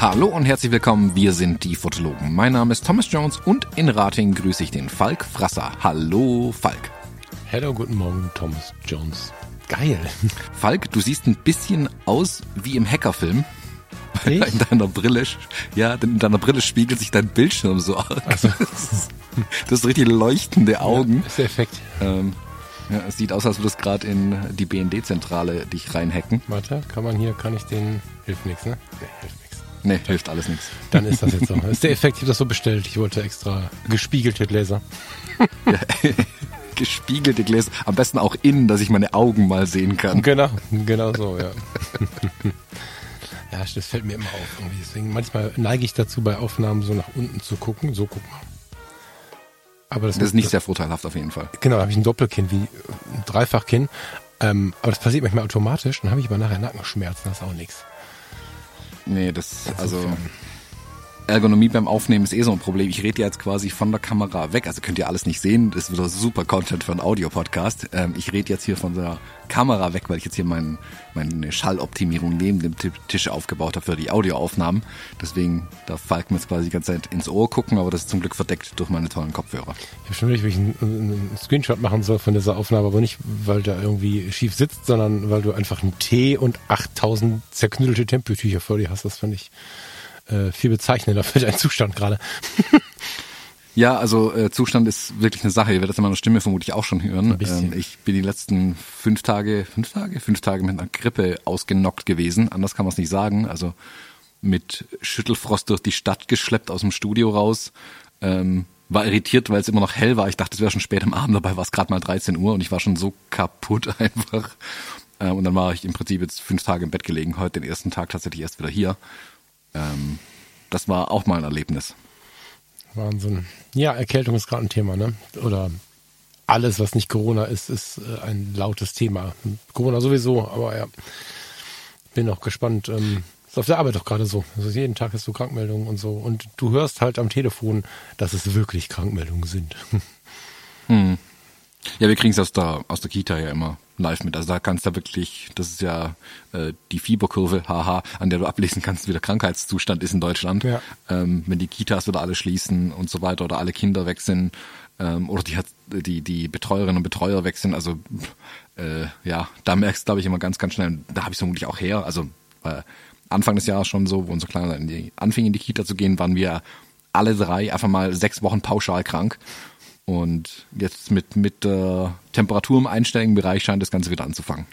Hallo und herzlich willkommen, wir sind die Fotologen. Mein Name ist Thomas Jones und in Rating grüße ich den Falk Frasser. Hallo Falk. Hallo, guten Morgen, Thomas Jones. Geil. Falk, du siehst ein bisschen aus wie im Hackerfilm. In deiner Brille, ja, in deiner Brille spiegelt sich dein Bildschirm so aus. Also, Du hast richtig leuchtende Augen. ist der Effekt. Ähm, ja, es sieht aus, als würdest du gerade in die BND-Zentrale dich reinhacken. Warte, kann man hier, kann ich den, hilft nichts, ne? Nee, hilft nichts. Nee, hilft alles nichts. Dann ist das jetzt so. Ist der Effekt, ich habe das so bestellt. Ich wollte extra gespiegelte Gläser. Gespiegelte Gläser, am besten auch innen, dass ich meine Augen mal sehen kann. Genau, genau so, ja. ja, das fällt mir immer auf irgendwie. Deswegen manchmal neige ich dazu, bei Aufnahmen so nach unten zu gucken. So, guck mal. Aber das, Das ist nicht sehr vorteilhaft auf jeden Fall. Genau, da habe ich ein Doppelkinn, wie ein Dreifachkinn. Ähm, aber das passiert manchmal automatisch. Dann habe ich aber nachher Nackenschmerzen. Das ist auch nichts. Nee, das, also Insofern. Ergonomie beim Aufnehmen ist eh so ein Problem. Ich rede ja jetzt quasi von der Kamera weg. Also könnt ihr alles nicht sehen. Das wieder super Content für einen Audio-Podcast. Ähm, ich rede jetzt hier von der Kamera weg, weil ich jetzt hier mein, meine Schalloptimierung neben dem Ti- Tisch aufgebaut habe für die Audioaufnahmen. Deswegen darf Falk mir jetzt quasi die ganze Zeit ins Ohr gucken, aber das ist zum Glück verdeckt durch meine tollen Kopfhörer. Ich habe schon überlegt, ich einen, einen Screenshot machen soll von dieser Aufnahme, aber nicht, weil der irgendwie schief sitzt, sondern weil du einfach einen Tee und 8000 zerknüllte Tempeltücher vor dir hast. Das fand ich äh, viel bezeichnender für deinen Zustand gerade. Ja, also äh, Zustand ist wirklich eine Sache. Ihr werdet es in meiner Stimme vermutlich auch schon hören. Ähm, ich bin die letzten fünf Tage, fünf Tage, fünf Tage mit einer Grippe ausgenockt gewesen. Anders kann man es nicht sagen. Also mit Schüttelfrost durch die Stadt geschleppt aus dem Studio raus. Ähm, war irritiert, weil es immer noch hell war. Ich dachte, es wäre schon spät am Abend. Dabei war es gerade mal 13 Uhr und ich war schon so kaputt einfach. Ähm, und dann war ich im Prinzip jetzt fünf Tage im Bett gelegen. Heute den ersten Tag tatsächlich erst wieder hier. Ähm, das war auch mal ein Erlebnis. Wahnsinn. Ja, Erkältung ist gerade ein Thema, ne? Oder alles, was nicht Corona ist, ist äh, ein lautes Thema. Corona sowieso, aber ja. Bin auch gespannt. Ähm, ist auf der Arbeit doch gerade so. Also jeden Tag hast du Krankmeldungen und so. Und du hörst halt am Telefon, dass es wirklich Krankmeldungen sind. Ja, wir kriegen es aus der, aus der Kita ja immer live mit. Also da kannst du wirklich, das ist ja äh, die Fieberkurve, haha, an der du ablesen kannst, wie der Krankheitszustand ist in Deutschland. Ja. Ähm, wenn die Kitas wieder alle schließen und so weiter oder alle Kinder weg sind ähm, oder die, die, die Betreuerinnen und Betreuer weg sind. Also äh, ja, da merkst du, glaube ich, immer ganz, ganz schnell, da habe ich es vermutlich auch her. Also äh, Anfang des Jahres schon so, wo unser Kleiner in die, anfing in die Kita zu gehen, waren wir alle drei einfach mal sechs Wochen pauschal krank. Und jetzt mit, mit äh, Temperatur im einstelligen Bereich scheint das Ganze wieder anzufangen.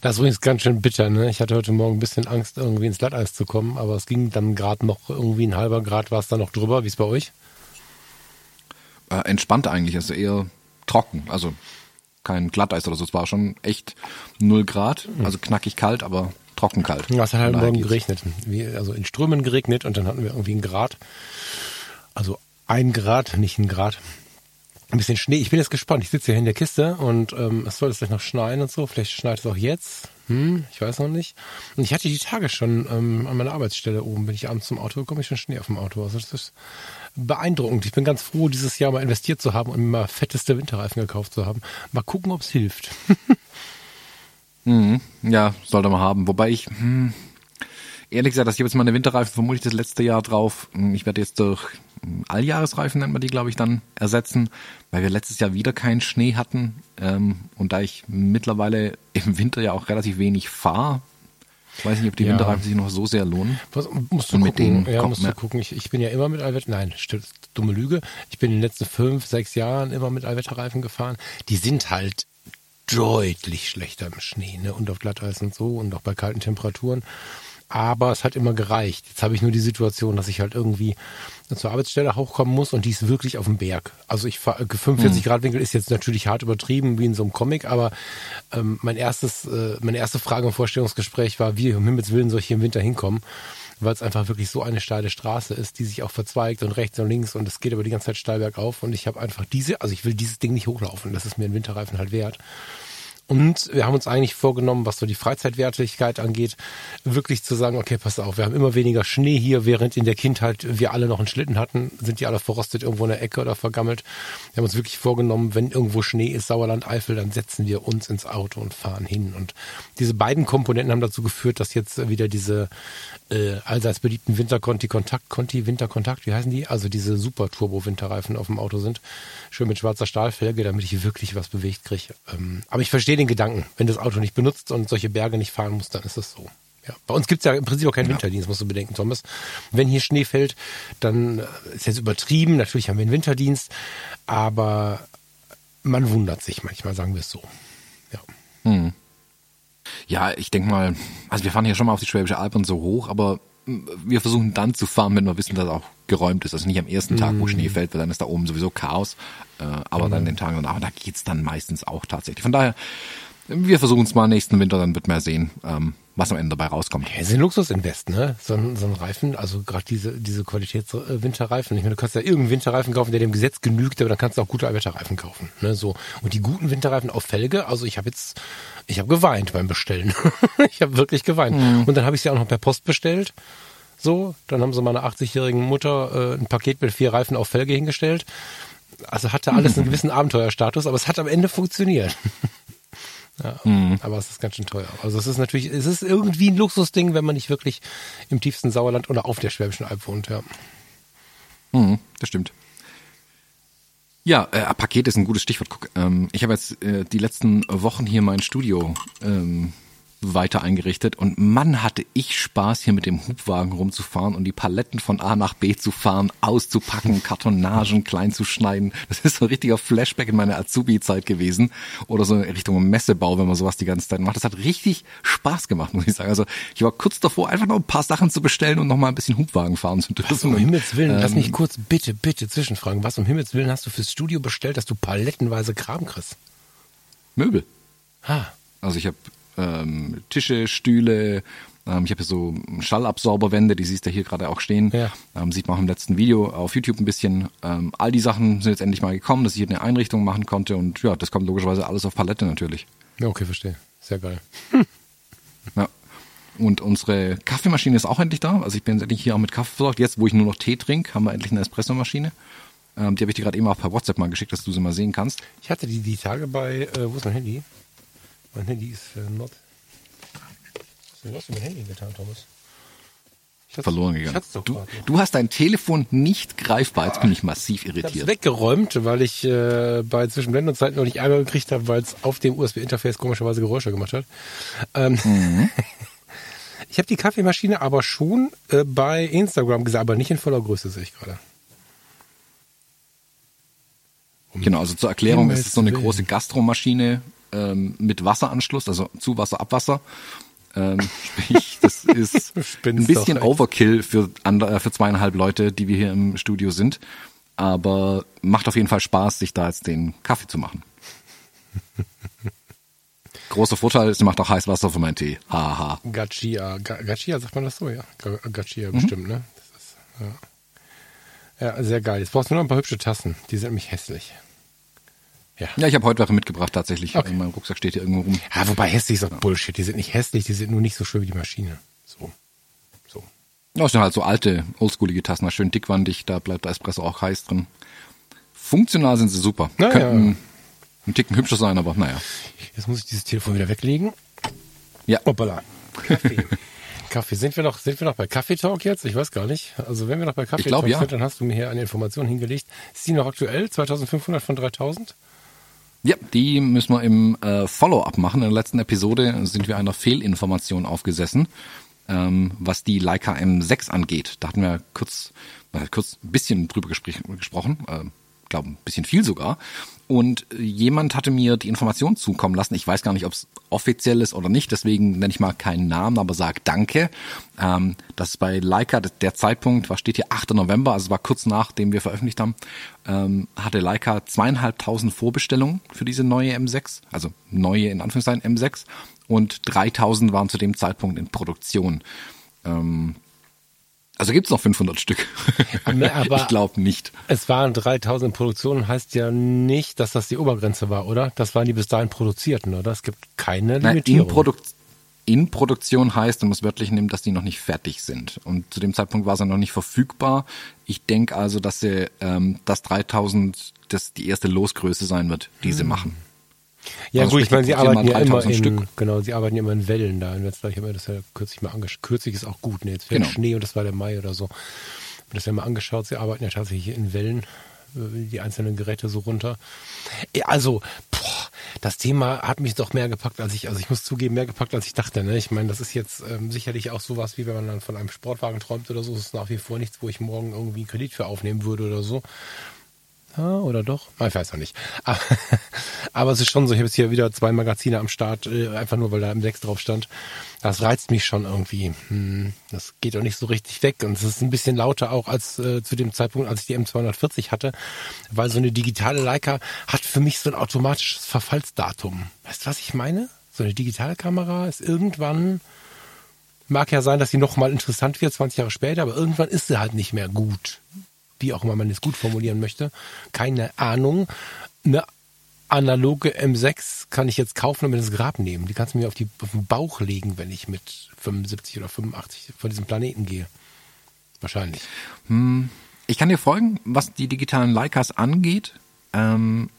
Das ist übrigens ganz schön bitter, ne? Ich hatte heute Morgen ein bisschen Angst, irgendwie ins Glatteis zu kommen, aber es ging dann gerade noch irgendwie ein halber Grad war es dann noch drüber. Wie ist bei euch? Äh, entspannt eigentlich, also eher trocken. Also kein Glatteis oder so. Es war schon echt null Grad, also knackig kalt, aber trocken kalt. Ja, es hat halt morgen geregnet. Wie, also in Strömen geregnet und dann hatten wir irgendwie einen Grad. Also ein Grad, nicht ein Grad. Ein bisschen Schnee. Ich bin jetzt gespannt. Ich sitze hier in der Kiste und ähm, es soll jetzt gleich noch schneien und so. Vielleicht schneit es auch jetzt. Hm, ich weiß noch nicht. Und ich hatte die Tage schon ähm, an meiner Arbeitsstelle oben, bin ich abends zum Auto gekommen, ich schon Schnee auf dem Auto. Also das ist beeindruckend. Ich bin ganz froh, dieses Jahr mal investiert zu haben und mir mal fetteste Winterreifen gekauft zu haben. Mal gucken, ob es hilft. Mhm. Ja, sollte man haben. Wobei ich, hm, ehrlich gesagt, ich habe jetzt meine Winterreifen vermutlich das letzte Jahr drauf. Hm, Ich werde jetzt durch hm, Alljahresreifen, nennt man die, glaube ich, dann ersetzen, weil wir letztes Jahr wieder keinen Schnee hatten. Ähm, und da ich mittlerweile im Winter ja auch relativ wenig fahre, ich weiß nicht, ob die Ja. Winterreifen sich noch so sehr lohnen. Was, musst du Und mit gucken. ja, musst du gucken. Ich, ich bin ja immer mit Allwetter, nein, stimmt, dumme Lüge. Ich bin in den letzten fünf, sechs Jahren immer mit Allwetterreifen gefahren. Die sind halt deutlich schlechter im Schnee, ne? Und auf Glatteis und so und auch bei kalten Temperaturen. Aber es hat immer gereicht. Jetzt habe ich nur die Situation, dass ich halt irgendwie zur Arbeitsstelle hochkommen muss und die ist wirklich auf dem Berg. Also ich fahr, 45 Grad Winkel ist jetzt natürlich hart übertrieben wie in so einem Comic, aber ähm, mein erstes, äh, meine erste Frage im Vorstellungsgespräch war, wie um Himmels Willen soll ich hier im Winter hinkommen? Weil es einfach wirklich so eine steile Straße ist, die sich auch verzweigt und rechts und links und es geht aber die ganze Zeit steil bergauf und ich habe einfach diese, also ich will dieses Ding nicht hochlaufen, das ist mir ein Winterreifen halt wert. Und wir haben uns eigentlich vorgenommen, was so die Freizeitwertigkeit angeht, wirklich zu sagen, okay, pass auf, wir haben immer weniger Schnee hier, während in der Kindheit wir alle noch einen Schlitten hatten, sind die alle verrostet irgendwo in der Ecke oder vergammelt. Wir haben uns wirklich vorgenommen, wenn irgendwo Schnee ist, Sauerland, Eifel, dann setzen wir uns ins Auto und fahren hin. Und diese beiden Komponenten haben dazu geführt, dass jetzt wieder diese äh, allseits beliebten Winterconti Kontakt, Conti Winterkontakt, wie heißen die? Also diese Super Turbo Winterreifen auf dem Auto sind. Schön mit schwarzer Stahlfelge, damit ich wirklich was bewegt kriege. Ähm, aber ich verstehe den Gedanken. Wenn das Auto nicht benutzt und solche Berge nicht fahren muss, dann ist es so. Ja. Bei uns gibt's ja im Prinzip auch keinen ja. Winterdienst, musst du bedenken, Thomas. Wenn hier Schnee fällt, dann äh, ist jetzt übertrieben. Natürlich haben wir einen Winterdienst, aber man wundert sich manchmal, sagen wir es so. Ja. Hm. Ja, ich denke mal, also wir fahren hier schon mal auf die Schwäbische Alb und so hoch, aber wir versuchen dann zu fahren, wenn wir wissen, dass auch geräumt ist. Also nicht am ersten Tag, wo mm. Schnee fällt, weil dann ist da oben sowieso Chaos. Äh, aber mm. dann den Tagen danach, da geht's dann meistens auch tatsächlich. Von daher, wir versuchen es mal nächsten Winter, dann wird man sehen, ähm, was am Ende dabei rauskommt. Ja, ist ein Luxusinvest, ne? So ein, so ein Reifen, also gerade diese, diese Qualitätswinterreifen. Ich meine, du kannst ja irgendeinen Winterreifen kaufen, der dem Gesetz genügt, aber dann kannst du auch gute Wetterreifen kaufen. Ne? So. Und die guten Winterreifen auf Felge, also ich habe jetzt, ich habe geweint beim Bestellen. ich habe wirklich geweint. Mhm. Und dann habe ich sie auch noch per Post bestellt. So, dann haben sie meiner 80-jährigen Mutter äh, ein Paket mit vier Reifen auf Felge hingestellt. Also hatte alles einen gewissen Abenteuerstatus, aber es hat am Ende funktioniert. Ja, mhm. Aber es ist ganz schön teuer. Also es ist natürlich, es ist irgendwie ein Luxusding, wenn man nicht wirklich im tiefsten Sauerland oder auf der Schwäbischen Alb wohnt, ja. Mhm, das stimmt. Ja, äh, Paket ist ein gutes Stichwort. Guck, ähm, ich habe jetzt äh, die letzten Wochen hier mein Studio ähm, weiter eingerichtet und Mann hatte ich Spaß hier mit dem Hubwagen rumzufahren und die Paletten von A nach B zu fahren, auszupacken, Kartonagen klein zu schneiden. Das ist so ein richtiger Flashback in meiner Azubi-Zeit gewesen oder so in Richtung Messebau, wenn man sowas die ganze Zeit macht. Das hat richtig Spaß gemacht, muss ich sagen. Also ich war kurz davor, einfach noch ein paar Sachen zu bestellen und noch mal ein bisschen Hubwagen fahren zu dürfen. Was um Himmels Willen, ähm, lass mich kurz bitte, bitte zwischenfragen. Was um Himmels Willen hast du fürs Studio bestellt, dass du palettenweise Kram kriegst? Möbel. Ah. Also ich habe ähm, Tische, Stühle. Ähm, ich habe hier so Schallabsorberwände, die siehst du hier gerade auch stehen. Ja. Ähm, sieht man auch im letzten Video auf YouTube ein bisschen. Ähm, all die Sachen sind jetzt endlich mal gekommen, dass ich hier eine Einrichtung machen konnte und ja, das kommt logischerweise alles auf Palette natürlich. Ja, okay, verstehe. Sehr geil. Ja. Und unsere Kaffeemaschine ist auch endlich da. Also ich bin jetzt endlich hier auch mit Kaffee versorgt. Jetzt, wo ich nur noch Tee trinke, haben wir endlich eine Espressomaschine. Ähm, die habe ich dir gerade eben auch per WhatsApp mal geschickt, dass du sie mal sehen kannst. Ich hatte die die Tage bei, äh, wo ist mein Handy? Mein Handy ist äh, not. Was hast du mit dem Handy getan, Thomas? verloren gegangen. Du, du, hast dein Telefon nicht greifbar. Jetzt bin ich massiv irritiert. Ich habe weggeräumt, weil ich äh, bei Zwischenblendungszeiten noch nicht einmal gekriegt habe, weil es auf dem USB-Interface komischerweise Geräusche gemacht hat. Ähm, mhm. ich habe die Kaffeemaschine aber schon äh, bei Instagram gesagt, aber nicht in voller Größe, sehe ich gerade. Um genau, also zur Erklärung, es ist so eine große Gastromaschine ähm, mit Wasseranschluss, also zu Wasser, Abwasser. Ähm, sprich, das ist ein bisschen Overkill für, andere, für zweieinhalb Leute, die wir hier im Studio sind. Aber macht auf jeden Fall Spaß, sich da jetzt den Kaffee zu machen. Großer Vorteil, es macht auch heiß Wasser für meinen Tee. Haha. Gachia. Gachia, sagt man das so, ja? Gachia mhm. bestimmt, ne? Ist, ja. ja, sehr geil. Jetzt brauchst du nur ein paar hübsche Tassen. Die sind nämlich hässlich. Ja, ja ich habe heute welche mitgebracht tatsächlich. Okay. Mein Rucksack steht hier irgendwo rum. Ja, wobei hässlich ist doch Bullshit. Die sind nicht hässlich, die sind nur nicht so schön wie die Maschine. So. So. Ja, das sind halt so alte, oldschoolige Tassen, schön dickwandig, da bleibt der Espresso auch heiß drin. Funktional sind sie super. Na, Könnten ja. ein Ticken hübscher sein, aber naja. Jetzt muss ich dieses Telefon wieder weglegen. Ja. Hoppala. Kaffee. Kaffee. Sind wir noch, sind wir noch bei Kaffee Talk jetzt? Ich weiß gar nicht. Also wenn wir noch bei Kaffee glaub, Talk ja. sind, dann hast du mir hier eine Information hingelegt. Ist die noch aktuell? 2500 von 3000? Ja, die müssen wir im äh, Follow-up machen. In der letzten Episode sind wir einer Fehlinformation aufgesessen, ähm, was die Leica M6 angeht. Da hatten wir kurz, äh, kurz ein bisschen drüber gesprochen, äh, glaube ein bisschen viel sogar. Und jemand hatte mir die Information zukommen lassen. Ich weiß gar nicht, ob es offiziell ist oder nicht, deswegen nenne ich mal keinen Namen, aber sage Danke. Ähm, dass bei Leica der Zeitpunkt, was steht hier, 8. November, also war kurz nachdem wir veröffentlicht haben, ähm, hatte Leica zweieinhalbtausend Vorbestellungen für diese neue M6, also neue in Anführungszeichen M6 und 3000 waren zu dem Zeitpunkt in Produktion. Ähm, Also gibt's noch 500 Stück. Aber ich glaube nicht. Es waren 3000 in Produktion, heißt ja nicht, dass das die Obergrenze war, oder? Das waren die bis dahin produzierten, oder? Es gibt keine Nein, Limitierung. in, Produk in Produktion heißt, man muss wörtlich nehmen, dass die noch nicht fertig sind. Und zu dem Zeitpunkt war sie noch nicht verfügbar. Ich denke also, dass sie, ähm, dass 3000 das die erste Losgröße sein wird, die sie machen. Ja Also gut, ich meine, sie die produzieren arbeiten ja immer 3000 in, Stück. genau, sie arbeiten ja immer in Wellen da. Und jetzt, ich habe mir das ja kürzlich mal angeschaut. Kürzlich ist auch gut, ne? Jetzt fällt Genau. Schnee und das war der Mai oder so. Ich habe das ja mal angeschaut. Sie arbeiten ja tatsächlich in Wellen, äh, die einzelnen Geräte so runter. Ja, Also, boah, das Thema hat mich doch mehr gepackt, als ich, also ich muss zugeben, mehr gepackt, als ich dachte. Ne? Ich meine, das ist jetzt ähm, sicherlich auch sowas, wie wenn man dann von einem Sportwagen träumt oder so. Das ist nach wie vor nichts, wo ich morgen irgendwie einen Kredit für aufnehmen würde oder so. Ja, oder doch? Ah, Ich weiß noch nicht. Aber, aber es ist schon so, ich habe jetzt hier wieder zwei Magazine am Start, äh, einfach nur, weil da im 6 drauf stand. Das reizt mich schon irgendwie. Hm, das geht auch nicht so richtig weg. Und es ist ein bisschen lauter auch als äh, zu dem Zeitpunkt, als ich die M240 hatte. Weil so eine digitale Leica hat für mich so ein automatisches Verfallsdatum. Weißt du, was ich meine? So eine digitale Kamera ist irgendwann, mag ja sein, dass sie nochmal interessant wird, 20 Jahre später, aber irgendwann ist sie halt nicht mehr gut wie auch immer man es gut formulieren möchte. Keine Ahnung. Eine analoge M6 kann ich jetzt kaufen und mit ins Grab nehmen. Die kannst du mir auf, die, auf den Bauch legen, wenn ich mit 75 oder 85 von diesem Planeten gehe. Wahrscheinlich. Ich kann dir folgen, was die digitalen Leicas angeht. Ähm,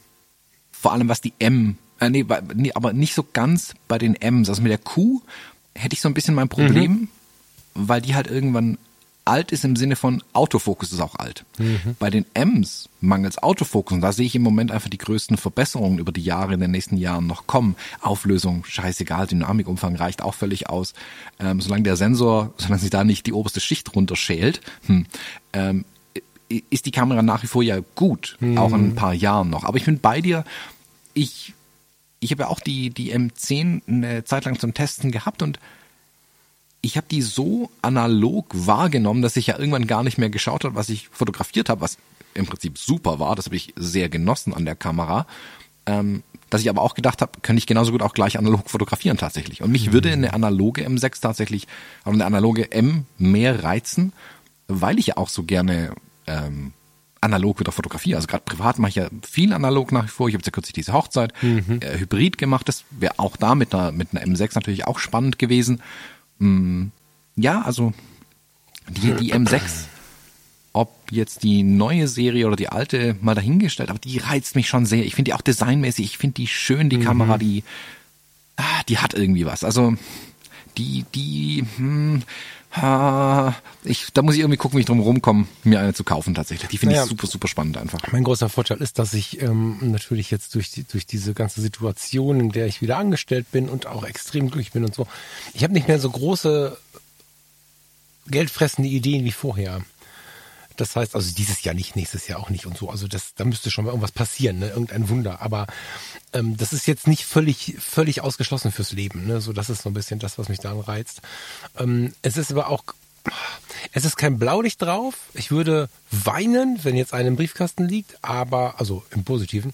vor allem was die M, äh, nee, nee, aber nicht so ganz bei den Ms. Also mit der Q hätte ich so ein bisschen mein Problem, weil die halt irgendwann alt ist im Sinne von Autofokus ist auch alt. Bei den Ms mangels Autofokus, und da sehe ich im Moment einfach die größten Verbesserungen über die Jahre in den nächsten Jahren noch kommen. Auflösung, scheißegal, Dynamikumfang reicht auch völlig aus. Ähm, solange der Sensor, solange sich da nicht die oberste Schicht runterschält, hm, ähm, ist die Kamera nach wie vor ja gut, auch in ein paar Jahren noch. Aber ich bin bei dir, ich, ich habe ja auch die, die M10 eine Zeit lang zum Testen gehabt und ich habe die so analog wahrgenommen, dass ich ja irgendwann gar nicht mehr geschaut habe, was ich fotografiert habe, was im Prinzip super war. Das habe ich sehr genossen an der Kamera. Ähm, dass ich aber auch gedacht habe, könnte ich genauso gut auch gleich analog fotografieren tatsächlich. Und mich würde eine analoge M6 tatsächlich, oder eine analoge M mehr reizen, weil ich ja auch so gerne ähm, analog wieder fotografiere. Also gerade privat mache ich ja viel analog nach wie vor. Ich habe jetzt ja kürzlich diese Hochzeit äh, Hybrid gemacht. Das wäre auch da mit einer, mit einer M6 natürlich auch spannend gewesen. Mm, ja, also die, die M6, ob jetzt die neue Serie oder die alte mal dahingestellt, aber die reizt mich schon sehr. Ich finde die auch designmäßig, ich finde die schön, die Kamera, die, ah, die hat irgendwie was. Also die, die, hm, ah, ich, da muss ich irgendwie gucken, wie ich drum rumkomme, mir eine zu kaufen tatsächlich. Die finde Naja. ich super, super spannend einfach. Mein großer Vorteil ist, dass ich ähm, natürlich jetzt durch, die, durch diese ganze Situation, in der ich wieder angestellt bin und auch extrem glücklich bin und so, ich habe nicht mehr so große geldfressende Ideen wie vorher. Das heißt, also dieses Jahr nicht, nächstes Jahr auch nicht und so. Also das, da müsste schon mal irgendwas passieren, ne? irgendein Wunder. Aber ähm, das ist jetzt nicht völlig, völlig ausgeschlossen fürs Leben. Ne? So, das ist so ein bisschen das, was mich daran reizt. Ähm, es ist aber auch, es ist kein Blaulicht drauf. Ich würde weinen, wenn jetzt einer im Briefkasten liegt, aber, also im Positiven.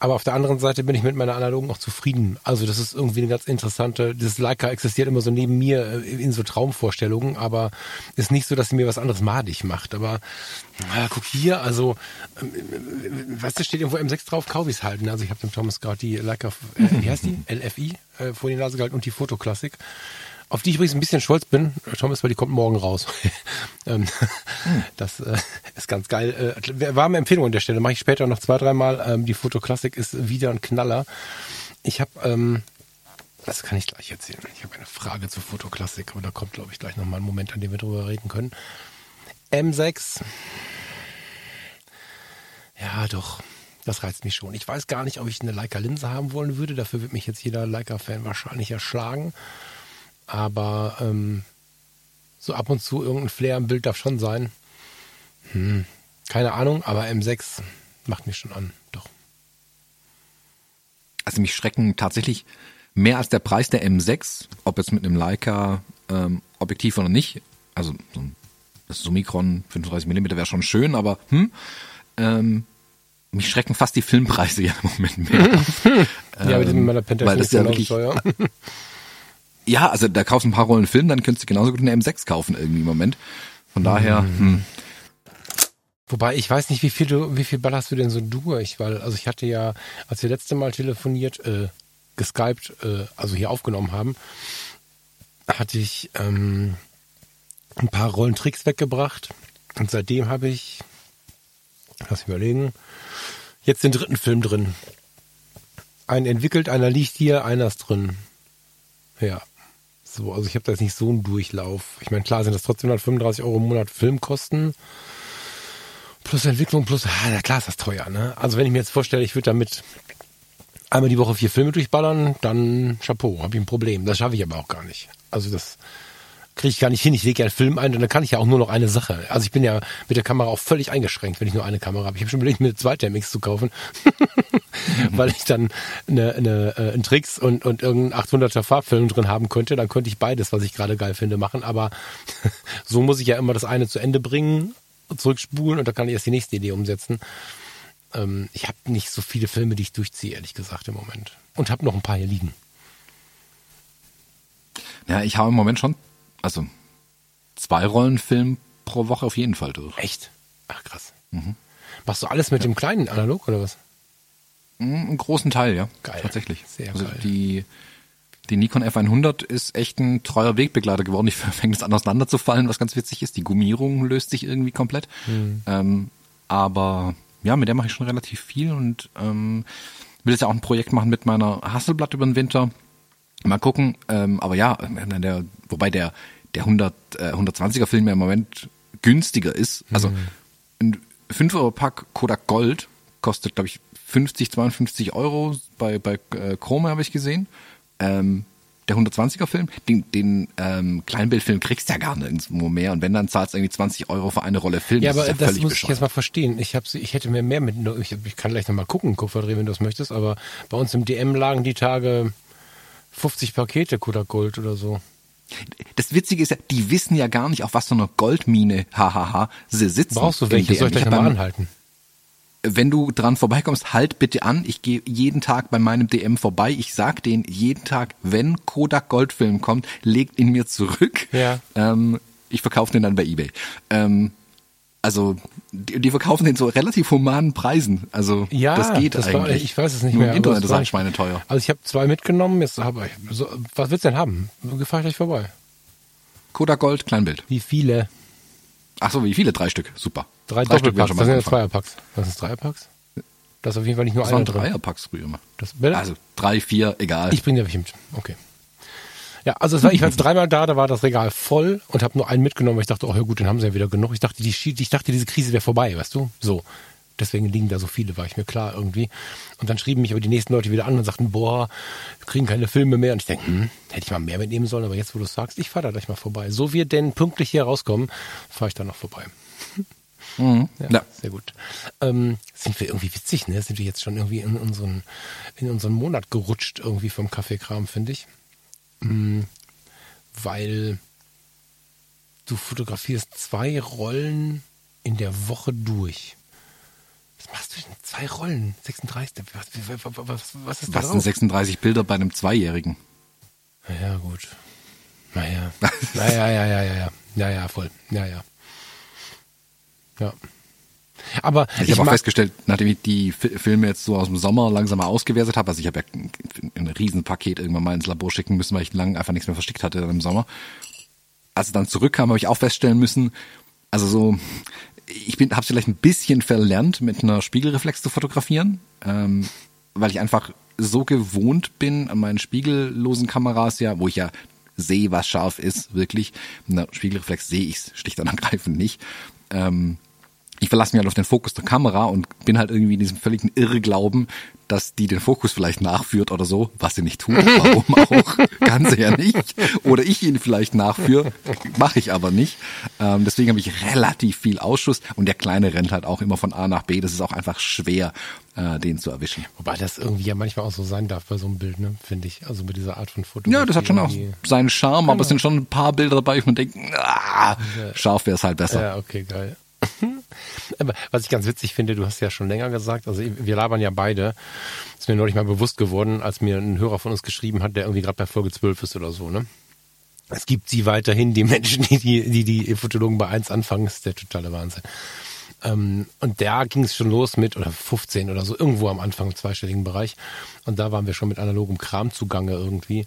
Aber auf der anderen Seite bin ich mit meiner analogen auch zufrieden. Also das ist irgendwie eine ganz interessante, dieses Leica existiert immer so neben mir äh, in so Traumvorstellungen, aber ist nicht so, dass sie mir was anderes madig macht. Aber ah, guck hier, also ähm, äh, weißt du, steht irgendwo M6 drauf, kaufe ich's halten. Also ich habe dem Thomas gerade die Leica, äh, wie heißt die? LFI äh, vor die Nase gehalten und die Fotoklassik. Auf die ich übrigens ein bisschen stolz bin, Thomas, weil die kommt morgen raus. Ähm, Das äh, ist ganz geil. Äh, warme Empfehlung an der Stelle. Mache ich später noch zwei, dreimal. Ähm, die Fotoklassik ist wieder ein Knaller. Ich habe, ähm, das kann ich gleich erzählen. Ich habe eine Frage zur Fotoklassik, aber da kommt, glaube ich, gleich nochmal ein Moment, an dem wir drüber reden können. M6. Ja, doch. Das reizt mich schon. Ich weiß gar nicht, ob ich eine Leica-Linse haben wollen würde. Dafür wird mich jetzt jeder Leica-Fan wahrscheinlich erschlagen. Aber ähm, so ab und zu irgendein Flair im Bild darf schon sein. Hm, keine Ahnung, aber M6 macht mich schon an. Doch. Also mich schrecken tatsächlich mehr als der Preis der M6, ob jetzt mit einem Leica ähm, Objektiv oder nicht. Also so ein das Summicron 35 mm wäre schon schön, aber hm, ähm, mich schrecken fast die Filmpreise ja im Moment mehr. ja, mit dem meiner das ist ja wirklich- teuer. Ja, also da kaufst du ein paar Rollen Film, dann könntest du genauso gut eine M6 kaufen irgendwie im Moment. Von daher, Mhm. hm, Wobei ich weiß nicht, wie viel du, wie viel ballerst du denn so durch, weil also ich hatte ja, als wir letzte Mal telefoniert, äh, geskypt, äh, also hier aufgenommen haben, hatte ich ähm, ein paar Rollentricks weggebracht und seitdem habe ich, lass mich überlegen, jetzt den dritten Film drin. Einen entwickelt, einer liegt hier, einer ist drin. Ja. So, also ich habe da jetzt nicht so einen Durchlauf. Ich meine, klar sind das trotzdem 135 Euro im Monat Filmkosten. Plus Entwicklung, plus, ah, na klar ist das teuer, ne? Also wenn ich mir jetzt vorstelle, ich würde damit einmal die Woche vier Filme durchballern, dann Chapeau, habe ich ein Problem. Das schaffe ich aber auch gar nicht. Also das kriege ich gar nicht hin. Ich lege ja einen Film ein und dann kann ich ja auch nur noch eine Sache. Also ich bin ja mit der Kamera auch völlig eingeschränkt, wenn ich nur eine Kamera habe. Ich habe schon überlegt, mir eine zweite MX zu kaufen, weil ich dann eine, eine, äh, einen Tricks und, und irgendeinen 800er Farbfilm drin haben könnte. Dann könnte ich beides, was ich gerade geil finde, machen. Aber so muss ich ja immer das eine zu Ende bringen, zurückspulen und dann kann ich erst die nächste Idee umsetzen. Ähm, ich habe nicht so viele Filme, die ich durchziehe, ehrlich gesagt, im Moment. Und habe noch ein paar hier liegen. ja, ich habe im Moment schon, also zwei Rollenfilm pro Woche auf jeden Fall durch. Echt? Ach, krass. Machst du alles mit dem kleinen Analog oder was? Mm, Einen großen Teil, ja. Geil. Tatsächlich. Sehr also geil. Die, die Nikon F100 ist echt ein treuer Wegbegleiter geworden. Ich fängt es an auseinanderzufallen, was ganz witzig ist. Die Gummierung löst sich irgendwie komplett. Hm. Ähm, aber ja, mit der mache ich schon relativ viel und ähm, will jetzt ja auch ein Projekt machen mit meiner Hasselblatt über den Winter. Mal gucken. Ähm, aber ja, äh, der, wobei der, der 100, äh, 120er Film ja im Moment günstiger ist. Also Hm. ein 5 Euro Pack Kodak Gold kostet, glaube ich, 50, 52 Euro bei, bei äh, Chrome habe ich gesehen. Ähm, der 120er Film, den, den ähm, Kleinbildfilm kriegst du ja gar nirgendwo mehr. Und wenn, dann zahlst du irgendwie 20 Euro für eine Rolle Film. Ja, das aber ja das muss ich bescheuert. jetzt mal verstehen. Ich, hab, ich hätte mir mehr mit, ich, ich kann gleich nochmal gucken, Kupferdreh, wenn du das möchtest, aber bei uns im DM lagen die Tage 50 Pakete Kodak Gold oder so. Das Witzige ist ja, die wissen ja gar nicht, auf was für einer Goldmine, hahaha, sie sitzen. Brauchst du welche? Soll ich gleich beim- anhalten? wenn du dran vorbeikommst, halt bitte an. Ich gehe jeden Tag bei meinem DM vorbei. Ich sag denen jeden Tag, wenn Kodak Goldfilm kommt, legt ihn mir zurück. Ja. Ähm, ich verkaufe den dann bei eBay. Ähm, also die, die verkaufen den zu relativ humanen Preisen. Also Ja, das geht das war, eigentlich. ich weiß es nicht Nur mehr. Im Internet ist war halt nicht- schweineteuer. Also ich habe zwei mitgenommen, jetzt habe ich, so, was willst du denn haben? Fahr ich gleich vorbei. Kodak Gold, Kleinbild. Wie viele? Ach so, wie viele? Drei Stück. Super. Drei, Stück wäre Doppelpacks, schon das sind ja. Zweierpacks. Das ist Dreierpacks? Das ist auf jeden Fall nicht nur Das einer waren drin. Dreierpacks früher immer. Das? Also drei, vier, egal. Ich bringe welche mit. Okay. Ja, also war, ich war jetzt dreimal da, da war das Regal voll und habe nur einen mitgenommen, weil ich dachte, oh ja gut, dann haben sie ja wieder genug. Ich dachte, die, ich dachte, diese Krise wäre vorbei, weißt du? So. Deswegen liegen da so viele, war ich mir klar irgendwie. Und dann schrieben mich aber die nächsten Leute wieder an und sagten, boah, wir kriegen keine Filme mehr. Und ich denke, hm, hätte ich mal mehr mitnehmen sollen, aber jetzt, wo du es sagst, ich fahre da gleich mal vorbei. So wir denn pünktlich hier rauskommen, fahre ich da noch vorbei. Mhm. Ja, Ja. sehr gut. Ähm, sind wir irgendwie witzig, ne? Sind wir jetzt schon irgendwie in unseren, in unseren Monat gerutscht irgendwie vom Kaffeekram, finde ich. Mm, weil du fotografierst zwei Rollen in der Woche durch. Was machst du denn? Zwei Rollen? 36? Was, was, was, was ist da Was sind drauf? 36 Bilder bei einem Zweijährigen? Naja, gut. Naja. Naja, ja, ja, ja, ja. Ja, ja, voll. Ja, ja. Ja. Aber Ich, habe auch festgestellt, nachdem ich die Fi- Filme jetzt so aus dem Sommer langsam mal ausgewertet habe, also ich habe ja ein, ein Riesenpaket irgendwann mal ins Labor schicken müssen, weil ich lang einfach nichts mehr versteckt hatte dann im Sommer. Als es dann zurückkam, habe ich auch feststellen müssen, also so, ich bin, habe vielleicht ein bisschen verlernt, mit einer Spiegelreflex zu fotografieren, ähm, weil ich einfach so gewohnt bin an meinen spiegellosen Kameras ja, wo ich ja sehe, was scharf ist, wirklich. Mit einer Spiegelreflex sehe ich es schlicht und ergreifend nicht. Ähm, ich verlasse mich halt auf den Fokus der Kamera und bin halt irgendwie in diesem völligen Irrglauben, dass die den Fokus vielleicht nachführt oder so, was sie nicht tut, warum auch, kann sie ja nicht. Oder ich ihn vielleicht nachführe, mache ich aber nicht. Ähm, deswegen habe ich relativ viel Ausschuss und der Kleine rennt halt auch immer von A nach B. Das ist auch einfach schwer, äh, den zu erwischen. Wobei das irgendwie ja manchmal auch so sein darf bei so einem Bild, ne? Finde ich. Also mit dieser Art von Foto. Ja, das hat schon auch seinen Charme, aber es sind schon ein paar Bilder dabei, wo man denkt, ah, scharf wäre es halt besser. Ja, okay, geil. Was ich ganz witzig finde, du hast ja schon länger gesagt, also wir labern ja beide. Ist mir neulich mal bewusst geworden, als mir ein Hörer von uns geschrieben hat, der irgendwie gerade bei Folge 12 ist oder so, ne? Es gibt sie weiterhin, die Menschen, die die, die, die Fotologen bei eins anfangen, das ist der totale Wahnsinn. Ähm, und da ging es schon los mit, oder 15 oder so, irgendwo am Anfang im zweistelligen Bereich. Und da waren wir schon mit analogem Kram zugange irgendwie.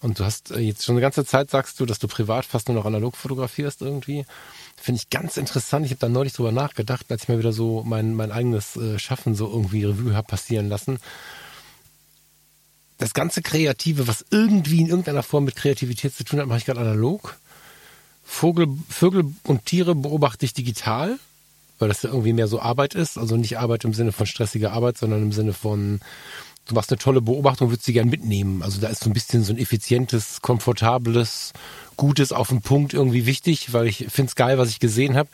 Und du hast äh, jetzt schon eine ganze Zeit, sagst du, dass du privat fast nur noch analog fotografierst irgendwie. Finde ich ganz interessant. Ich habe da neulich drüber nachgedacht, als ich mir wieder so mein, mein eigenes äh, Schaffen so irgendwie Revue habe passieren lassen. Das ganze Kreative, was irgendwie in irgendeiner Form mit Kreativität zu tun hat, mache ich gerade analog. Vogel, Vögel und Tiere beobachte ich digital weil das ja irgendwie mehr so Arbeit ist. Also nicht Arbeit im Sinne von stressiger Arbeit, sondern im Sinne von, du machst eine tolle Beobachtung, würdest sie gern mitnehmen. Also da ist so ein bisschen so ein effizientes, komfortables, gutes auf den Punkt irgendwie wichtig, weil ich finde es geil, was ich gesehen habe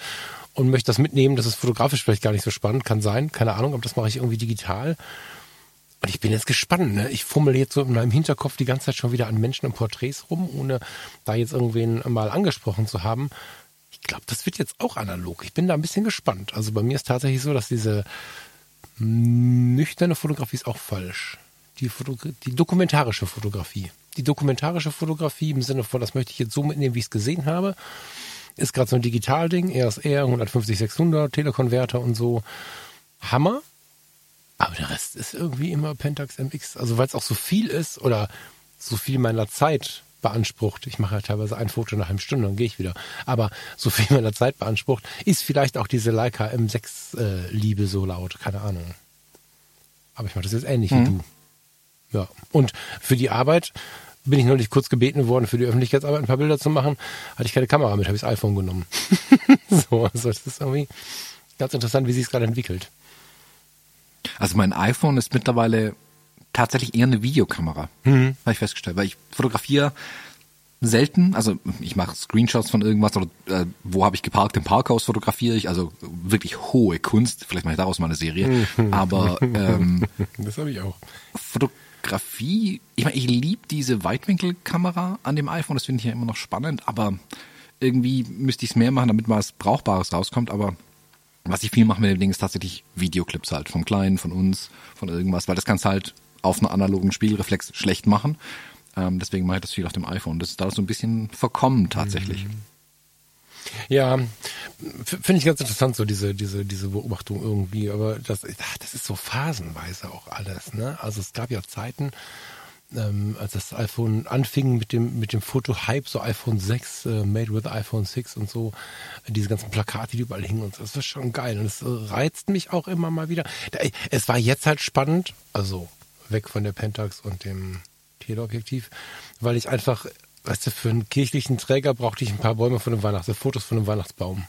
und möchte das mitnehmen. Das ist fotografisch vielleicht gar nicht so spannend, kann sein, keine Ahnung, aber das mache ich irgendwie digital. Und ich bin jetzt gespannt. Ne? Ich fummel jetzt so in meinem Hinterkopf die ganze Zeit schon wieder an Menschen und Porträts rum, ohne da jetzt irgendwen mal angesprochen zu haben ich glaube, das wird jetzt auch analog. Ich bin da ein bisschen gespannt. Also bei mir ist tatsächlich so, dass diese nüchterne Fotografie ist auch falsch. Die, die dokumentarische Fotografie. Die dokumentarische Fotografie im Sinne von, das möchte ich jetzt so mitnehmen, wie ich es gesehen habe, ist gerade so ein Digitalding, RSR, 150, 600, Telekonverter und so. Hammer. Aber der Rest ist irgendwie immer Pentax MX. Also weil es auch so viel ist oder so viel meiner Zeit beansprucht. Ich mache ja teilweise ein Foto nach einer Stunde, dann gehe ich wieder. Aber so viel meiner Zeit beansprucht, ist vielleicht auch diese Leica M6 äh, Liebe so laut. Keine Ahnung. Aber ich mache das jetzt ähnlich mhm. wie du. Ja. Und für die Arbeit bin ich neulich kurz gebeten worden, für die Öffentlichkeitsarbeit ein paar Bilder zu machen. Hatte ich keine Kamera mit, habe ich das iPhone genommen. so, also das ist irgendwie ganz interessant, wie sich es gerade entwickelt. Also mein iPhone ist mittlerweile tatsächlich eher eine Videokamera, mhm. habe ich festgestellt, weil ich fotografiere selten, also ich mache Screenshots von irgendwas oder äh, wo habe ich geparkt im Parkhaus fotografiere ich, also wirklich hohe Kunst, vielleicht mache ich daraus mal eine Serie, mhm. aber ähm, das habe ich auch. Fotografie, ich meine, ich liebe diese Weitwinkelkamera an dem iPhone, das finde ich ja immer noch spannend, aber irgendwie müsste ich es mehr machen, damit mal was Brauchbares rauskommt, aber was ich viel mache mit dem Ding ist tatsächlich Videoclips halt, vom Kleinen, von uns, von irgendwas, weil das kannst halt auf einer analogen Spielreflex schlecht machen. Ähm, deswegen mache ich das viel auf dem iPhone. Das ist da so ein bisschen verkommen tatsächlich. Mhm. Ja, finde ich ganz interessant, so diese, diese, diese Beobachtung irgendwie. Aber das, das ist so phasenweise auch alles, ne? Also es gab ja Zeiten, ähm, als das iPhone anfing mit dem, mit dem Foto-Hype, so iPhone 6, äh, made with iPhone 6 und so, diese ganzen Plakate, die überall hingen und so, das war schon geil. Und es reizt mich auch immer mal wieder. Es war jetzt halt spannend, also weg von der Pentax und dem Teleobjektiv, weil ich einfach, weißt du, für einen kirchlichen Träger brauchte ich ein paar Bäume von einem Weihnachts, Fotos von einem Weihnachtsbaum.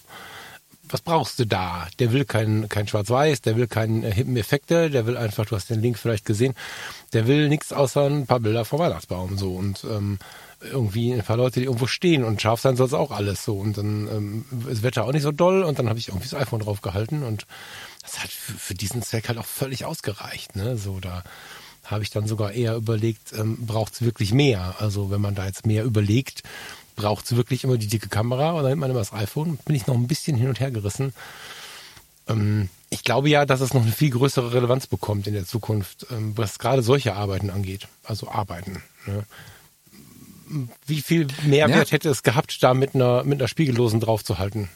Was brauchst du da? Der will kein, kein Schwarz-Weiß, der will keinen äh, hippen Effekte, der will einfach, du hast den Link vielleicht gesehen, der will nichts außer ein paar Bilder vom Weihnachtsbaum so und ähm, irgendwie ein paar Leute, die irgendwo stehen und scharf sein soll es auch alles so und dann ähm, ist Wetter auch nicht so doll und dann habe ich irgendwie das iPhone drauf gehalten und das hat für, für diesen Zweck halt auch völlig ausgereicht, ne? So da habe ich dann sogar eher überlegt, ähm, braucht es wirklich mehr? Also wenn man da jetzt mehr überlegt, braucht es wirklich immer die dicke Kamera oder nimmt man immer das iPhone? Bin ich noch ein bisschen hin und her gerissen. Ähm, ich glaube ja, dass es noch eine viel größere Relevanz bekommt in der Zukunft, ähm, was gerade solche Arbeiten angeht. Also Arbeiten. Ne? Wie viel Mehrwert ja. hätte es gehabt, da mit einer, mit einer Spiegellosen draufzuhalten?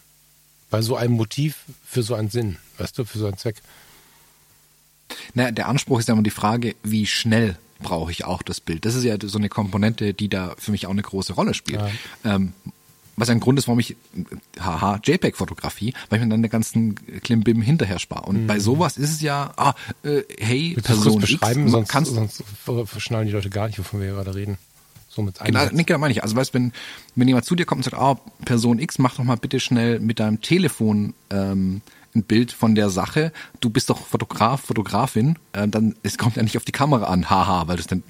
Bei so einem Motiv für so einen Sinn, weißt du, für so einen Zweck. Na, der Anspruch ist ja immer die Frage, wie schnell brauche ich auch das Bild. Das ist ja so eine Komponente, die da für mich auch eine große Rolle spielt. Ja. Ähm, was ein Grund ist, warum ich, haha, JPEG-Fotografie, weil ich mir dann den ganzen Klimbim hinterher spare. Und mhm. bei sowas ist es ja, ah, äh, hey, Willst Person beschreiben, X, sonst, kannst, sonst schnallen die Leute gar nicht, wovon wir gerade reden. So mit genau, nee, genau, meine ich. Also weißt, wenn, wenn jemand zu dir kommt und sagt, ah, Person X, mach doch mal bitte schnell mit deinem Telefon ähm, ein Bild von der Sache, du bist doch Fotograf, Fotografin, äh, dann es kommt ja nicht auf die Kamera an, haha, weil du es den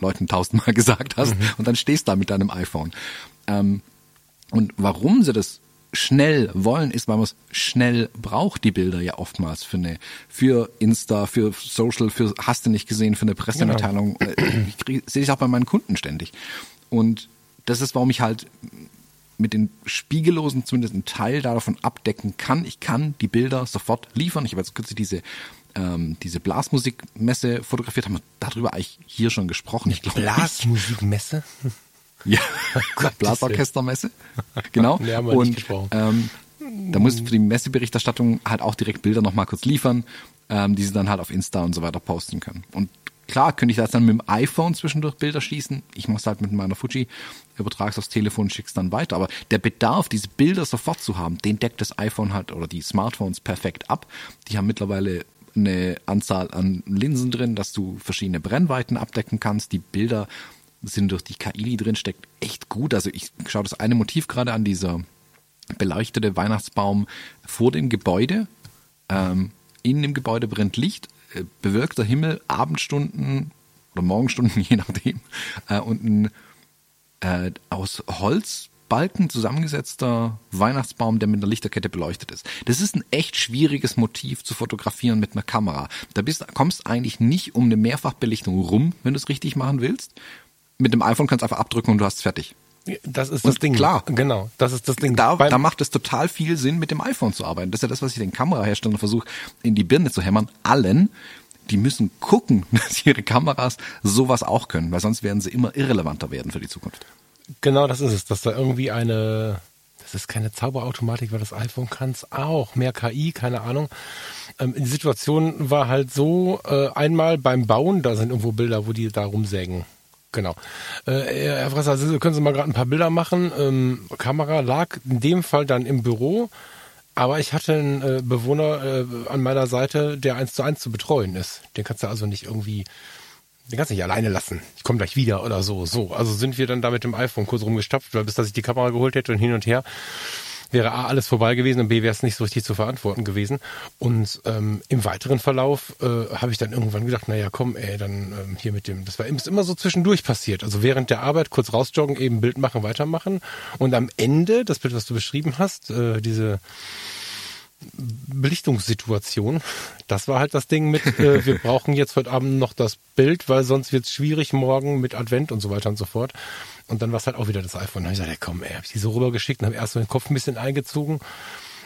Leuten tausendmal gesagt hast mhm. und dann stehst da mit deinem iPhone. Ähm, und warum sie das schnell wollen, ist, weil man es schnell braucht, die Bilder ja oftmals für eine, für Insta, für Social, für hast du nicht gesehen, für eine Pressemitteilung. Genau. Äh, ich sehe es auch bei meinen Kunden ständig. Und das ist, warum ich halt mit den Spiegellosen zumindest einen Teil davon abdecken kann. Ich kann die Bilder sofort liefern. Ich habe jetzt kürzlich diese ähm, diese Blasmusikmesse fotografiert, haben wir darüber eigentlich hier schon gesprochen. Ich glaube, Blasmusikmesse? Ja, Blasorchestermesse. Genau. Nee, haben wir und nicht gesprochen. ähm, da muss für die Messeberichterstattung halt auch direkt Bilder nochmal kurz liefern, ähm, die sie dann halt auf Insta und so weiter posten können. Und klar könnte ich das dann mit dem iPhone zwischendurch Bilder schießen. Ich mache es halt mit meiner Fuji, übertrage es aufs Telefon, schick's dann weiter. Aber der Bedarf, diese Bilder sofort zu haben, den deckt das iPhone halt oder die Smartphones perfekt ab. Die haben mittlerweile eine Anzahl an Linsen drin, dass du verschiedene Brennweiten abdecken kannst. Die Bilder sind durch die KI, die drin steckt, echt gut. Also ich schaue das eine Motiv gerade an, dieser beleuchtete Weihnachtsbaum vor dem Gebäude. Ähm, in dem Gebäude brennt Licht, bewölkter Himmel, Abendstunden oder Morgenstunden, je nachdem, äh, und ein äh, aus Holzbalken zusammengesetzter Weihnachtsbaum, der mit einer Lichterkette beleuchtet ist. Das ist ein echt schwieriges Motiv zu fotografieren mit einer Kamera. Da bist, kommst eigentlich nicht um eine Mehrfachbelichtung rum, wenn du es richtig machen willst. Mit dem iPhone kannst du einfach abdrücken und du hast es fertig. Das ist das Und Ding. klar. Genau, das ist das Ding. Da, Beim- da macht es total viel Sinn, mit dem iPhone zu arbeiten. Das ist ja das, was ich den Kameraherstellern versuche, in die Birne zu hämmern. Allen, die müssen gucken, dass ihre Kameras sowas auch können, weil sonst werden sie immer irrelevanter werden für die Zukunft. Genau, das ist es, dass da irgendwie eine, das ist keine Zauberautomatik, weil das iPhone kann es auch, mehr KI, keine Ahnung. Ähm, die Situation war halt so, äh, einmal beim Bauen, da sind irgendwo Bilder, wo die da rumsägen. Genau. Äh, Herr Fresser, also können Sie mal gerade ein paar Bilder machen? Ähm, Kamera lag in dem Fall dann im Büro, aber ich hatte einen äh, Bewohner äh, an meiner Seite, der eins zu eins zu betreuen ist. Den kannst du also nicht irgendwie den kannst du nicht alleine lassen. Ich komme gleich wieder oder so. So, also sind wir dann da mit dem iPhone kurz rumgestapft, weil bis dass ich die Kamera geholt hätte und hin und her wäre A alles vorbei gewesen und B wäre es nicht so richtig zu verantworten gewesen. Und ähm, im weiteren Verlauf äh, habe ich dann irgendwann gedacht, naja, komm, ey, dann ähm, hier mit dem, das war ist immer so zwischendurch passiert. Also während der Arbeit kurz rausjoggen, eben Bild machen, weitermachen. Und am Ende, das Bild, was du beschrieben hast, äh, diese Belichtungssituation. Das war halt das Ding mit, äh, wir brauchen jetzt heute Abend noch das Bild, weil sonst wird es schwierig morgen mit Advent und so weiter und so fort. Und dann war es halt auch wieder das iPhone. Da habe ich gesagt, ja, komm, ey, hab ich die so rübergeschickt und habe erst so den Kopf ein bisschen eingezogen.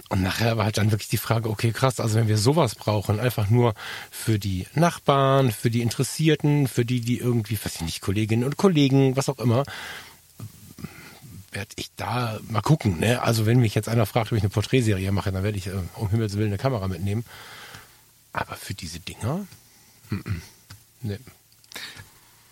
Und nachher war halt dann wirklich die Frage, okay, krass, also wenn wir sowas brauchen, einfach nur für die Nachbarn, für die Interessierten, für die, die irgendwie, weiß ich nicht, Kolleginnen und Kollegen, was auch immer, werde ich da mal gucken. Ne? Also wenn mich jetzt einer fragt, ob ich eine Porträtserie mache, dann werde ich äh, um Himmels Willen eine Kamera mitnehmen. Aber für diese Dinger? Mhm. Ne.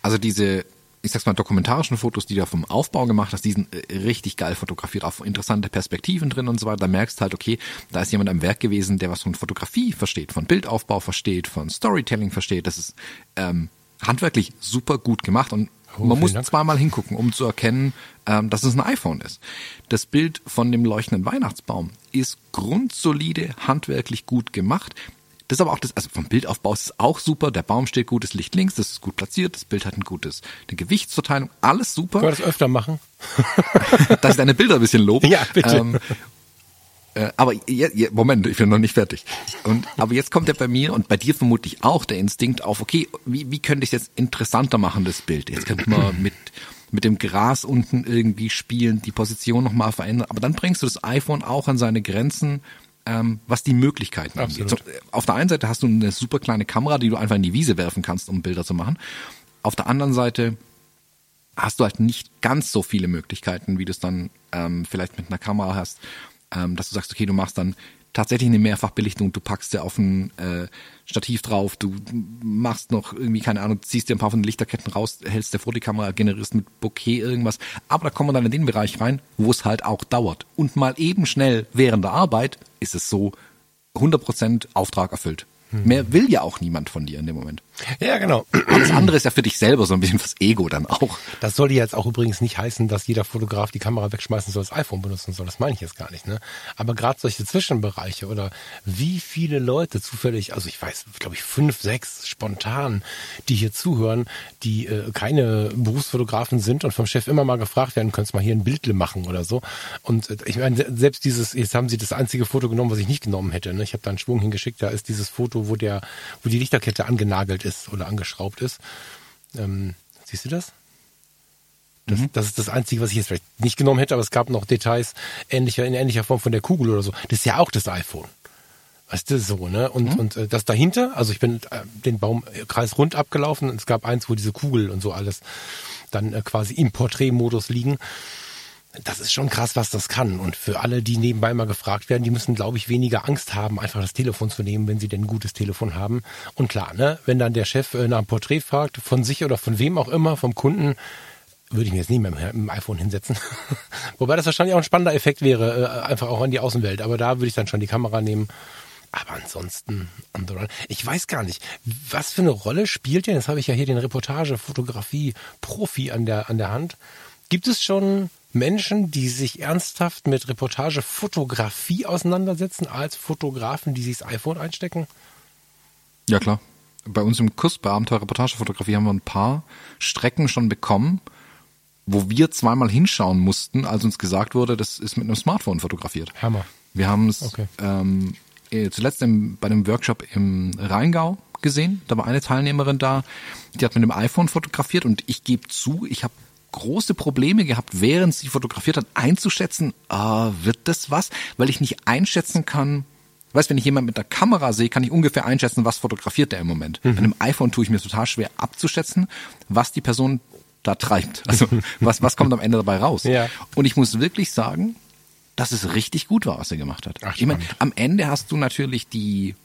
Also diese, ich sag's mal, dokumentarischen Fotos, die du vom Aufbau gemacht hast, die sind äh, richtig geil fotografiert, auch interessante Perspektiven drin und so weiter. Da merkst halt, okay, da ist jemand am Werk gewesen, der was von Fotografie versteht, von Bildaufbau versteht, von Storytelling versteht. Das ist ähm, handwerklich super gut gemacht und Oh, man muss Dank. zweimal hingucken, um zu erkennen, ähm, dass es ein iPhone ist. Das Bild von dem leuchtenden Weihnachtsbaum ist grundsolide, handwerklich gut gemacht. Das ist aber auch das, also vom Bildaufbau ist es auch super. Der Baum steht gut, das Licht links, das ist gut platziert, das Bild hat ein gutes, eine Gewichtsverteilung, alles super wir das öfter machen? dass ich deine Bilder ein bisschen lobe. Ja, bitte. Ähm, äh, aber je, je, Moment, ich bin noch nicht fertig. Und aber jetzt kommt ja bei mir und bei dir vermutlich auch der Instinkt auf, okay, wie, wie könnte ich es jetzt interessanter machen, das Bild? Jetzt könnte man mit mit dem Gras unten irgendwie spielen, die Position nochmal verändern. Aber dann bringst du das iPhone auch an seine Grenzen, ähm, was die Möglichkeiten angeht. Absolut. So, äh, auf der einen Seite hast du eine super kleine Kamera, die du einfach in die Wiese werfen kannst, um Bilder zu machen. Auf der anderen Seite hast du halt nicht ganz so viele Möglichkeiten, wie du es dann ähm, vielleicht mit einer Kamera hast, ähm, dass du sagst, okay, du machst dann tatsächlich eine Mehrfachbelichtung, du packst dir auf ein äh, Stativ drauf, du machst noch irgendwie, keine Ahnung, ziehst dir ein paar von den Lichterketten raus, hältst dir vor die Kamera, generierst mit Bouquet irgendwas. Aber da kommen wir dann in den Bereich rein, wo es halt auch dauert. Und mal eben schnell während der Arbeit ist es so 100% Auftrag erfüllt. Mehr will ja auch niemand von dir in dem Moment. Ja, genau. Alles andere ist ja für dich selber so ein bisschen fürs Ego dann auch. Das soll jetzt auch übrigens nicht heißen, dass jeder Fotograf die Kamera wegschmeißen soll, das iPhone benutzen soll. Das meine ich jetzt gar nicht. Ne? Aber gerade solche Zwischenbereiche oder wie viele Leute zufällig, also ich weiß, glaube ich, fünf, sechs spontan, die hier zuhören, die äh, keine Berufsfotografen sind und vom Chef immer mal gefragt werden, könntest du mal hier ein Bildle machen oder so. Und äh, ich meine, se- selbst dieses, jetzt haben sie das einzige Foto genommen, was ich nicht genommen hätte. Ne? Ich habe da einen Schwung hingeschickt, da ist dieses Foto, wo der, wo die Lichterkette angenagelt ist oder angeschraubt ist. Ähm, siehst du das? Das, das ist das Einzige, was ich jetzt vielleicht nicht genommen hätte, aber es gab noch Details ähnlicher, in ähnlicher Form von der Kugel oder so. Das ist ja auch das iPhone. Weißt du, so, ne? Und, und äh, das dahinter, also ich bin äh, den Baumkreis rund abgelaufen und es gab eins, wo diese Kugel und so alles dann äh, quasi im Porträtmodus liegen. Das ist schon krass, was das kann. Und für alle, die nebenbei mal gefragt werden, die müssen, glaube ich, weniger Angst haben, einfach das Telefon zu nehmen, wenn sie denn ein gutes Telefon haben. Und klar, ne, wenn dann der Chef äh, nach einem Porträt fragt, von sich oder von wem auch immer, vom Kunden, würde ich mir jetzt nie mehr mit dem iPhone hinsetzen. Wobei das wahrscheinlich auch ein spannender Effekt wäre, äh, einfach auch an die Außenwelt. Aber da würde ich dann schon die Kamera nehmen. Aber ansonsten. Ich weiß gar nicht, was für eine Rolle spielt denn, jetzt habe ich ja hier den Reportage-Fotografie-Profi an der, an der Hand. Gibt es schon Menschen, die sich ernsthaft mit Reportage-Fotografie auseinandersetzen, als Fotografen, die sich das iPhone einstecken? Ja, klar. Bei uns im Kurs bei Abenteuer Reportagefotografie haben wir ein paar Strecken schon bekommen, wo wir zweimal hinschauen mussten, als uns gesagt wurde, das ist mit einem Smartphone fotografiert. Hammer. Wir haben es Okay. ähm, eh, zuletzt im, bei einem Workshop im Rheingau gesehen. Da war eine Teilnehmerin da, die hat mit dem iPhone fotografiert und ich gebe zu, ich habe große Probleme gehabt, während sie fotografiert hat, einzuschätzen, ah, wird das was? Weil ich nicht einschätzen kann, weißt, wenn ich jemand mit der Kamera sehe, kann ich ungefähr einschätzen, was fotografiert der im Moment. Bei einem iPhone tue ich mir total schwer abzuschätzen, was die Person da treibt. Also was, was kommt am Ende dabei raus? Ja. Und ich muss wirklich sagen, dass es richtig gut war, was er gemacht hat. Ach, ich meine, am Ende hast du natürlich die,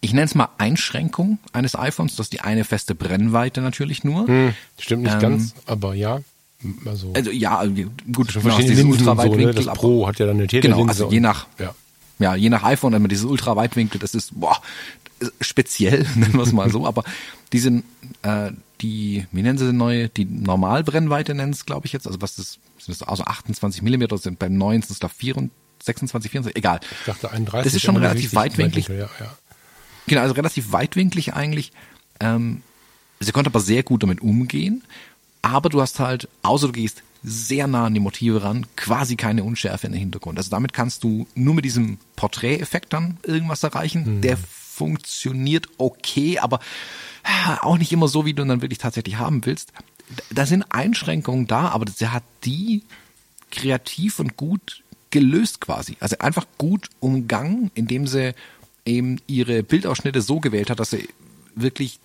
ich nenne es mal Einschränkung eines iPhones, das ist die eine feste Brennweite natürlich nur. Hm, stimmt nicht Ähm, ganz, aber ja. Also, Also ja, gut, schon du hast verschiedene dieses Linsen und so, ne? Ultraweitwinkel, Das Pro hat ja dann eine Telelinse. Genau, also je und- nach, Ja. ja, je nach iPhone, immer dieses Ultraweitwinkel, das ist boah, speziell, nennen wir es mal so, aber diese, äh, die, wie nennen sie denn neue, die Normalbrennweite nennen es, glaube ich jetzt, also was das, das ist also 28 Millimeter sind, beim neuen sind es da 24, 26, 24, egal. Ich dachte 31. Das ist schon relativ weitwinklig. Ja, ja. Genau, also relativ weitwinklig eigentlich. Ähm, sie konnte aber sehr gut damit umgehen. Aber du hast halt, außer du gehst sehr nah an die Motive ran, quasi keine Unschärfe in den Hintergrund. Also damit kannst du nur mit diesem Porträteffekt dann irgendwas erreichen. Der funktioniert okay, aber ah, auch nicht immer so, wie du ihn dann wirklich tatsächlich haben willst. Da sind Einschränkungen da, aber der hat die kreativ und gut gelöst quasi. Also einfach gut umgangen, indem sie eben ihre Bildausschnitte so gewählt hat, dass sie wirklich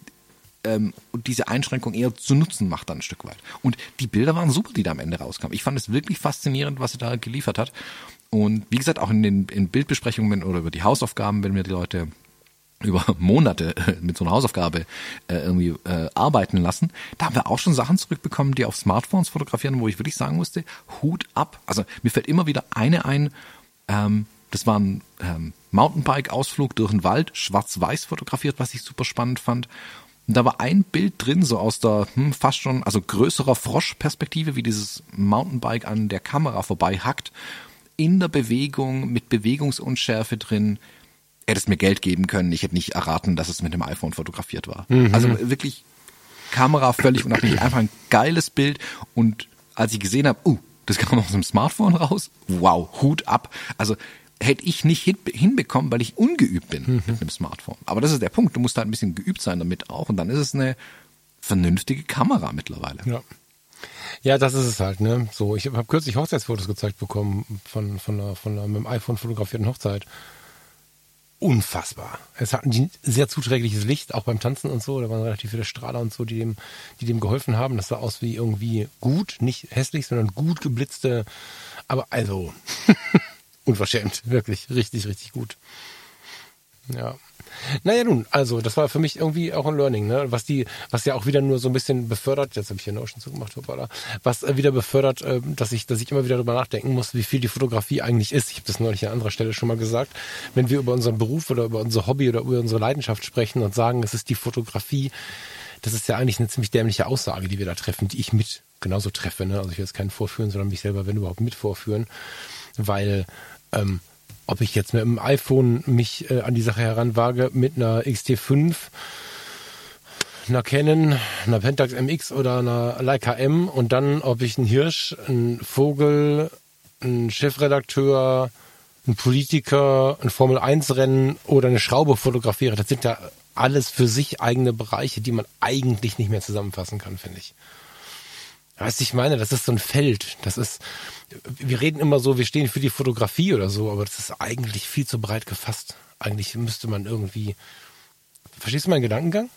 ähm, diese Einschränkung eher zu nutzen macht dann ein Stück weit. Und die Bilder waren super, die da am Ende rauskamen. Ich fand es wirklich faszinierend, was sie da geliefert hat. Und wie gesagt, auch in den in Bildbesprechungen oder über die Hausaufgaben, wenn wir die Leute über Monate äh, mit so einer Hausaufgabe äh, irgendwie äh, arbeiten lassen. Da haben wir auch schon Sachen zurückbekommen, die auf Smartphones fotografieren, wo ich wirklich sagen musste, Hut ab. Also mir fällt immer wieder eine ein, ähm, das war ein ähm, Mountainbike-Ausflug durch den Wald, schwarz-weiß fotografiert, was ich super spannend fand. Und da war ein Bild drin, so aus der hm, fast schon, also größerer Froschperspektive, wie dieses Mountainbike an der Kamera vorbei hackt, in der Bewegung, mit Bewegungsunschärfe drin. Hättest mir Geld geben können, ich hätte nicht erraten, dass es mit dem iPhone fotografiert war. Also wirklich Kamera völlig unabhängig, einfach ein geiles Bild. Und als ich gesehen habe, uh, das kam aus dem Smartphone raus, wow, Hut ab. Also hätte ich nicht hin, hinbekommen, weil ich ungeübt bin mit einem Smartphone. Aber das ist der Punkt, du musst halt ein bisschen geübt sein damit auch. Und dann ist es eine vernünftige Kamera mittlerweile. Ja. Ja, das ist es halt, ne? So, ich habe kürzlich Hochzeitsfotos gezeigt bekommen von, von, einer, von einer mit dem iPhone fotografierten Hochzeit. Unfassbar. Es hatten die sehr zuträgliches Licht, auch beim Tanzen und so. Da waren relativ viele Strahler und so, die dem, die dem geholfen haben. Das sah aus wie irgendwie gut, nicht hässlich, sondern gut geblitzte. Aber also, unverschämt. Wirklich, richtig, richtig gut. Ja. Naja, nun, also das war für mich irgendwie auch ein Learning, ne? Was die, was ja auch wieder nur so ein bisschen befördert, jetzt habe ich hier Notion zugemacht, hoppala, was äh, wieder befördert, äh, dass ich, dass ich immer wieder darüber nachdenken muss, wie viel die Fotografie eigentlich ist. Ich habe das neulich an anderer Stelle schon mal gesagt. Wenn wir über unseren Beruf oder über unser Hobby oder über unsere Leidenschaft sprechen und sagen, es ist die Fotografie, das ist ja eigentlich eine ziemlich dämliche Aussage, die wir da treffen, die ich mit genauso treffe. Ne? Also ich will jetzt keinen vorführen, sondern mich selber, wenn überhaupt, mit vorführen. Weil ähm, ob ich jetzt mit dem iPhone mich äh, an die Sache heranwage mit einer XT5, einer Canon, einer Pentax MX oder einer Leica M und dann, ob ich einen Hirsch, einen Vogel, einen Chefredakteur, einen Politiker, ein Formel-1-Rennen oder eine Schraube fotografiere, das sind ja alles für sich eigene Bereiche, die man eigentlich nicht mehr zusammenfassen kann, finde ich. Weißt du, ich meine, das ist so ein Feld. Das ist, wir reden immer so, wir stehen für die Fotografie oder so, aber das ist eigentlich viel zu breit gefasst. Eigentlich müsste man irgendwie, verstehst du meinen Gedankengang?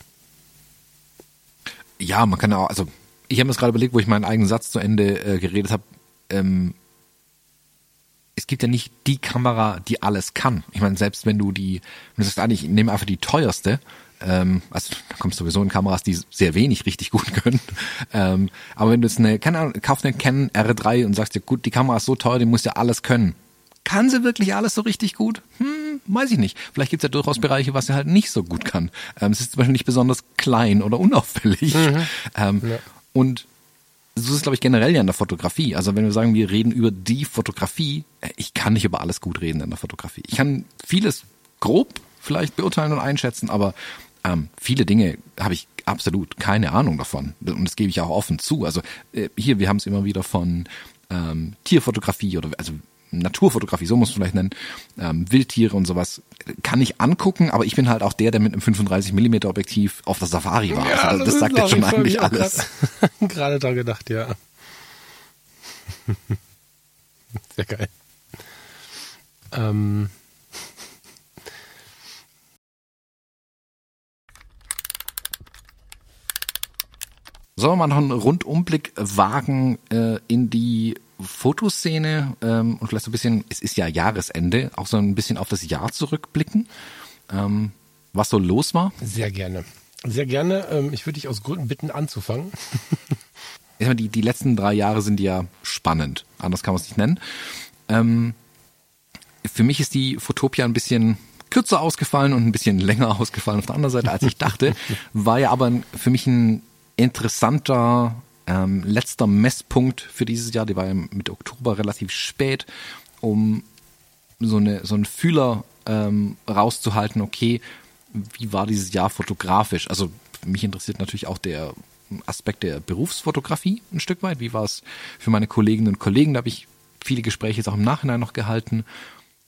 Ja, man kann auch, also ich habe mir das gerade überlegt, wo ich meinen eigenen Satz zu Ende äh, geredet habe. Ähm, es gibt ja nicht die Kamera, die alles kann. Ich meine, selbst wenn du die, wenn du sagst, eigentlich, ich nehme einfach die teuerste, ähm, also da kommst du sowieso in Kameras, die sehr wenig richtig gut können. Ähm, aber wenn du jetzt eine, keine Ahnung, kaufst eine Canon R3 und sagst dir, gut, die Kamera ist so teuer, die muss ja alles können. Kann sie wirklich alles so richtig gut? Hm, weiß ich nicht. Vielleicht gibt's ja durchaus Bereiche, was sie halt nicht so gut kann. Ähm, es ist zum Beispiel nicht besonders klein oder unauffällig. Mhm. Ähm, ja. Und so ist es, glaube ich, generell ja in der Fotografie. Also wenn wir sagen, wir reden über die Fotografie, äh, ich kann nicht über alles gut reden in der Fotografie. Ich kann vieles grob vielleicht beurteilen und einschätzen, aber ähm, viele Dinge habe ich absolut keine Ahnung davon. Und das gebe ich auch offen zu. Also äh, hier, wir haben es immer wieder von ähm, Tierfotografie oder also Naturfotografie, so muss man vielleicht nennen, ähm, Wildtiere und sowas, kann ich angucken, aber ich bin halt auch der, der mit einem 35 mm Objektiv auf der Safari war. Ja, also, das, das sagt ja schon eigentlich alles. Gerade dran gedacht, ja. Sehr geil. Ähm. Sollen wir mal noch einen Rundumblick wagen äh, in die Fotoszene ähm, und vielleicht so ein bisschen, es ist ja Jahresende, auch so ein bisschen auf das Jahr zurückblicken, ähm, was so los war? Sehr gerne. Sehr gerne. Ähm, ich würde dich aus Gründen bitten, anzufangen. Ich meine, die, die letzten drei Jahre sind ja spannend. Anders kann man es nicht nennen. Ähm, für mich ist die Fotopia ein bisschen kürzer ausgefallen und ein bisschen länger ausgefallen auf der anderen Seite, als ich dachte. War ja aber für mich ein interessanter ähm, letzter Messpunkt für dieses Jahr, die war ja mit Oktober relativ spät, um so, eine, so einen Fühler ähm, rauszuhalten, okay, wie war dieses Jahr fotografisch? Also mich interessiert natürlich auch der Aspekt der Berufsfotografie ein Stück weit. Wie war es für meine Kolleginnen und Kollegen? Da habe ich viele Gespräche jetzt auch im Nachhinein noch gehalten.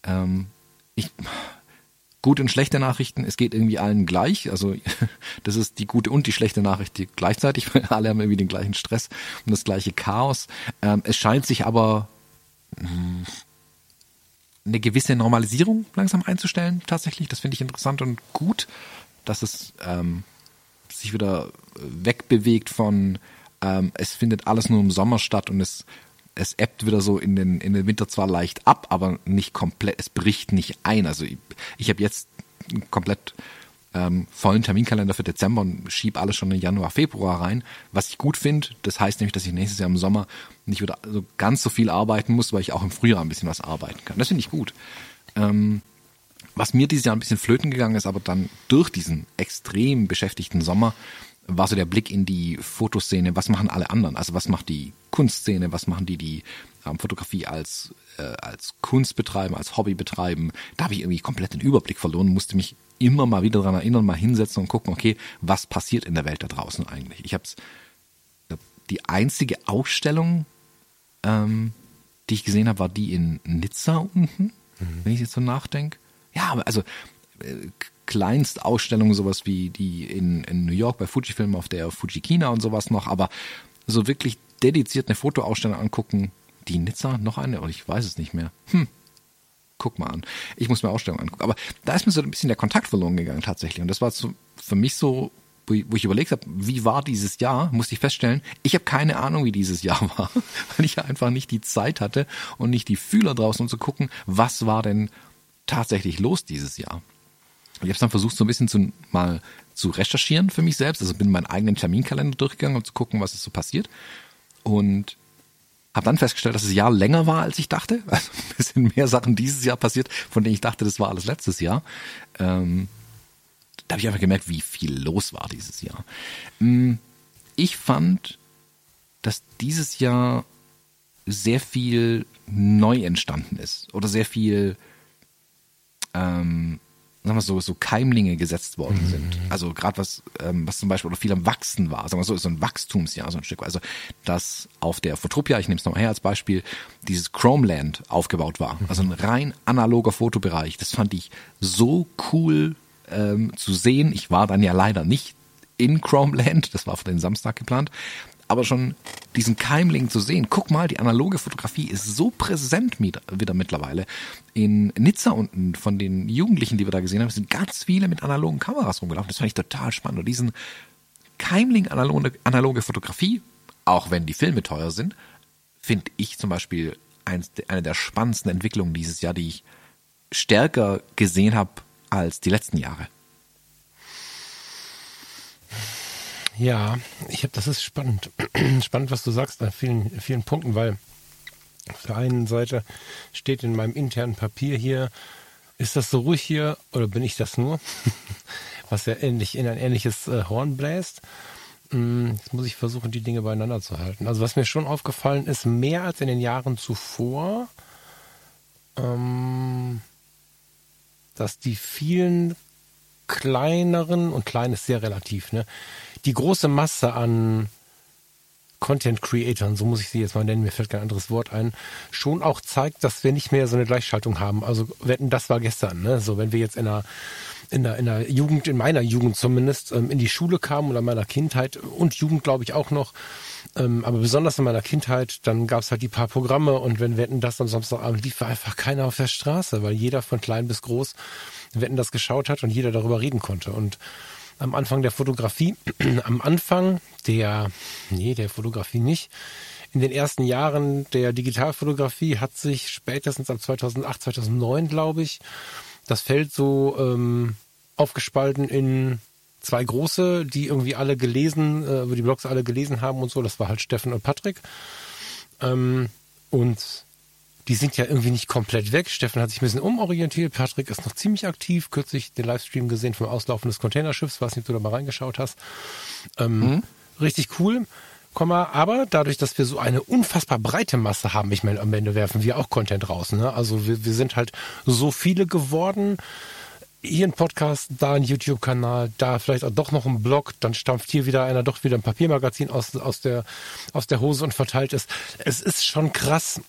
Ähm, ich gute und schlechte Nachrichten, es geht irgendwie allen gleich. Also das ist die gute und die schlechte Nachricht die gleichzeitig, weil alle haben irgendwie den gleichen Stress und das gleiche Chaos. Ähm, es scheint sich aber mh, hm, eine gewisse Normalisierung langsam einzustellen, tatsächlich. Das finde ich interessant und gut, dass es ähm, sich wieder wegbewegt von ähm, es findet alles nur im Sommer statt und es es ebbt wieder so in den, in den Winter zwar leicht ab, aber nicht komplett, es bricht nicht ein. Also ich, ich habe jetzt einen komplett ähm, vollen Terminkalender für Dezember und schieb alles schon in Januar, Februar rein, was ich gut finde. Das heißt nämlich, dass ich nächstes Jahr im Sommer nicht wieder so ganz so viel arbeiten muss, weil ich auch im Frühjahr ein bisschen was arbeiten kann. Das finde ich gut. Ähm, was mir dieses Jahr ein bisschen flöten gegangen ist, aber dann durch diesen extrem beschäftigten Sommer, war so der Blick in die Fotoszene, was machen alle anderen? Also was macht die Kunstszene, was machen die, die ähm, Fotografie als, äh, als Kunst betreiben, als Hobby betreiben? Da habe ich irgendwie komplett den Überblick verloren, musste mich immer mal wieder daran erinnern, mal hinsetzen und gucken, okay, was passiert in der Welt da draußen eigentlich? Ich habe die einzige Ausstellung, ähm, die ich gesehen habe, war die in Nizza unten, mhm. wenn ich jetzt so nachdenke. Ja, aber also äh, Kleinstausstellungen, sowas wie die in, in New York bei Fujifilm auf der Fujikina und sowas noch, aber so wirklich dediziert eine Fotoausstellung angucken, die Nizza, noch eine, oder ich weiß es nicht mehr. Hm, guck mal an. Ich muss mir Ausstellungen angucken. Aber da ist mir so ein bisschen der Kontakt verloren gegangen tatsächlich. Und das war so für mich so, wo ich überlegt habe, wie war dieses Jahr, musste ich feststellen, ich habe keine Ahnung, wie dieses Jahr war, weil ich einfach nicht die Zeit hatte und nicht die Fühler draußen, um zu gucken, was war denn tatsächlich los dieses Jahr. Ich habe dann versucht, so ein bisschen zu, mal zu recherchieren für mich selbst. Also bin meinen eigenen Terminkalender durchgegangen, um zu gucken, was ist so passiert. Und habe dann festgestellt, dass das Jahr länger war, als ich dachte. Also ein bisschen mehr Sachen dieses Jahr passiert, von denen ich dachte, das war alles letztes Jahr. Ähm, da habe ich einfach gemerkt, wie viel los war dieses Jahr. Hm, ich fand, dass dieses Jahr sehr viel neu entstanden ist oder sehr viel ähm, sagen wir so, so Keimlinge gesetzt worden mhm. sind. Also gerade was, ähm, was zum Beispiel oder viel am Wachsen war, sagen wir so, ist so ein Wachstumsjahr, so ein Stück. Also dass auf der Fotopia, ich nehme es nochmal her als Beispiel, dieses Chromeland aufgebaut war. Also ein rein analoger Fotobereich. Das fand ich so cool ähm, zu sehen. Ich war dann ja leider nicht in Chromeland, das war für den Samstag geplant, aber schon diesen Keimling zu sehen. Guck mal, die analoge Fotografie ist so präsent wieder mittlerweile. In Nizza unten von den Jugendlichen, die wir da gesehen haben, sind ganz viele mit analogen Kameras rumgelaufen. Das fand ich total spannend. Und diesen Keimling analoge, analoge Fotografie auch wenn die Filme teuer sind, finde ich zum Beispiel eins, eine der spannendsten Entwicklungen dieses Jahr, die ich stärker gesehen habe als die letzten Jahre. Ja, ich habe, das ist spannend. spannend, was du sagst an vielen, vielen Punkten, weil auf der einen Seite steht in meinem internen Papier hier, ist das so ruhig hier oder bin ich das nur? was ja ähnlich in ein ähnliches äh, Horn bläst. Mm, jetzt muss ich versuchen, die Dinge beieinander zu halten. Also was mir schon aufgefallen ist, mehr als in den Jahren zuvor, ähm, dass die vielen kleineren, und klein ist sehr relativ, ne, die große Masse an Content Creatoren, so muss ich sie jetzt mal nennen, mir fällt kein anderes Wort ein, schon auch zeigt, dass wir nicht mehr so eine Gleichschaltung haben. Also wetten, das war gestern, ne? So wenn wir jetzt in einer in der, in der Jugend, in meiner Jugend zumindest, ähm, in die Schule kamen oder meiner Kindheit und Jugend glaube ich auch noch, ähm, aber besonders in meiner Kindheit, dann gab es halt die paar Programme und wenn Wetten das am Samstagabend lief, war einfach keiner auf der Straße, weil jeder von klein bis groß Wetten das geschaut hat und jeder darüber reden konnte. Und am Anfang der Fotografie, am Anfang der, nee, der Fotografie nicht, in den ersten Jahren der Digitalfotografie hat sich spätestens ab 2008, 2009, glaube ich, das Feld so ähm, aufgespalten in zwei große, die irgendwie alle gelesen, äh, die Blogs alle gelesen haben und so. Das war halt Steffen und Patrick. Ähm, und die sind ja irgendwie nicht komplett weg. Steffen hat sich ein bisschen umorientiert. Patrick ist noch ziemlich aktiv. Kürzlich den Livestream gesehen vom Auslaufen des Containerschiffs. Weiß nicht, ob du da mal reingeschaut hast. Ähm, mhm. Richtig cool. Aber dadurch, dass wir so eine unfassbar breite Masse haben, ich meine, am Ende werfen wir auch Content raus. Ne? Also wir, wir sind halt so viele geworden. Hier ein Podcast, da ein YouTube-Kanal, da vielleicht auch doch noch ein Blog, dann stampft hier wieder einer doch wieder ein Papiermagazin aus, aus, der, aus der Hose und verteilt es. Es ist schon krass,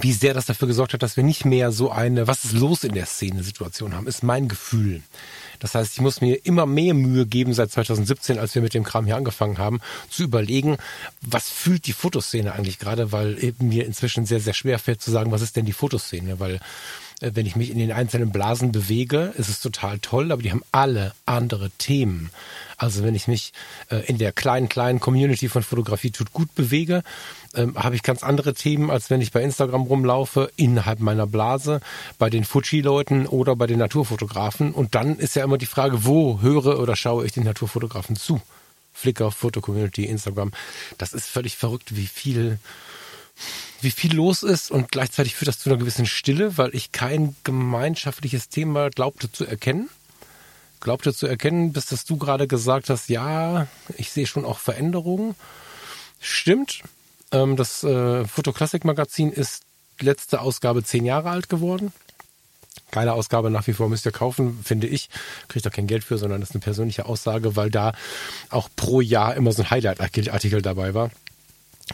wie sehr das dafür gesorgt hat, dass wir nicht mehr so eine, was ist los in der Szene Situation haben, ist mein Gefühl. Das heißt, ich muss mir immer mehr Mühe geben seit 2017, als wir mit dem Kram hier angefangen haben, zu überlegen, was fühlt die Fotoszene eigentlich gerade, weil mir inzwischen sehr, sehr schwer fällt zu sagen, was ist denn die Fotoszene, weil wenn ich mich in den einzelnen Blasen bewege, ist es total toll, aber die haben alle andere Themen. Also wenn ich mich äh, in der kleinen, kleinen Community von Fotografie tut gut bewege, ähm, habe ich ganz andere Themen, als wenn ich bei Instagram rumlaufe, innerhalb meiner Blase, bei den Fuji-Leuten oder bei den Naturfotografen. Und dann ist ja immer die Frage, wo höre oder schaue ich den Naturfotografen zu? Flickr, Foto-Community, Instagram. Das ist völlig verrückt, wie viel wie viel los ist und gleichzeitig führt das zu einer gewissen Stille, weil ich kein gemeinschaftliches Thema glaubte zu erkennen. Glaubte zu erkennen, bis dass du gerade gesagt hast, ja, ich sehe schon auch Veränderungen. Stimmt. Ähm, das äh, Fotoklassik-Magazin ist letzte Ausgabe zehn Jahre alt geworden. Geile Ausgabe nach wie vor müsst ihr kaufen, finde ich. Kriegt da kein Geld für, sondern das ist eine persönliche Aussage, weil da auch pro Jahr immer so ein Highlight-Artikel dabei war.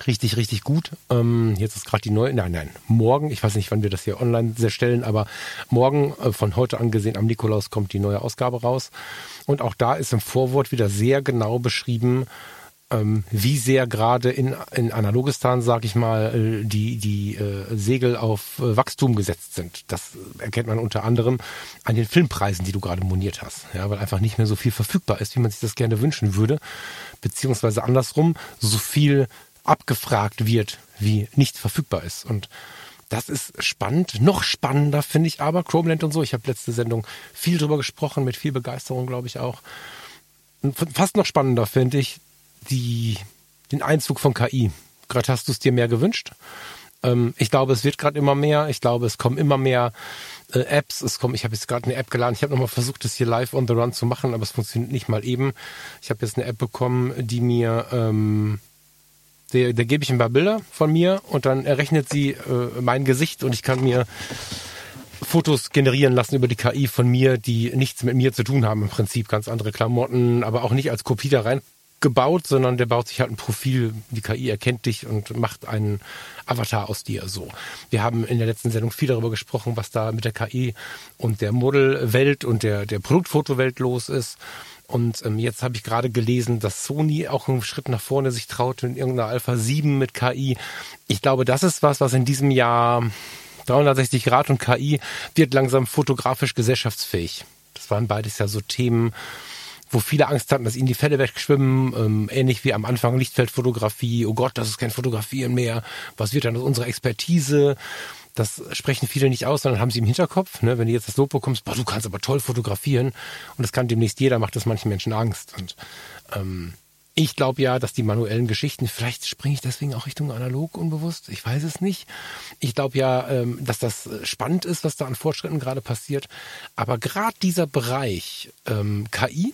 Richtig, richtig gut. Ähm, jetzt ist gerade die neue, nein, nein, morgen, ich weiß nicht, wann wir das hier online stellen, aber morgen, äh, von heute an gesehen, am Nikolaus kommt die neue Ausgabe raus. Und auch da ist im Vorwort wieder sehr genau beschrieben, ähm, wie sehr gerade in, in Analogistan, sag ich mal, äh, die, die äh, Segel auf äh, Wachstum gesetzt sind. Das erkennt man unter anderem an den Filmpreisen, die du gerade moniert hast. Ja, weil einfach nicht mehr so viel verfügbar ist, wie man sich das gerne wünschen würde. Beziehungsweise andersrum, so viel abgefragt wird, wie nicht verfügbar ist. Und das ist spannend. Noch spannender finde ich aber Chromeland und so. Ich habe letzte Sendung viel drüber gesprochen, mit viel Begeisterung, glaube ich auch. Und fast noch spannender finde ich die, den Einzug von KI. Gerade hast du es dir mehr gewünscht. Ähm, ich glaube, es wird gerade immer mehr. Ich glaube, es kommen immer mehr äh, Apps. Es kommen, ich habe jetzt gerade eine App geladen. Ich habe nochmal versucht, das hier live on the run zu machen, aber es funktioniert nicht mal eben. Ich habe jetzt eine App bekommen, die mir ähm, der, der gebe ich ein paar Bilder von mir und dann errechnet sie äh, mein Gesicht und ich kann mir Fotos generieren lassen über die KI von mir, die nichts mit mir zu tun haben im Prinzip. Ganz andere Klamotten, aber auch nicht als Kopie da rein gebaut, sondern der baut sich halt ein Profil. Die KI erkennt dich und macht einen Avatar aus dir. So. Wir haben in der letzten Sendung viel darüber gesprochen, was da mit der KI und der Modelwelt und der, der Produktfotowelt los ist. Und ähm, jetzt habe ich gerade gelesen, dass Sony auch einen Schritt nach vorne sich traut in irgendeiner Alpha 7 mit KI. Ich glaube, das ist was, was in diesem Jahr 360 Grad und KI wird langsam fotografisch gesellschaftsfähig. Das waren beides ja so Themen, wo viele Angst hatten, dass ihnen die Fälle wegschwimmen, ähm, ähnlich wie am Anfang Lichtfeldfotografie, oh Gott, das ist kein Fotografieren mehr, was wird dann aus unserer Expertise? Das sprechen viele nicht aus, sondern haben sie im Hinterkopf. Ne? Wenn du jetzt das Lob bekommst, boah, du kannst aber toll fotografieren und das kann demnächst jeder, macht das manchen Menschen Angst. Und ähm, ich glaube ja, dass die manuellen Geschichten, vielleicht springe ich deswegen auch Richtung analog unbewusst, ich weiß es nicht. Ich glaube ja, ähm, dass das spannend ist, was da an Fortschritten gerade passiert. Aber gerade dieser Bereich ähm, KI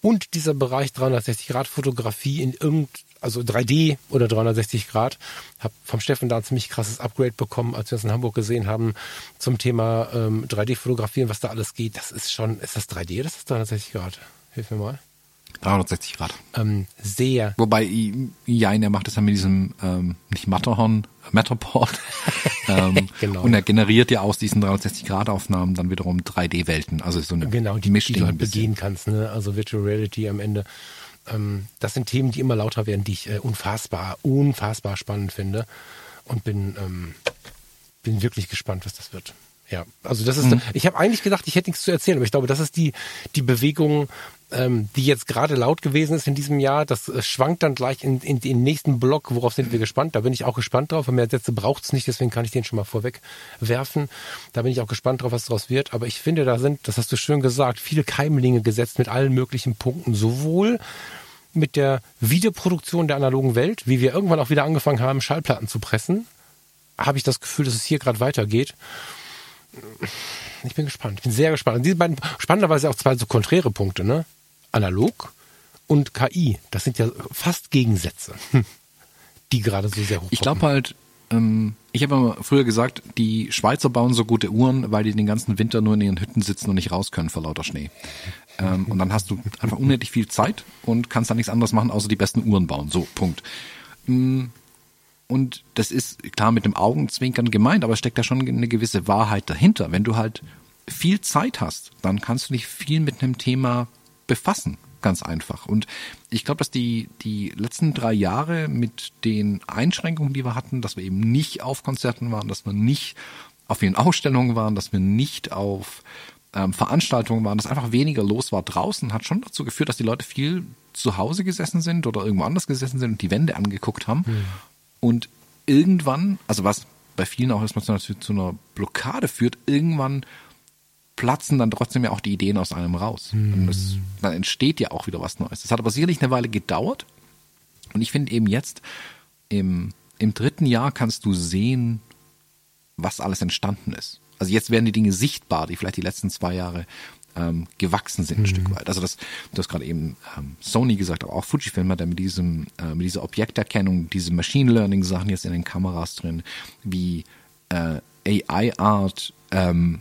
und dieser Bereich 360-Grad-Fotografie in irgend, also 3D oder 360 Grad, habe vom Steffen da ein ziemlich krasses Upgrade bekommen, als wir uns in Hamburg gesehen haben zum Thema ähm, 3D-Fotografieren, was da alles geht. Das ist schon, ist das 3D oder ist das 360 Grad? Hilf mir mal. 360 Grad. Ähm, sehr. Wobei, Jain, er macht das ja mit diesem, ähm, nicht Matterhorn, Matterport. ähm, genau. Und er generiert ja aus diesen 360-Grad-Aufnahmen dann wiederum 3D-Welten. Also so eine Genau, die, die du halt begehen kannst, ne? Also Virtual Reality am Ende. Ähm, das sind Themen, die immer lauter werden, die ich äh, unfassbar, unfassbar spannend finde. Und bin, ähm, bin wirklich gespannt, was das wird. Ja, also das ist, mhm. ich habe eigentlich gedacht, ich hätte nichts zu erzählen, aber ich glaube, das ist die, die Bewegung, ähm, die jetzt gerade laut gewesen ist in diesem Jahr. Das äh, schwankt dann gleich in, in, den nächsten Block. Worauf sind wir gespannt? Da bin ich auch gespannt drauf. Mehr Sätze braucht es nicht, deswegen kann ich den schon mal vorweg werfen. Da bin ich auch gespannt drauf, was daraus wird. Aber ich finde, da sind, das hast du schön gesagt, viele Keimlinge gesetzt mit allen möglichen Punkten. Sowohl mit der Videoproduktion der analogen Welt, wie wir irgendwann auch wieder angefangen haben, Schallplatten zu pressen, habe ich das Gefühl, dass es hier gerade weitergeht ich bin gespannt. Ich bin sehr gespannt. Und diese beiden, spannenderweise auch zwei so konträre Punkte, ne? Analog und KI. Das sind ja fast Gegensätze, die gerade so sehr hoch Ich glaube halt, ähm, ich habe immer früher gesagt, die Schweizer bauen so gute Uhren, weil die den ganzen Winter nur in ihren Hütten sitzen und nicht raus können vor lauter Schnee. Ähm, und dann hast du einfach unendlich viel Zeit und kannst dann nichts anderes machen, außer die besten Uhren bauen. So, Punkt. Mm, und das ist klar mit dem Augenzwinkern gemeint, aber es steckt da schon eine gewisse Wahrheit dahinter. Wenn du halt viel Zeit hast, dann kannst du dich viel mit einem Thema befassen. Ganz einfach. Und ich glaube, dass die, die letzten drei Jahre mit den Einschränkungen, die wir hatten, dass wir eben nicht auf Konzerten waren, dass wir nicht auf vielen Ausstellungen waren, dass wir nicht auf ähm, Veranstaltungen waren, dass einfach weniger los war draußen, hat schon dazu geführt, dass die Leute viel zu Hause gesessen sind oder irgendwo anders gesessen sind und die Wände angeguckt haben. Mhm. Und irgendwann, also was bei vielen auch erstmal zu, zu einer Blockade führt, irgendwann platzen dann trotzdem ja auch die Ideen aus einem raus. Mhm. Und das, dann entsteht ja auch wieder was Neues. Das hat aber sicherlich eine Weile gedauert. Und ich finde eben jetzt, im, im dritten Jahr kannst du sehen, was alles entstanden ist. Also jetzt werden die Dinge sichtbar, die vielleicht die letzten zwei Jahre ähm, gewachsen sind, ein mhm. Stück weit. Also das, du hast gerade eben ähm, Sony gesagt, aber auch Fujifilm hat da mit diesem, äh, mit dieser Objekterkennung, diese Machine Learning Sachen jetzt in den Kameras drin, wie äh, AI Art ähm,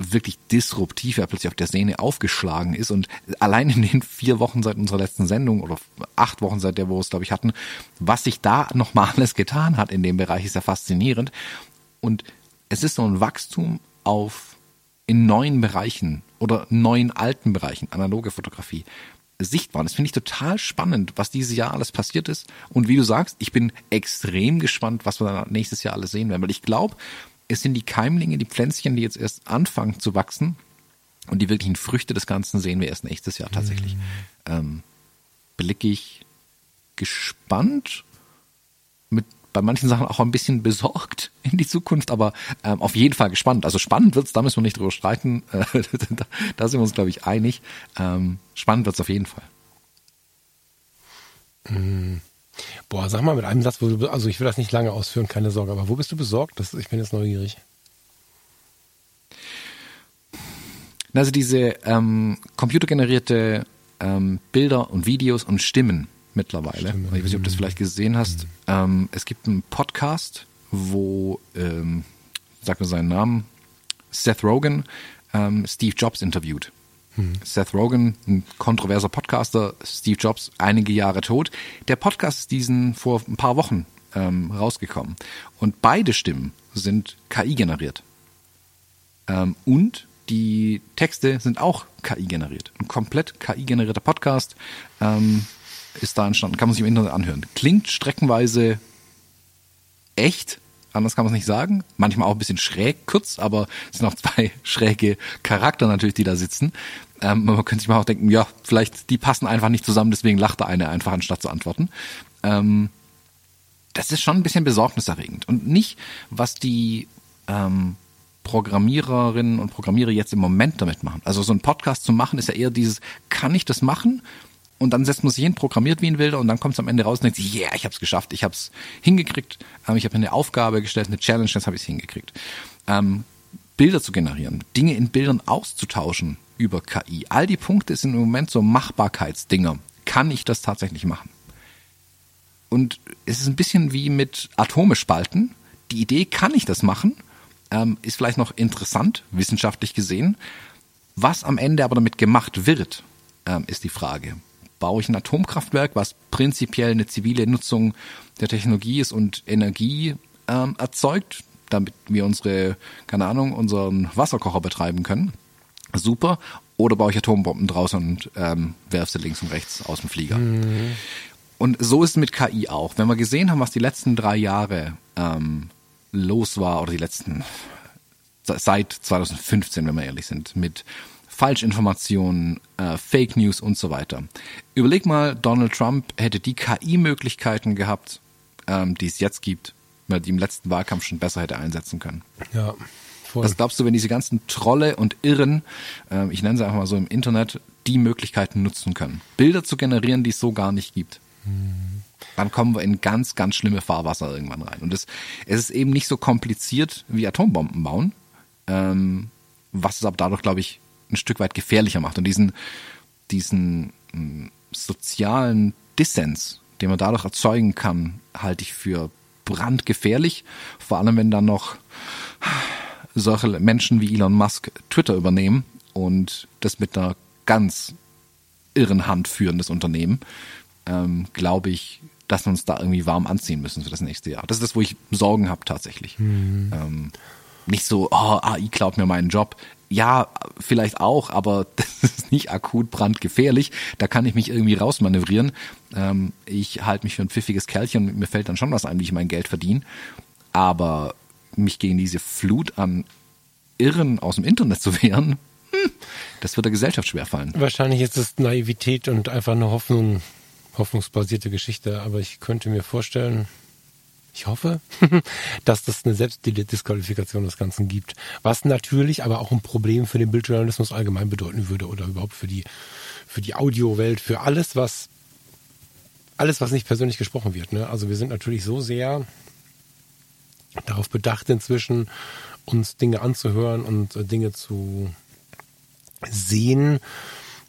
wirklich disruptiv ja plötzlich auf der Szene aufgeschlagen ist und allein in den vier Wochen seit unserer letzten Sendung oder acht Wochen seit der, wo wir es glaube ich hatten, was sich da nochmal alles getan hat in dem Bereich, ist ja faszinierend und es ist so ein Wachstum auf in neuen Bereichen oder neuen alten Bereichen, analoge Fotografie, sichtbar. Das finde ich total spannend, was dieses Jahr alles passiert ist. Und wie du sagst, ich bin extrem gespannt, was wir dann nächstes Jahr alles sehen werden. Weil ich glaube, es sind die Keimlinge, die Pflänzchen, die jetzt erst anfangen zu wachsen. Und die wirklichen Früchte des Ganzen sehen wir erst nächstes Jahr tatsächlich. Mhm. Ähm, blicke ich gespannt mit bei manchen Sachen auch ein bisschen besorgt in die Zukunft, aber ähm, auf jeden Fall gespannt. Also spannend wird's, da müssen wir nicht drüber streiten. Da, da, sind wir uns, glaube ich, einig. Ähm, spannend wird's auf jeden Fall. Mhm. Boah, sag mal mit einem Satz, wo du, also ich will das nicht lange ausführen, keine Sorge, aber wo bist du besorgt? Das, ich bin jetzt neugierig. Also diese ähm, computergenerierte ähm, Bilder und Videos und Stimmen, mittlerweile. Stimmt. Ich weiß nicht, ob du das vielleicht gesehen hast. Mhm. Ähm, es gibt einen Podcast, wo, ähm, sag mir seinen Namen, Seth Rogen ähm, Steve Jobs interviewt. Seth Rogen, ein kontroverser Podcaster, Steve Jobs einige Jahre tot. Der Podcast ist diesen vor ein paar Wochen ähm, rausgekommen. Und beide Stimmen sind KI generiert. Ähm, und die Texte sind auch KI generiert. Ein komplett KI generierter Podcast. Ähm, ist da entstanden. Kann man sich im Internet anhören. Klingt streckenweise echt, anders kann man es nicht sagen. Manchmal auch ein bisschen schräg, kurz, aber es sind auch zwei schräge Charakter natürlich, die da sitzen. Ähm, man könnte sich mal auch denken, ja, vielleicht die passen einfach nicht zusammen, deswegen lacht der eine einfach, anstatt zu antworten. Ähm, das ist schon ein bisschen besorgniserregend. Und nicht, was die ähm, Programmiererinnen und Programmierer jetzt im Moment damit machen. Also so ein Podcast zu machen, ist ja eher dieses, kann ich das machen? Und dann setzt man sich hin, programmiert wie ein Wilder und dann kommt es am Ende raus und denkt sich, yeah, ich habe es geschafft, ich habe es hingekriegt, ähm, ich habe eine Aufgabe gestellt, eine Challenge, jetzt habe ich es hingekriegt. Ähm, Bilder zu generieren, Dinge in Bildern auszutauschen über KI. All die Punkte sind im Moment so Machbarkeitsdinger. Kann ich das tatsächlich machen? Und es ist ein bisschen wie mit Atome spalten. Die Idee, kann ich das machen, ähm, ist vielleicht noch interessant, wissenschaftlich gesehen. Was am Ende aber damit gemacht wird, ähm, ist die Frage. Baue ich ein Atomkraftwerk, was prinzipiell eine zivile Nutzung der Technologie ist und Energie ähm, erzeugt, damit wir unsere, keine Ahnung, unseren Wasserkocher betreiben können? Super. Oder baue ich Atombomben draußen und ähm, werfe sie links und rechts aus dem Flieger? Mhm. Und so ist es mit KI auch. Wenn wir gesehen haben, was die letzten drei Jahre ähm, los war, oder die letzten, seit 2015, wenn wir ehrlich sind, mit Falschinformationen, äh, Fake News und so weiter. Überleg mal, Donald Trump hätte die KI-Möglichkeiten gehabt, ähm, die es jetzt gibt, die im letzten Wahlkampf schon besser hätte einsetzen können. Ja. Voll. Was glaubst du, wenn diese ganzen Trolle und Irren, äh, ich nenne sie einfach mal so im Internet, die Möglichkeiten nutzen können? Bilder zu generieren, die es so gar nicht gibt dann kommen wir in ganz, ganz schlimme Fahrwasser irgendwann rein. Und es, es ist eben nicht so kompliziert wie Atombomben bauen, ähm, was es aber dadurch, glaube ich, ein Stück weit gefährlicher macht. Und diesen, diesen hm, sozialen Dissens, den man dadurch erzeugen kann, halte ich für brandgefährlich. Vor allem, wenn dann noch solche Menschen wie Elon Musk Twitter übernehmen und das mit einer ganz irren Hand führen, das Unternehmen ähm, glaube ich, dass wir uns da irgendwie warm anziehen müssen für das nächste Jahr. Das ist das, wo ich Sorgen habe tatsächlich. Mhm. Ähm, nicht so, oh, AI klaut mir meinen Job. Ja, vielleicht auch, aber das ist nicht akut brandgefährlich. Da kann ich mich irgendwie rausmanövrieren. Ähm, ich halte mich für ein pfiffiges Kerlchen und mir fällt dann schon was ein, wie ich mein Geld verdiene. Aber mich gegen diese Flut an Irren aus dem Internet zu wehren, hm, das wird der Gesellschaft schwerfallen. Wahrscheinlich ist es Naivität und einfach eine Hoffnung, hoffnungsbasierte Geschichte, aber ich könnte mir vorstellen, ich hoffe, dass das eine Selbstdisqualifikation des Ganzen gibt. Was natürlich aber auch ein Problem für den Bildjournalismus allgemein bedeuten würde oder überhaupt für die, für die Audiowelt, für alles, was, alles, was nicht persönlich gesprochen wird. Ne? Also wir sind natürlich so sehr darauf bedacht inzwischen, uns Dinge anzuhören und äh, Dinge zu sehen,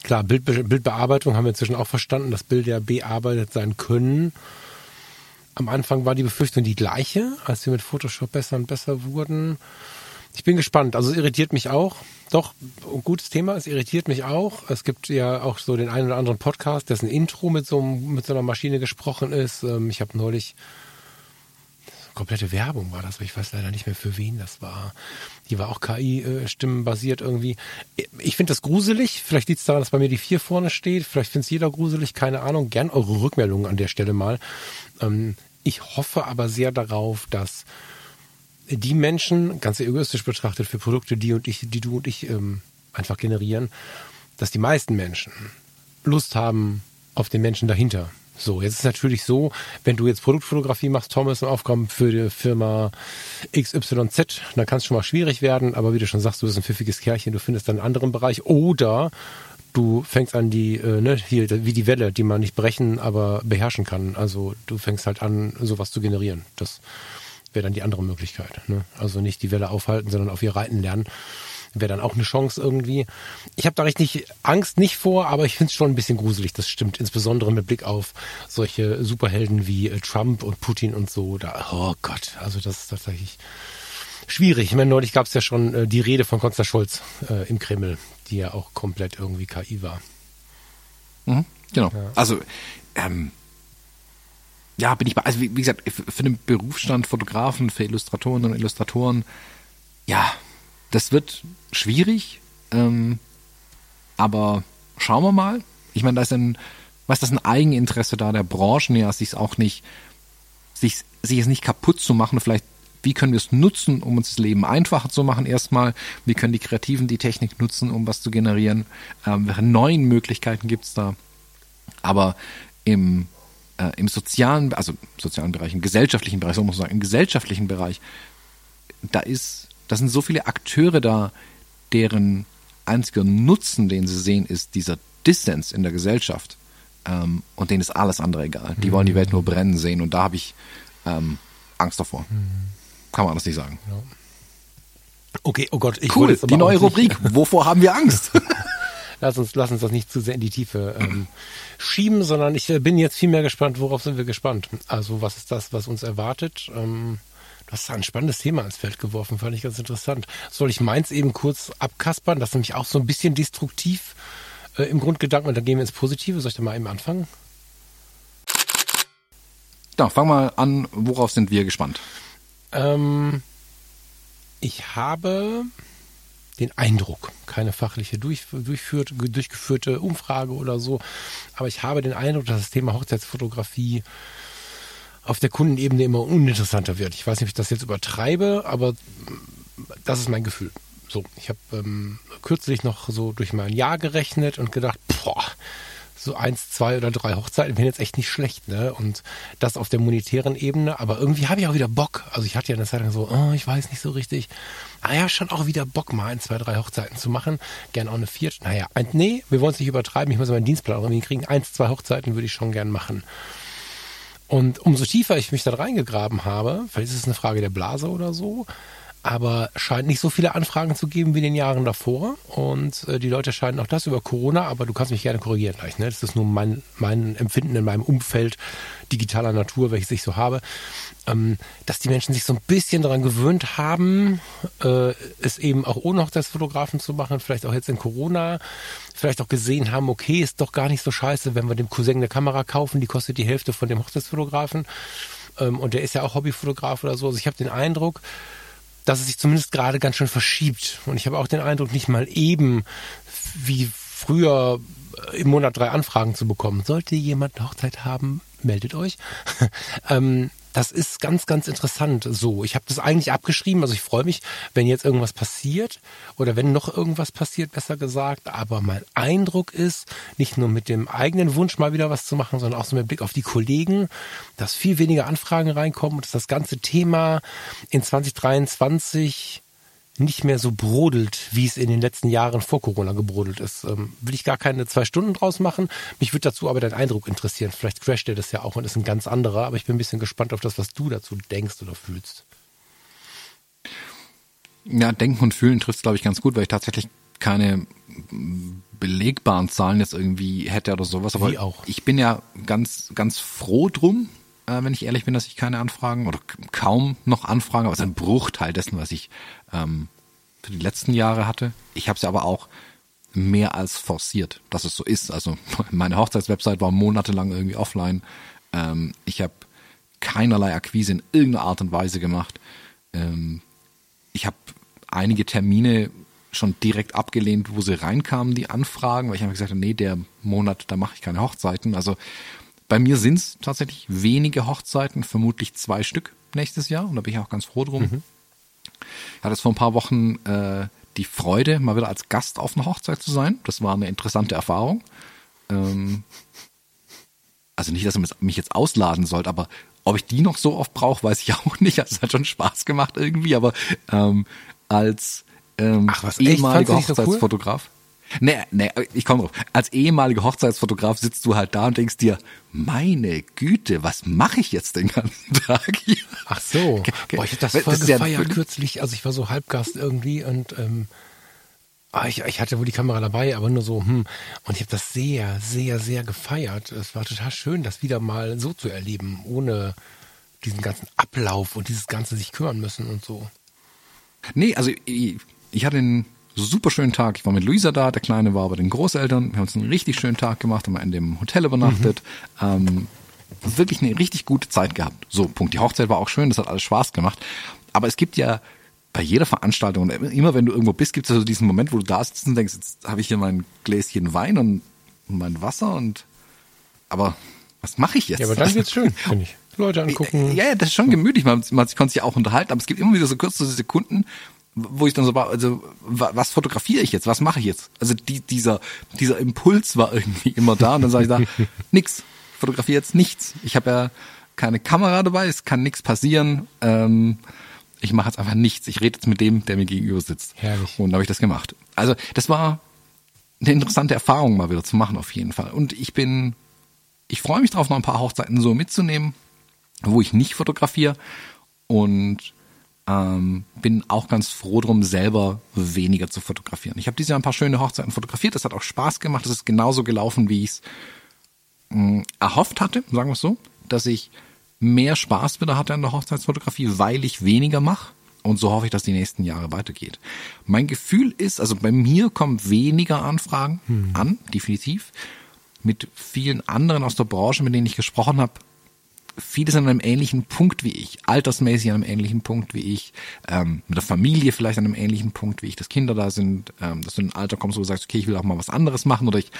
Klar, Bildbe Bildbearbeitung haben wir inzwischen auch verstanden, dass Bilder bearbeitet sein können. Am Anfang war die Befürchtung die gleiche, als wir mit Photoshop besser und besser wurden. Ich bin gespannt. Also es irritiert mich auch. Doch, ein gutes Thema. Es irritiert mich auch. Es gibt ja auch so den einen oder anderen Podcast, dessen Intro mit so, mit so einer Maschine gesprochen ist. Ähm, ich habe neulich komplette Werbung war das, aber ich weiß leider nicht mehr für wen das war. Die war auch KI-Stimmenbasiert irgendwie. Ich finde das gruselig. Vielleicht liegt es daran, dass bei mir die vier vorne steht. Vielleicht findet es jeder gruselig. Keine Ahnung. Gern eure Rückmeldungen an der Stelle mal. Ähm, ich hoffe aber sehr darauf, dass die Menschen, ganz egoistisch betrachtet, für Produkte, die und ich, die du und ich ähm, einfach generieren, dass die meisten Menschen Lust haben auf den Menschen dahinter so, jetzt ist natürlich so, wenn du jetzt Produktfotografie machst, Thomas, und Aufgaben für die Firma XYZ, dann kann es schon mal schwierig werden, aber wie du schon sagst, du bist ein pfiffiges Kerlchen, du findest dann einen anderen Bereich oder du fängst an die, äh, ne, hier, wie die Welle, die man nicht brechen, aber beherrschen kann. Also du fängst halt an, sowas zu generieren. Das wäre dann die andere Möglichkeit. Ne? Also nicht die Welle aufhalten, sondern auf ihr reiten lernen wäre dann auch eine Chance irgendwie. Ich habe da richtig Angst nicht vor, aber ich finde es schon ein bisschen gruselig, das stimmt. Insbesondere mit Blick auf solche Superhelden wie äh, Trump und Putin und so. Da, oh Gott, also das ist tatsächlich schwierig. Ich meine, neulich gab es ja schon äh, die Rede von Konstantin Scholz äh, im Kreml, die ja auch komplett irgendwie KI war. Mhm, genau. Ja. Also, ähm, ja, bin ich bei, also wie, wie gesagt, für den Berufsstand Fotografen, für Illustratoren und Illustratoren, ja, das wird schwierig, ähm, aber schauen wir mal. Ich meine, da ist ein, was das ein Eigeninteresse da der Branchen, ja, sich auch nicht, sich, sich es nicht kaputt zu machen, vielleicht wie können wir es nutzen, um uns das Leben einfacher zu machen erstmal, wie können die Kreativen die Technik nutzen, um was zu generieren, ähm, welche neuen Möglichkeiten gibt's da. Aber im, äh, im sozialen, also sozialen Bereich, im gesellschaftlichen Bereich, so muss man sagen, im gesellschaftlichen Bereich, da ist, da sind so viele Akteure da, deren einziger Nutzen, den sie sehen, ist dieser Dissens in der Gesellschaft. Ähm, und denen ist alles andere egal. Die wollen die Welt nur brennen sehen und da habe ich ähm, Angst davor. Kann man das nicht sagen. Ja. Okay, oh Gott, ich Cool, die neue Rubrik. Wovor haben wir Angst? Lass uns, lass uns das nicht zu sehr in die Tiefe ähm, schieben, sondern ich äh, bin jetzt viel mehr gespannt, worauf sind wir gespannt? Also was ist das, was uns erwartet? Ähm, du hast da ein spannendes Thema ins Feld geworfen, fand ich ganz interessant. Soll ich meins eben kurz abkaspern? Das ist nämlich auch so ein bisschen destruktiv äh, im Grundgedanken und dann gehen wir ins Positive. Soll ich da mal eben anfangen? Ja, fang mal an, worauf sind wir gespannt? Ähm, ich habe den Eindruck, keine fachliche durch, durchführt, durchgeführte Umfrage oder so, aber ich habe den Eindruck, dass das Thema Hochzeitsfotografie auf der Kundenebene immer uninteressanter wird. Ich weiß nicht, ob ich das jetzt übertreibe, aber das ist mein Gefühl. So, ich habe ähm, kürzlich noch so durch mein Jahr gerechnet und gedacht, boah, so eins, zwei oder drei Hochzeiten wären jetzt echt nicht schlecht, ne? Und das auf der monetären Ebene, aber irgendwie habe ich auch wieder Bock. Also ich hatte ja eine Zeit lang so, oh, ich weiß nicht so richtig. Ah ja, schon auch wieder Bock, mal ein, zwei, drei Hochzeiten zu machen. Gern auch eine vierte. Naja, ein, nee, wir wollen es nicht übertreiben. Ich muss meinen Dienstplan irgendwie kriegen. Eins, zwei Hochzeiten würde ich schon gern machen. Und umso tiefer ich mich da reingegraben habe, vielleicht ist es eine Frage der Blase oder so, aber scheint nicht so viele Anfragen zu geben wie in den Jahren davor. Und äh, die Leute scheinen auch das über Corona, aber du kannst mich gerne korrigieren gleich. Ne? Das ist nur mein, mein Empfinden in meinem Umfeld digitaler Natur, welches ich so habe, ähm, dass die Menschen sich so ein bisschen daran gewöhnt haben, äh, es eben auch ohne Hochzeitsfotografen zu machen, vielleicht auch jetzt in Corona, vielleicht auch gesehen haben, okay, ist doch gar nicht so scheiße, wenn wir dem Cousin eine Kamera kaufen, die kostet die Hälfte von dem Hochzeitsfotografen. Ähm, und der ist ja auch Hobbyfotograf oder so. Also ich habe den Eindruck, dass es sich zumindest gerade ganz schön verschiebt. Und ich habe auch den Eindruck, nicht mal eben wie früher im Monat drei Anfragen zu bekommen. Sollte jemand eine Hochzeit haben, meldet euch. ähm, das ist ganz, ganz interessant so. Ich habe das eigentlich abgeschrieben, also ich freue mich, wenn jetzt irgendwas passiert oder wenn noch irgendwas passiert, besser gesagt. Aber mein Eindruck ist, nicht nur mit dem eigenen Wunsch mal wieder was zu machen, sondern auch so mit Blick auf die Kollegen, dass viel weniger Anfragen reinkommen und dass das ganze Thema in 2023 nicht mehr so brodelt, wie es in den letzten Jahren vor Corona gebrodelt ist. Ähm, will ich gar keine zwei Stunden draus machen. Mich würde dazu aber dein Eindruck interessieren. Vielleicht crasht dir das ja auch und ist ein ganz anderer, aber ich bin ein bisschen gespannt auf das, was du dazu denkst oder fühlst. Ja, Denken und Fühlen trifft glaube ich, ganz gut, weil ich tatsächlich keine belegbaren Zahlen jetzt irgendwie hätte oder sowas. Aber Wie auch. ich bin ja ganz, ganz froh drum, äh, wenn ich ehrlich bin, dass ich keine Anfragen oder kaum noch Anfragen, aber es ist ein Bruchteil dessen, was ich ähm, für die letzten Jahre hatte. Ich habe es ja aber auch mehr als forciert, dass es so ist. Also meine Hochzeitswebsite war monatelang irgendwie offline. Ähm, ich habe keinerlei Akquise in irgendeiner Art und Weise gemacht. Ähm, ich habe einige Termine schon direkt abgelehnt, wo sie reinkamen, die Anfragen, weil ich einfach gesagt habe, nee, der Monat, da mache ich keine Hochzeiten. Also bei mir sind es tatsächlich wenige Hochzeiten, vermutlich zwei Stück nächstes Jahr und da bin ich auch ganz froh drum. Ich hatte jetzt vor ein paar Wochen äh, die Freude, mal wieder als Gast auf einer Hochzeit zu sein. Das war eine interessante Erfahrung. Ähm, also nicht, dass man mich jetzt ausladen sollte, aber ob ich die noch so oft brauche, weiß ich auch nicht. Also es hat schon Spaß gemacht irgendwie, aber ähm, als ähm, Ach, was, ehemaliger nicht so cool? Nee, nee, ich komme drauf. Als ehemaliger Hochzeitsfotograf sitzt du halt da und denkst dir, meine Güte, was mache ich jetzt den ganzen Tag hier? Ach so. Boah, ich habe das Das voll ist ja- gefeiert kürzlich. Also ich war so Halbgast irgendwie und ähm, ah, ich, ich hatte wohl die Kamera dabei, aber nur so, hm. Und ich habe das sehr, sehr, sehr gefeiert. Es war total schön, das wieder mal so zu erleben, ohne diesen ganzen Ablauf und dieses ganze sich kümmern müssen und so. Nee, also ich, ich hatte einen super schönen Tag. Ich war mit Luisa da, der Kleine war bei den Großeltern. Wir haben uns einen richtig schönen Tag gemacht, haben in dem Hotel übernachtet. Ähm, wirklich eine richtig gute Zeit gehabt. So, Punkt. Die Hochzeit war auch schön, das hat alles Spaß gemacht. Aber es gibt ja bei jeder Veranstaltung und immer wenn du irgendwo bist, gibt es also diesen Moment, wo du da sitzt und denkst, jetzt habe ich hier mein Gläschen Wein und mein Wasser und aber was mache ich jetzt? Ja, aber dann wird's schön, finde ich. Leute angucken. Ja, ja, das ist schon gemütlich. Man, man konnte sich auch unterhalten, aber es gibt immer wieder so kurze Sekunden, wo ich dann so war, also was fotografiere ich jetzt, was mache ich jetzt? Also die, dieser, dieser Impuls war irgendwie immer da und dann sage ich da, nix, fotografiere jetzt nichts. Ich habe ja keine Kamera dabei, es kann nichts passieren. Ähm, ich mache jetzt einfach nichts. Ich rede jetzt mit dem, der mir gegenüber sitzt. Herrlich. Und habe ich das gemacht. Also das war eine interessante Erfahrung mal wieder zu machen auf jeden Fall. Und ich bin, ich freue mich drauf, noch ein paar Hochzeiten so mitzunehmen, wo ich nicht fotografiere. Und ähm, bin auch ganz froh drum, selber weniger zu fotografieren. Ich habe dieses Jahr ein paar schöne Hochzeiten fotografiert. Das hat auch Spaß gemacht. Das ist genauso gelaufen, wie ich es mm, erhofft hatte, sagen wir es so, dass ich mehr Spaß wieder hatte an der Hochzeitsfotografie, weil ich weniger mache. Und so hoffe ich, dass die nächsten Jahre weitergeht. Mein Gefühl ist, also bei mir kommen weniger Anfragen hm. an, definitiv. Mit vielen anderen aus der Branche, mit denen ich gesprochen habe, viele sind an einem ähnlichen Punkt wie ich, altersmäßig an einem ähnlichen Punkt wie ich, ähm, mit der Familie vielleicht an einem ähnlichen Punkt wie ich, dass Kinder da sind, ähm, dass du in ein Alter kommst, wo du sagst, okay, ich will auch mal was anderes machen oder ich,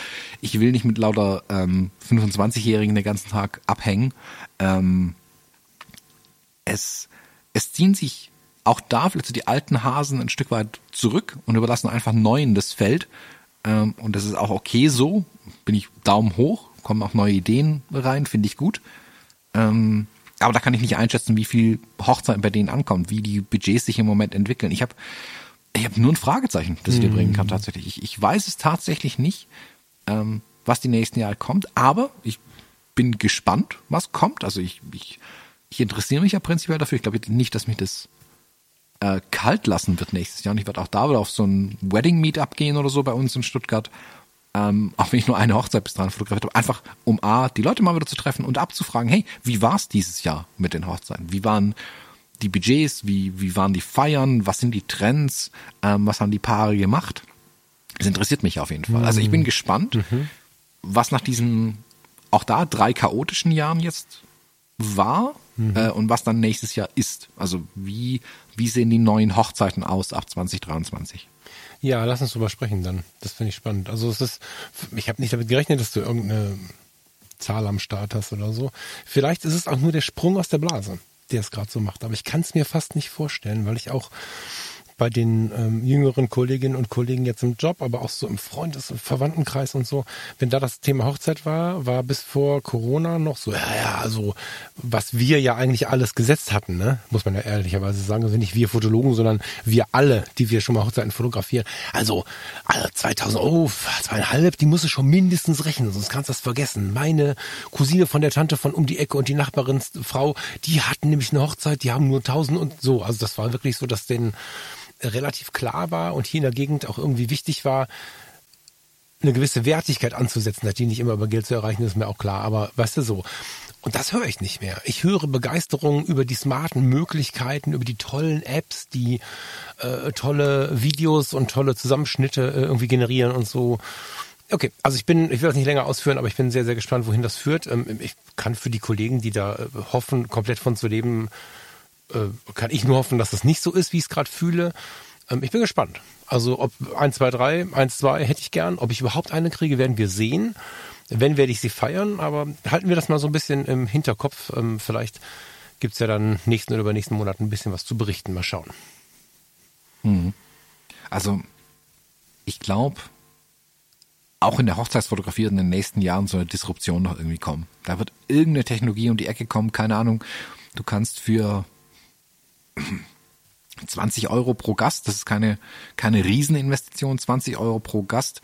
ich will nicht mit lauter ähm, 25-Jährigen den ganzen Tag abhängen. Ähm, es, es ziehen sich auch da vielleicht so die alten Hasen ein Stück weit zurück und überlassen einfach Neuen das Feld. Ähm, und das ist auch okay so. Bin ich Daumen hoch, kommen auch neue Ideen rein, finde ich gut. Ähm, aber da kann ich nicht einschätzen, wie viel Hochzeiten bei denen ankommt, wie die Budgets sich im Moment entwickeln. Ich habe ich hab nur ein Fragezeichen, das ich dir bringen kann tatsächlich. Ich, ich weiß es tatsächlich nicht, ähm, was die nächsten Jahre kommt, aber ich bin gespannt, was kommt. Also ich, ich, ich interessiere mich ja prinzipiell dafür. Ich glaube nicht, dass mich das äh, kalt lassen wird nächstes Jahr. Und ich werde auch da wieder auf so ein Wedding-Meetup gehen oder so bei uns in Stuttgart ähm, auch wenn ich nur eine Hochzeit bis dran fotografiert habe, einfach um A, die Leute mal wieder zu treffen und abzufragen, hey, wie war's dieses Jahr mit den Hochzeiten? Wie waren die Budgets, wie, wie waren die Feiern, was sind die Trends, ähm, was haben die Paare gemacht? Das interessiert mich auf jeden Fall. Also ich bin mhm. gespannt, mhm. was nach diesen, auch da drei chaotischen Jahren jetzt war mhm. äh, und was dann nächstes Jahr ist. Also wie, wie sehen die neuen Hochzeiten aus ab 2023? Ja, lass uns drüber sprechen dann. Das finde ich spannend. Also es ist, ich habe nicht damit gerechnet, dass du irgendeine Zahl am Start hast oder so. Vielleicht ist es auch nur der Sprung aus der Blase, der es gerade so macht. Aber ich kann es mir fast nicht vorstellen, weil ich auch bei den ähm, jüngeren Kolleginnen und Kollegen jetzt im Job, aber auch so im Freundes- und Verwandtenkreis und so, wenn da das Thema Hochzeit war, war bis vor Corona noch so, ja, ja, also was wir ja eigentlich alles gesetzt hatten, ne, muss man ja ehrlicherweise sagen, also nicht wir Fotologen, sondern wir alle, die wir schon mal Hochzeiten fotografieren. Also, also 2000 Euro, zweieinhalb, die muss ich schon mindestens rechnen, sonst kannst du das vergessen. Meine Cousine von der Tante von um die Ecke und die Nachbarinsfrau, die hatten nämlich eine Hochzeit, die haben nur 1000 und so. Also das war wirklich so, dass den relativ klar war und hier in der Gegend auch irgendwie wichtig war, eine gewisse Wertigkeit anzusetzen, dass die nicht immer über Geld zu erreichen ist, mir auch klar. Aber weißt du so. Und das höre ich nicht mehr. Ich höre Begeisterung über die smarten Möglichkeiten, über die tollen Apps, die äh, tolle Videos und tolle Zusammenschnitte äh, irgendwie generieren und so. Okay, also ich bin, ich will das nicht länger ausführen, aber ich bin sehr, sehr gespannt, wohin das führt. Ähm, ich kann für die Kollegen, die da äh, hoffen, komplett von zu leben, äh, kann ich nur hoffen, dass das nicht so ist, wie ich es gerade fühle. Ähm, ich bin gespannt. Also ob 1, 2, 3, 1, 2 hätte ich gern. Ob ich überhaupt eine kriege, werden wir sehen. Wenn, werde ich sie feiern. Aber halten wir das mal so ein bisschen im Hinterkopf. Ähm, vielleicht gibt es ja dann nächsten oder übernächsten Monat ein bisschen was zu berichten. Mal schauen. Hm. Also ich glaube, auch in der Hochzeitsfotografie in den nächsten Jahren so eine Disruption noch irgendwie kommen. Da wird irgendeine Technologie um die Ecke kommen, keine Ahnung. Du kannst für 20 Euro pro Gast, das ist keine, keine Rieseninvestition, 20 Euro pro Gast.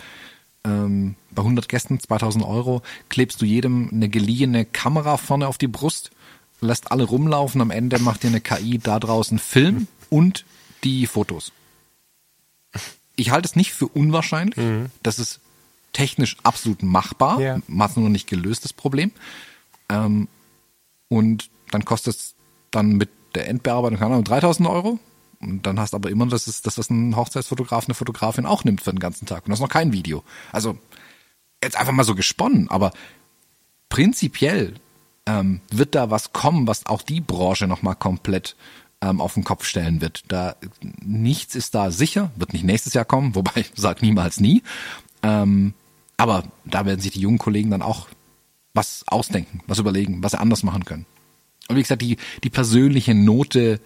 Ähm, bei 100 Gästen 2000 Euro klebst du jedem eine geliehene Kamera vorne auf die Brust, lässt alle rumlaufen, am Ende macht dir eine KI da draußen Film und die Fotos. Ich halte es nicht für unwahrscheinlich. Mhm. Das ist technisch absolut machbar. Ja. Man hat nur noch nicht gelöst, das Problem. Ähm, und dann kostet es dann mit der Endbearbeitung, keine Ahnung, 3000 Euro. Und dann hast aber immer, dass es, dass das ein Hochzeitsfotograf, eine Fotografin auch nimmt für den ganzen Tag. Und das ist noch kein Video. Also, jetzt einfach mal so gesponnen, aber prinzipiell ähm, wird da was kommen, was auch die Branche nochmal komplett ähm, auf den Kopf stellen wird. Da nichts ist da sicher, wird nicht nächstes Jahr kommen, wobei ich sage niemals nie. Ähm, aber da werden sich die jungen Kollegen dann auch was ausdenken, was überlegen, was sie anders machen können. Und wie gesagt, die, die persönliche Note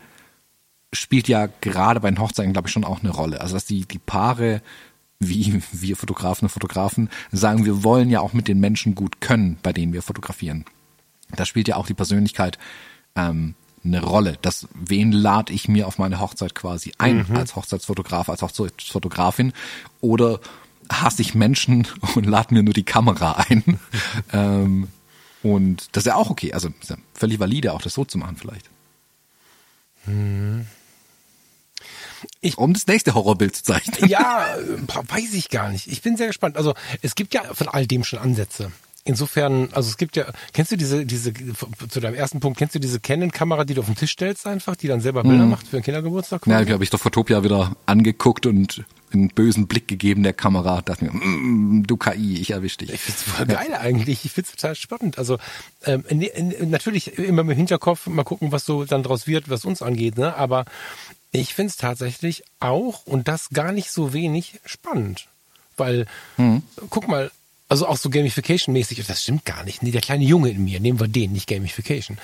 spielt ja gerade bei den Hochzeiten, glaube ich, schon auch eine Rolle. Also dass die, die Paare, wie wir Fotografen und Fotografen, sagen, wir wollen ja auch mit den Menschen gut können, bei denen wir fotografieren. Da spielt ja auch die Persönlichkeit ähm, eine Rolle. Das, wen lade ich mir auf meine Hochzeit quasi ein, mhm. als Hochzeitsfotograf, als Hochzeitsfotografin? Oder hasse ich Menschen und lade mir nur die Kamera ein? ähm, und das ist ja auch okay. Also ist ja völlig valide, auch das so zu machen vielleicht. Mhm. Ich, um das nächste Horrorbild zu zeichnen. Ja, weiß ich gar nicht. Ich bin sehr gespannt. Also es gibt ja von all dem schon Ansätze. Insofern, also es gibt ja, kennst du diese, diese, zu deinem ersten Punkt, kennst du diese Canon-Kamera, die du auf den Tisch stellst einfach, die dann selber Bilder mhm. macht für einen Kindergeburtstag? Ja, glaube ich, doch Fotopia wieder angeguckt und einen bösen Blick gegeben der Kamera, dachte mir, mm, du KI, ich erwisch dich. Ich find's voll geil eigentlich, ich find's total spannend. Also ähm, in, in, natürlich immer im Hinterkopf mal gucken, was so dann draus wird, was uns angeht, ne? Aber ich find's tatsächlich auch, und das gar nicht so wenig, spannend. Weil, mhm. guck mal, also auch so Gamification-mäßig, das stimmt gar nicht. Nee, der kleine Junge in mir, nehmen wir den, nicht Gamification.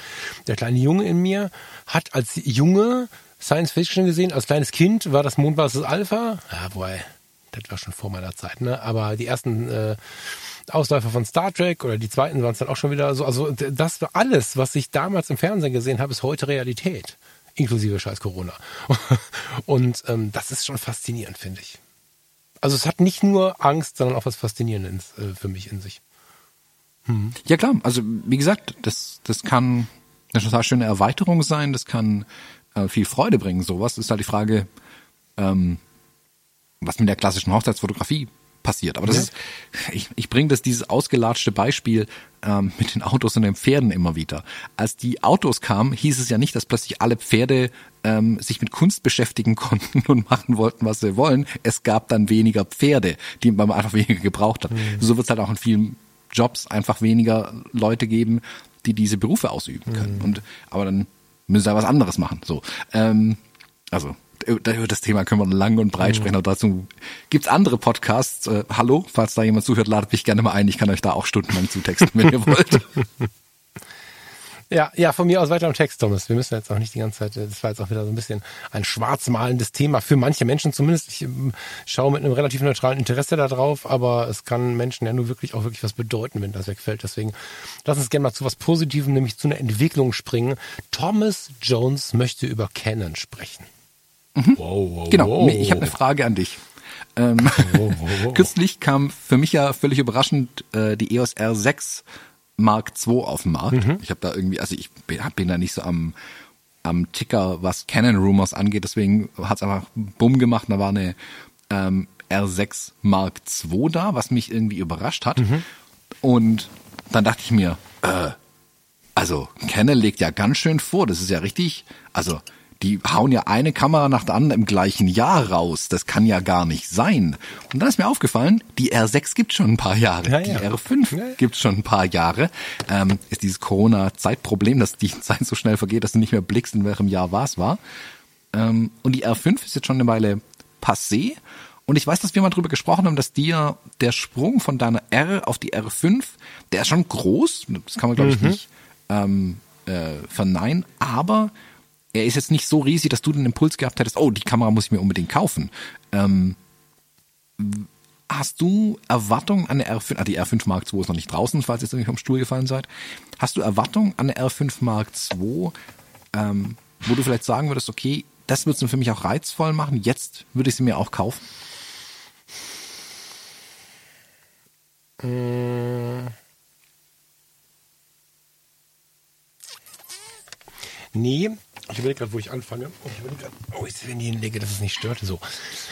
Der kleine Junge in mir hat als Junge Science Fiction gesehen, als kleines Kind war das Mond vs. Alpha. Ja, boy, das war schon vor meiner Zeit, ne? Aber die ersten äh, Ausläufer von Star Trek oder die zweiten waren es dann auch schon wieder so. Also das war alles, was ich damals im Fernsehen gesehen habe, ist heute Realität. Inklusive scheiß Corona. Und ähm, das ist schon faszinierend, finde ich. Also es hat nicht nur Angst, sondern auch was Faszinierendes äh, für mich in sich. Hm. Ja klar, also wie gesagt, das, das kann eine total schöne Erweiterung sein, das kann äh, viel Freude bringen. Sowas ist halt die Frage, ähm, was mit der klassischen Hochzeitsfotografie passiert. Aber das ja. ist, ich, ich bringe das dieses ausgelatschte Beispiel ähm, mit den Autos und den Pferden immer wieder. Als die Autos kamen, hieß es ja nicht, dass plötzlich alle Pferde ähm, sich mit Kunst beschäftigen konnten und machen wollten, was sie wollen. Es gab dann weniger Pferde, die man einfach weniger gebraucht hat. Mhm. So wird es halt auch in vielen Jobs einfach weniger Leute geben, die diese Berufe ausüben können. Mhm. Und aber dann müssen da was anderes machen. So, ähm, also über das Thema können wir lang und breit mhm. sprechen, aber dazu gibt's andere Podcasts. Äh, hallo, falls da jemand zuhört, ladet mich gerne mal ein. Ich kann euch da auch stundenlang zutexten, wenn ihr wollt. Ja, ja, von mir aus weiter im Text, Thomas. Wir müssen jetzt auch nicht die ganze Zeit, das war jetzt auch wieder so ein bisschen ein schwarzmalendes Thema für manche Menschen zumindest. Ich ähm, schaue mit einem relativ neutralen Interesse da drauf, aber es kann Menschen ja nur wirklich auch wirklich was bedeuten, wenn das wegfällt. Deswegen lass uns gerne mal zu was Positivem, nämlich zu einer Entwicklung springen. Thomas Jones möchte über Canon sprechen. Mhm. Wow, wow, genau, wow. ich habe eine Frage an dich. Ähm, wow, wow, kürzlich kam für mich ja völlig überraschend äh, die EOS R6 Mark II auf dem Markt. Mhm. Ich habe da irgendwie, also ich bin, bin da nicht so am am Ticker, was Canon Rumors angeht, deswegen hat es einfach bumm gemacht. Da war eine ähm, R6 Mark II da, was mich irgendwie überrascht hat. Mhm. Und dann dachte ich mir, äh, also Canon legt ja ganz schön vor, das ist ja richtig, also die hauen ja eine Kamera nach der anderen im gleichen Jahr raus. Das kann ja gar nicht sein. Und dann ist mir aufgefallen, die R6 gibt schon ein paar Jahre. Ja, ja. Die R5 ja, gibt schon ein paar Jahre. Ähm, ist dieses Corona-Zeitproblem, dass die Zeit so schnell vergeht, dass du nicht mehr blickst, in welchem Jahr was war. Ähm, und die R5 ist jetzt schon eine Weile passé. Und ich weiß, dass wir mal drüber gesprochen haben, dass dir der Sprung von deiner R auf die R5, der ist schon groß. Das kann man, glaube ich, mhm. nicht ähm, äh, verneinen. Aber er ist jetzt nicht so riesig, dass du den Impuls gehabt hättest, oh, die Kamera muss ich mir unbedingt kaufen. Ähm, hast du Erwartungen an der R5, ah, die R5 Mark II ist noch nicht draußen, falls ihr jetzt nicht vom Stuhl gefallen seid. Hast du Erwartungen an der R5 Mark II, ähm, wo du vielleicht sagen würdest, okay, das wird es für mich auch reizvoll machen, jetzt würde ich sie mir auch kaufen? Mmh. Nee, ich überlege gerade, wo ich anfange. Oh, ich überlege gerade, oh, ich sehe, ich hinlege, dass es nicht stört. So.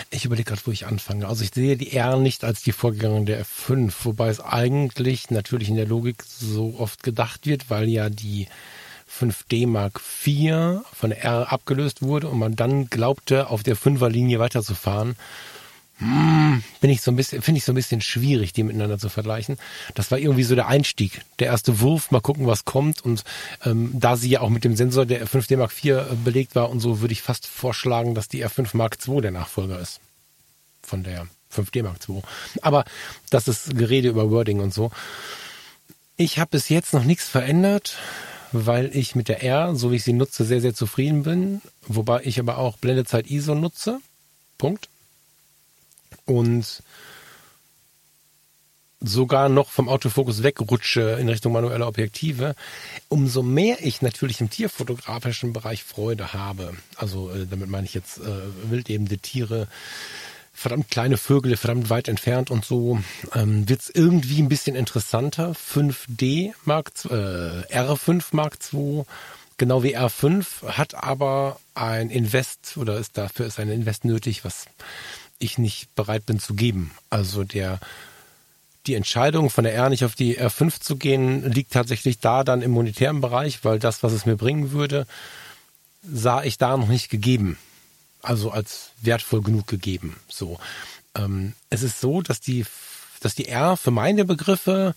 Ich überlege gerade, wo ich anfange. Also ich sehe die R nicht als die Vorgängerin der F5, wobei es eigentlich natürlich in der Logik so oft gedacht wird, weil ja die 5D Mark IV von der R abgelöst wurde und man dann glaubte, auf der 5er Linie weiterzufahren hm, bin ich so ein bisschen, finde ich so ein bisschen schwierig, die miteinander zu vergleichen. Das war irgendwie so der Einstieg, der erste Wurf, mal gucken, was kommt. Und ähm, da sie ja auch mit dem Sensor der R5D Mark IV äh, belegt war und so, würde ich fast vorschlagen, dass die R5 Mark II der Nachfolger ist von der 5D Mark II. Aber das ist Gerede über Wording und so. Ich habe bis jetzt noch nichts verändert weil ich mit der R, so wie ich sie nutze, sehr, sehr zufrieden bin. Wobei ich aber auch Blendezeit ISO nutze. Punkt. Und sogar noch vom Autofokus wegrutsche in Richtung manueller Objektive, umso mehr ich natürlich im tierfotografischen Bereich Freude habe. Also äh, damit meine ich jetzt äh, wildlebende Tiere, verdammt kleine Vögel, verdammt weit entfernt und so, ähm, wird es irgendwie ein bisschen interessanter. 5D Mark äh, R5 Mark II, genau wie R5, hat aber ein Invest oder ist dafür ist ein Invest nötig, was ich nicht bereit bin zu geben. Also der die Entscheidung von der R nicht auf die R5 zu gehen, liegt tatsächlich da dann im monetären Bereich, weil das, was es mir bringen würde, sah ich da noch nicht gegeben also als wertvoll genug gegeben. So, ähm, es ist so, dass die, dass die R für meine Begriffe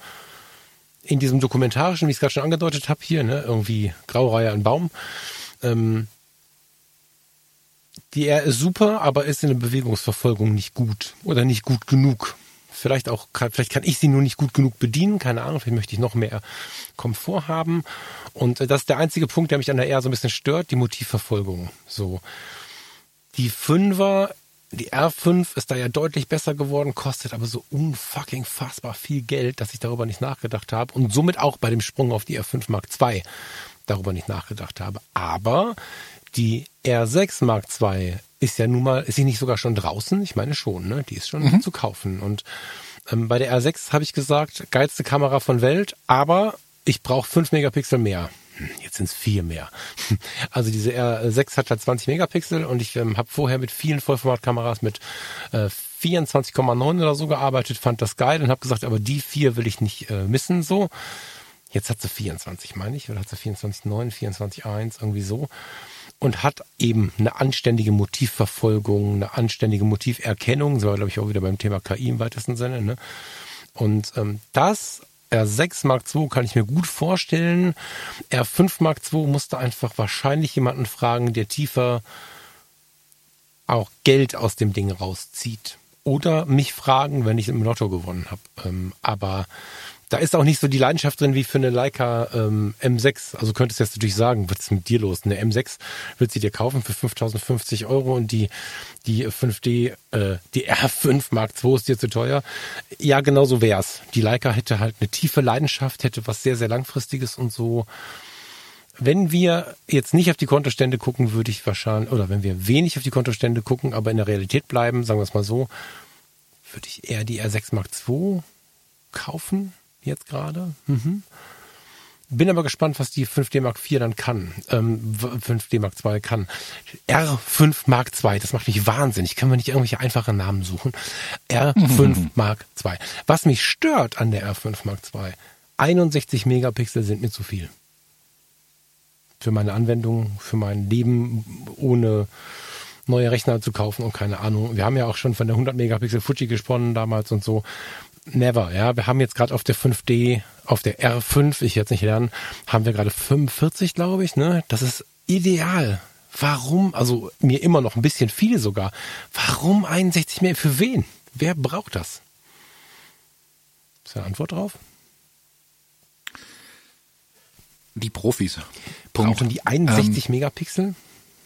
in diesem dokumentarischen, wie ich es gerade schon angedeutet habe, hier, ne, irgendwie Graureihe an Baum, ähm, die R ist super, aber ist in der Bewegungsverfolgung nicht gut oder nicht gut genug. Vielleicht auch, vielleicht kann ich sie nur nicht gut genug bedienen, keine Ahnung, vielleicht möchte ich noch mehr Komfort haben. Und das ist der einzige Punkt, der mich an der R so ein bisschen stört, die Motivverfolgung. So. Die Fünfer, die R5 ist da ja deutlich besser geworden, kostet aber so unfucking fassbar viel Geld, dass ich darüber nicht nachgedacht habe und somit auch bei dem Sprung auf die R5 Mark II darüber nicht nachgedacht habe. Aber die R6 Mark II ist ja nun mal, ist sie nicht sogar schon draußen? Ich meine schon, ne? Die ist schon mhm. zu kaufen. Und ähm, bei der R6 habe ich gesagt, geilste Kamera von Welt, aber ich brauche 5 Megapixel mehr jetzt sind es vier mehr. Also diese R6 hat halt 20 Megapixel und ich ähm, habe vorher mit vielen Vollformatkameras mit äh, 24,9 oder so gearbeitet, fand das geil und habe gesagt, aber die vier will ich nicht äh, missen so. Jetzt hat sie 24, meine ich, oder hat sie 24,9, 24,1, irgendwie so. Und hat eben eine anständige Motivverfolgung, eine anständige Motiverkennung, so glaube ich, auch wieder beim Thema KI im weitesten Sinne. Ne? Und ähm, das R6 Mark II kann ich mir gut vorstellen. R5 Mark II musste einfach wahrscheinlich jemanden fragen, der tiefer auch Geld aus dem Ding rauszieht. Oder mich fragen, wenn ich im Lotto gewonnen habe. Ähm, aber da ist auch nicht so die Leidenschaft drin wie für eine Leica ähm, M6. Also könntest du jetzt natürlich sagen, was ist mit dir los? Eine M6 wird sie dir kaufen für 5050 Euro und die, die 5D, äh, die R5 Mark II ist dir zu teuer. Ja, genau so wär's. Die Leica hätte halt eine tiefe Leidenschaft, hätte was sehr, sehr langfristiges und so. Wenn wir jetzt nicht auf die Kontostände gucken, würde ich wahrscheinlich, oder wenn wir wenig auf die Kontostände gucken, aber in der Realität bleiben, sagen wir es mal so, würde ich eher die R6 Mark II kaufen jetzt gerade. Mhm. Bin aber gespannt, was die 5D Mark IV dann kann. Ähm, 5D Mark II kann. R5 Mark II, das macht mich wahnsinnig. Kann man nicht irgendwelche einfachen Namen suchen? R5 mhm. Mark II. Was mich stört an der R5 Mark II, 61 Megapixel sind mir zu viel. Für meine Anwendung, für mein Leben ohne neue Rechner zu kaufen und keine Ahnung. Wir haben ja auch schon von der 100 Megapixel Fuji gesponnen damals und so never, ja. Wir haben jetzt gerade auf der 5D, auf der R5, ich jetzt nicht lernen, haben wir gerade 45, glaube ich, ne? Das ist ideal. Warum, also mir immer noch ein bisschen viel sogar. Warum 61 mehr? Für wen? Wer braucht das? Ist da eine Antwort drauf? Die Profis. Punkt. Brauchen die 61 ähm, Megapixel?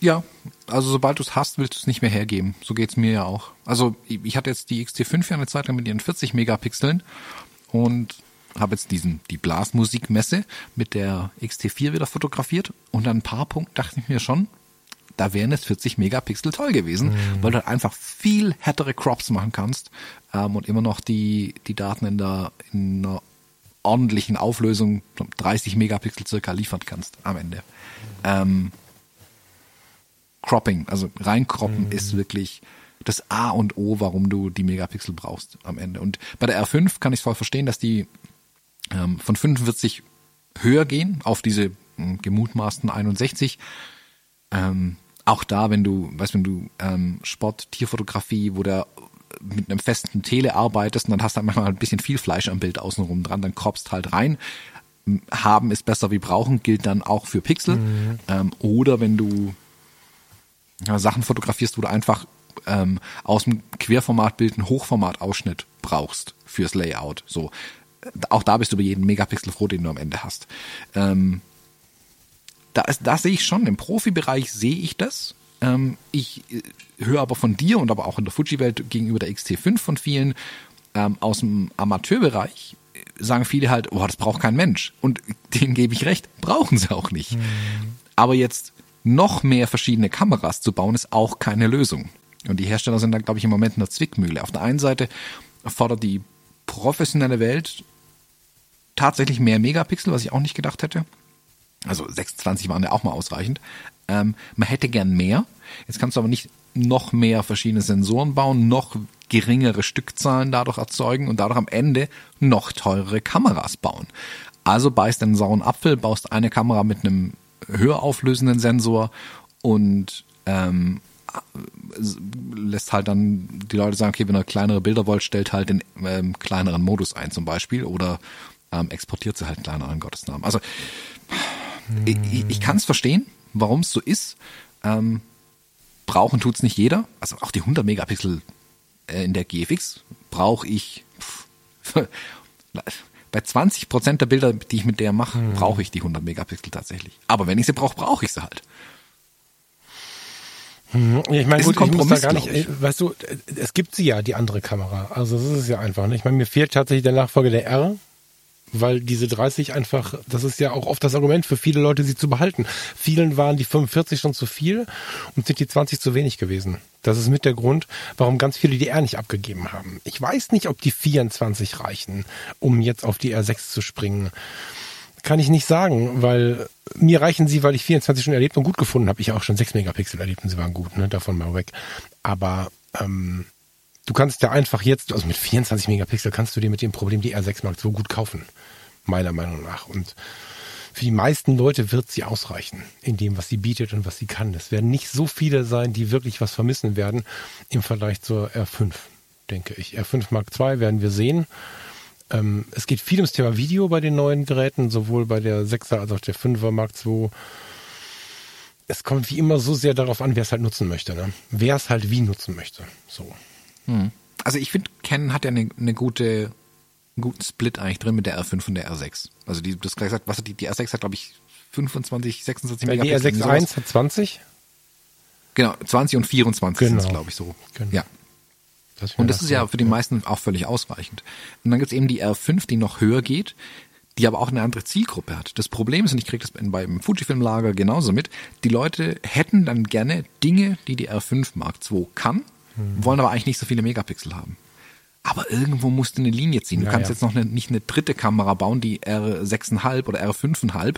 Ja, also sobald du es hast, willst du es nicht mehr hergeben. So geht's mir ja auch. Also ich hatte jetzt die XT5 ja eine Zeit lang mit ihren 40 Megapixeln und habe jetzt diesen die Blasmusikmesse mit der XT4 wieder fotografiert und an ein paar Punkten dachte ich mir schon, da wären es 40 Megapixel toll gewesen, mhm. weil du halt einfach viel härtere Crops machen kannst ähm, und immer noch die die Daten in der in einer ordentlichen Auflösung 30 Megapixel circa liefern kannst am Ende. Ähm, Cropping, also reinkroppen mhm. ist wirklich das A und O, warum du die Megapixel brauchst am Ende. Und bei der R5 kann ich voll verstehen, dass die ähm, von 45 höher gehen auf diese äh, gemutmaßten 61. Ähm, auch da, wenn du, weißt, wenn du ähm, Sport, Tierfotografie, wo der mit einem festen Tele arbeitest und dann hast du halt manchmal ein bisschen viel Fleisch am Bild außenrum dran, dann kroppst halt rein. Haben ist besser wie brauchen, gilt dann auch für Pixel. Mhm. Ähm, oder wenn du Sachen fotografierst, wo du einfach ähm, aus dem Querformatbild einen Hochformatausschnitt brauchst fürs Layout. So, auch da bist du über jeden Megapixel froh, den du am Ende hast. Ähm, da, ist, da sehe ich schon, im Profibereich sehe ich das. Ähm, ich äh, höre aber von dir und aber auch in der Fuji-Welt gegenüber der XT5 von vielen ähm, aus dem Amateurbereich äh, sagen viele halt, oh, das braucht kein Mensch. Und denen gebe ich recht, brauchen sie auch nicht. Mhm. Aber jetzt noch mehr verschiedene Kameras zu bauen, ist auch keine Lösung. Und die Hersteller sind da, glaube ich, im Moment in der Zwickmühle. Auf der einen Seite fordert die professionelle Welt tatsächlich mehr Megapixel, was ich auch nicht gedacht hätte. Also 26 waren ja auch mal ausreichend. Ähm, man hätte gern mehr. Jetzt kannst du aber nicht noch mehr verschiedene Sensoren bauen, noch geringere Stückzahlen dadurch erzeugen und dadurch am Ende noch teurere Kameras bauen. Also beißt einen sauren Apfel, baust eine Kamera mit einem höher auflösenden Sensor und ähm, lässt halt dann die Leute sagen, okay, wenn ihr kleinere Bilder wollt, stellt halt den ähm, kleineren Modus ein zum Beispiel oder ähm, exportiert sie halt kleineren Gottesnamen. Also hm. ich, ich kann es verstehen, warum es so ist. Ähm, brauchen tut's nicht jeder. Also auch die 100 Megapixel äh, in der GFX brauche ich. Pff, bei 20 Prozent der Bilder, die ich mit der mache, hm. brauche ich die 100 Megapixel tatsächlich. Aber wenn ich sie brauche, brauche ich sie halt. Hm, ich meine, gut, ich muss da gar nicht, weißt du, es gibt sie ja, die andere Kamera. Also das ist ja einfach. Ne? Ich meine, mir fehlt tatsächlich der Nachfolger der R, weil diese 30 einfach, das ist ja auch oft das Argument für viele Leute, sie zu behalten. Vielen waren die 45 schon zu viel und sind die 20 zu wenig gewesen. Das ist mit der Grund, warum ganz viele die R nicht abgegeben haben. Ich weiß nicht, ob die 24 reichen, um jetzt auf die R6 zu springen. Kann ich nicht sagen, weil mir reichen sie, weil ich 24 schon erlebt und gut gefunden habe. Ich auch schon 6 Megapixel erlebt und sie waren gut, ne? davon mal weg. Aber ähm, du kannst ja einfach jetzt, also mit 24 Megapixel kannst du dir mit dem Problem die R6 Mark II gut kaufen, meiner Meinung nach. Und für die meisten Leute wird sie ausreichen in dem, was sie bietet und was sie kann. Es werden nicht so viele sein, die wirklich was vermissen werden im Vergleich zur R5, denke ich. R5 Mark II werden wir sehen. Ähm, es geht viel ums Thema Video bei den neuen Geräten, sowohl bei der 6er als auch der 5er Mark II. Es kommt wie immer so sehr darauf an, wer es halt nutzen möchte. Ne? Wer es halt wie nutzen möchte. So. Hm. Also ich finde, Canon hat ja eine, eine gute einen guten Split eigentlich drin mit der R5 und der R6. Also die, du hast gesagt, was hat die, die R6 hat, glaube ich, 25, 26 ja, Megapixel. Die R6 hat 20? Genau, 20 und 24 genau. sind es, glaube ich, so. Genau. Ja. Das und das ist ja für die meisten auch völlig ausreichend. Und dann gibt es eben die R5, die noch höher geht, die aber auch eine andere Zielgruppe hat. Das Problem ist, und ich kriege das beim Fujifilm-Lager genauso mit, die Leute hätten dann gerne Dinge, die die R5 Mark II kann, hm. wollen aber eigentlich nicht so viele Megapixel haben. Aber irgendwo musst du eine Linie ziehen. Du ja, kannst ja. jetzt noch eine, nicht eine dritte Kamera bauen, die R6,5 oder R5,5,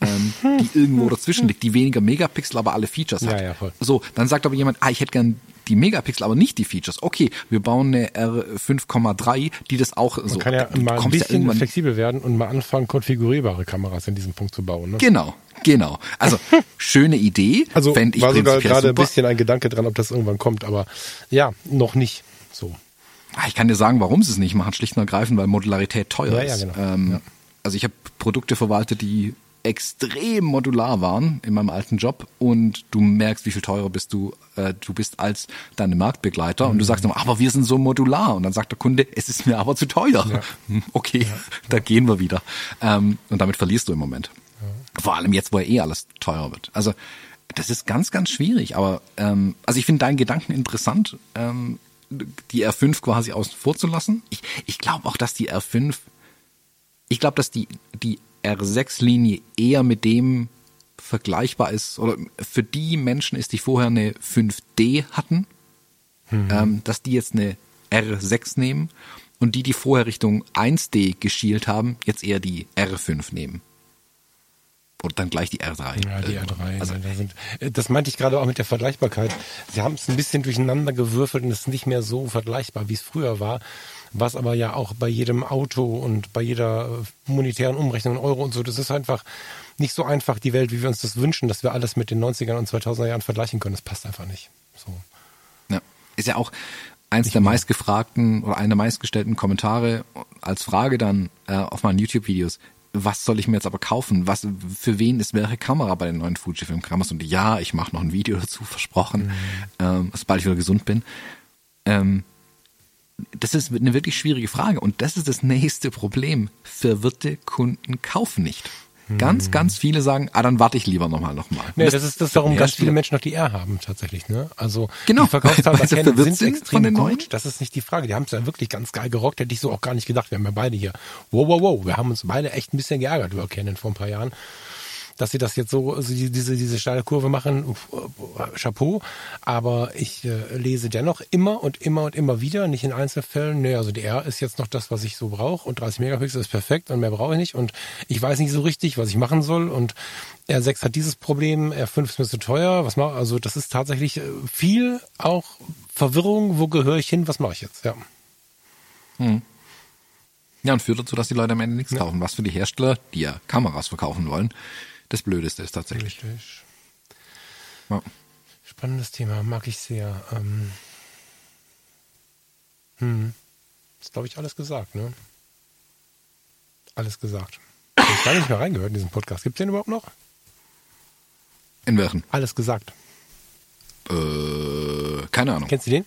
ähm, die irgendwo dazwischen liegt, die weniger Megapixel, aber alle Features hat. Ja. So, dann sagt aber jemand, ah, ich hätte gern die Megapixel, aber nicht die Features. Okay, wir bauen eine R5,3, die das auch Man so. kann ja mal ein bisschen ja flexibel werden und mal anfangen, konfigurierbare Kameras in diesem Punkt zu bauen. Ne? Genau, genau. Also schöne Idee. Also ich war sogar gerade ein bisschen ein Gedanke dran, ob das irgendwann kommt, aber ja, noch nicht so. Ah, ich kann dir sagen, warum sie es nicht machen, schlicht und ergreifend, weil Modularität teuer ja, ist. Ja, genau. ähm. Also ich habe Produkte verwaltet, die extrem modular waren in meinem alten Job und du merkst, wie viel teurer bist du, äh, du bist als deine Marktbegleiter mhm. und du mhm. sagst immer, aber wir sind so modular und dann sagt der Kunde, es ist mir aber zu teuer. Ja. Okay, ja. da gehen wir wieder. Ähm, und damit verlierst du im Moment. Ja. Vor allem jetzt, wo ja eh alles teurer wird. Also das ist ganz, ganz schwierig. Aber ähm, also ich finde deinen Gedanken interessant. Ähm, die R5 quasi außen vor zu lassen. Ich, ich glaube auch, dass die R5, ich glaube, dass die, die R6-Linie eher mit dem vergleichbar ist, oder für die Menschen ist, die vorher eine 5D hatten, mhm. ähm, dass die jetzt eine R6 nehmen und die, die vorher Richtung 1D geschielt haben, jetzt eher die R5 nehmen. Und dann gleich die R3. Ja, die R3. Also, da sind, äh, das meinte ich gerade auch mit der Vergleichbarkeit. Sie haben es ein bisschen durcheinander gewürfelt und es ist nicht mehr so vergleichbar, wie es früher war. Was aber ja auch bei jedem Auto und bei jeder äh, monetären Umrechnung in Euro und so, das ist einfach nicht so einfach die Welt, wie wir uns das wünschen, dass wir alles mit den 90er und 2000er Jahren vergleichen können. Das passt einfach nicht. So. Ja, ist ja auch eins der meistgefragten oder eine der meistgestellten Kommentare als Frage dann äh, auf meinen YouTube-Videos was soll ich mir jetzt aber kaufen? Was, für wen ist welche Kamera bei den neuen Fujifilm-Kameras? Und ja, ich mache noch ein Video dazu, versprochen, mhm. ähm, sobald ich wieder gesund bin. Ähm, das ist eine wirklich schwierige Frage und das ist das nächste Problem. Verwirrte Kunden kaufen nicht. Ganz, ganz viele sagen, ah, dann warte ich lieber nochmal, nochmal. Nee, das, ist das ist darum, der ganz viele Menschen noch die R haben tatsächlich. Ne? Also Genau, die Verkaufszahlen sind sind extrem den neuen. gut. Das ist nicht die Frage. Die haben es ja wirklich ganz geil gerockt. Hätte ich so auch gar nicht gedacht. Wir haben ja beide hier. Wow, wow, wow. Wir haben uns beide echt ein bisschen geärgert über Canon vor ein paar Jahren. Dass sie das jetzt so, also die- diese, diese steile Kurve machen, uff, äh, Chapeau. Aber ich äh, lese dennoch immer und immer und immer wieder, nicht in Einzelfällen. Nee, also die R ist jetzt noch das, was ich so brauche und 30 Megapixel ist perfekt und mehr brauche ich nicht. Und ich weiß nicht so richtig, was ich machen soll. Und R6 hat dieses Problem, R5 ist mir zu teuer. Was mache Also das ist tatsächlich äh, viel auch Verwirrung. Wo gehöre ich hin? Was mache ich jetzt? Ja. Ja, und führt dazu, dass die Leute am Ende nichts kaufen. Was für die Hersteller, die ja Kameras verkaufen wollen, das Blödeste ist tatsächlich. Richtig. Ja. Spannendes Thema, mag ich sehr. Ähm, hm. Ist, glaube ich, alles gesagt, ne? Alles gesagt. Ich habe gar nicht mehr reingehört in diesen Podcast. Gibt es den überhaupt noch? In welchen? Alles gesagt. Äh, keine Ahnung. Kennst du den?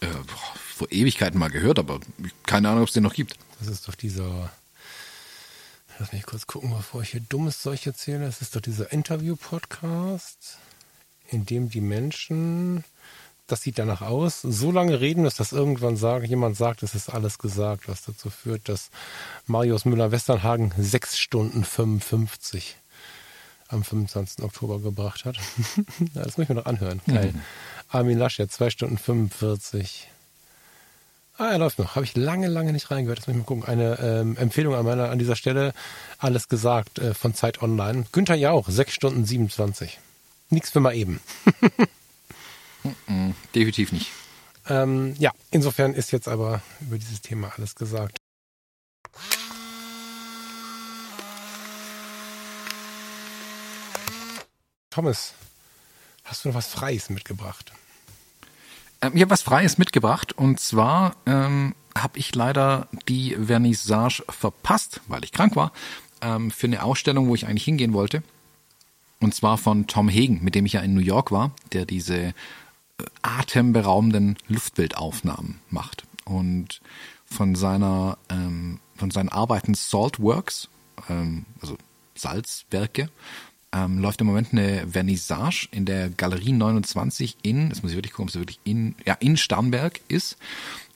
Äh, boah, vor Ewigkeiten mal gehört, aber keine Ahnung, ob es den noch gibt. Das ist doch dieser. Lass mich kurz gucken, bevor ich hier dummes Zeug erzähle. Das ist doch dieser Interview-Podcast, in dem die Menschen, das sieht danach aus, so lange reden, dass das irgendwann sagt, jemand sagt, es ist alles gesagt, was dazu führt, dass Marius Müller-Westernhagen 6 Stunden 55 am 25. Oktober gebracht hat. Das muss ich mir noch anhören. Geil. Armin Laschet, 2 Stunden 45. Ah, er läuft noch. Habe ich lange, lange nicht reingehört. Das muss ich mal gucken. Eine ähm, Empfehlung an, meiner, an dieser Stelle. Alles gesagt äh, von Zeit Online. Günther Jauch, 6 Stunden 27. Nichts für mal eben. Definitiv nicht. Ähm, ja, insofern ist jetzt aber über dieses Thema alles gesagt. Thomas, hast du noch was Freies mitgebracht? Ich habe was Freies mitgebracht und zwar ähm, habe ich leider die Vernissage verpasst, weil ich krank war, ähm, für eine Ausstellung, wo ich eigentlich hingehen wollte. Und zwar von Tom Hagen, mit dem ich ja in New York war, der diese äh, atemberaubenden Luftbildaufnahmen macht. Und von seiner, ähm, von seinen Arbeiten Saltworks, ähm, also Salzwerke, ähm, läuft im Moment eine Vernissage in der Galerie 29 in, jetzt muss ich wirklich gucken, ob es wirklich in, ja, in Starnberg ist.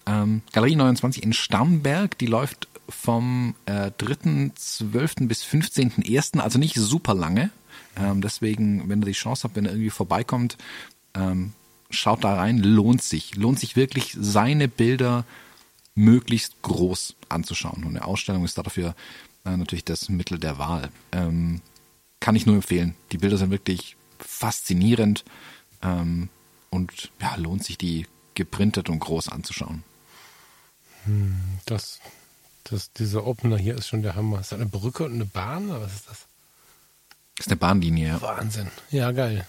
Ähm, Galerie 29 in Starnberg, die läuft vom äh, 3.12. bis 15.01., also nicht super lange. Ähm, deswegen, wenn ihr die Chance habt, wenn ihr irgendwie vorbeikommt, ähm, schaut da rein, lohnt sich. Lohnt sich wirklich, seine Bilder möglichst groß anzuschauen. Und eine Ausstellung ist dafür äh, natürlich das Mittel der Wahl. Ähm, kann ich nur empfehlen. Die Bilder sind wirklich faszinierend ähm, und ja, lohnt sich, die geprintet und groß anzuschauen. Das, das, dieser Opener hier ist schon der Hammer. Ist das eine Brücke und eine Bahn? Oder was ist das? Das ist eine Bahnlinie. ja. Wahnsinn. Ja, geil.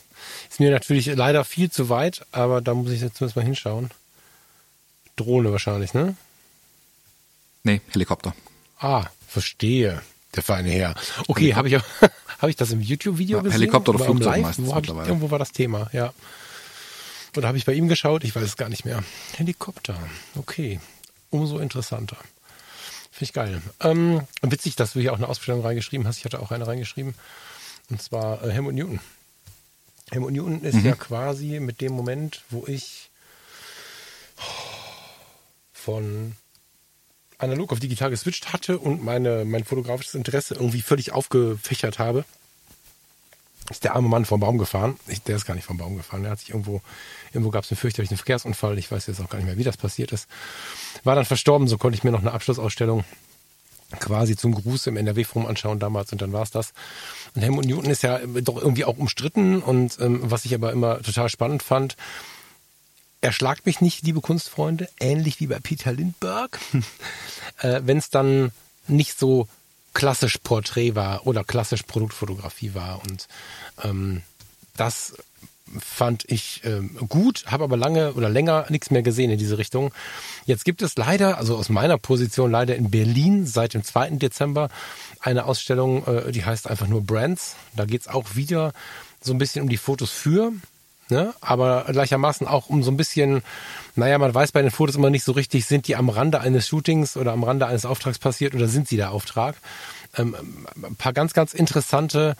Ist mir natürlich leider viel zu weit, aber da muss ich jetzt zumindest mal hinschauen. Drohne wahrscheinlich, ne? Nee, Helikopter. Ah, verstehe. Der feine Herr. Okay, habe ich, hab ich das im YouTube-Video Ja, gesehen? Helikopter oder im Flugzeug Live? meistens Wo ich, irgendwo war das Thema, ja. Oder habe ich bei ihm geschaut? Ich weiß es gar nicht mehr. Helikopter. Okay. Umso interessanter. Finde ich geil. Ähm, witzig, dass du hier auch eine Ausstellung reingeschrieben hast. Ich hatte auch eine reingeschrieben. Und zwar äh, Helmut Newton. Helmut Newton ist ja quasi mit dem Moment, wo ich von analog auf digital geswitcht hatte und meine, mein fotografisches Interesse irgendwie völlig aufgefächert habe, ist der arme Mann vom Baum gefahren. Ich, der ist gar nicht vom Baum gefahren. Der hat sich irgendwo, irgendwo gab es einen fürchterlichen Verkehrsunfall. Ich weiß jetzt auch gar nicht mehr, wie das passiert ist. War dann verstorben. So konnte ich mir noch eine Abschlussausstellung quasi zum Gruß im NRW-Forum anschauen damals und dann war's das. Und Helmut Newton ist ja doch irgendwie auch umstritten und ähm, was ich aber immer total spannend fand, er schlagt mich nicht, liebe Kunstfreunde, ähnlich wie bei Peter Lindbergh, äh, wenn es dann nicht so klassisch Porträt war oder klassisch Produktfotografie war. Und ähm, das fand ich ähm, gut, habe aber lange oder länger nichts mehr gesehen in diese Richtung. Jetzt gibt es leider, also aus meiner Position leider in Berlin seit dem 2. Dezember eine Ausstellung, äh, die heißt einfach nur Brands. Da geht's auch wieder so ein bisschen um die Fotos für ne? aber gleichermaßen auch um so ein bisschen, naja, man weiß bei den Fotos immer nicht so richtig, sind die am Rande eines Shootings oder am Rande eines Auftrags passiert oder sind sie der Auftrag. Ähm, ein paar ganz, ganz interessante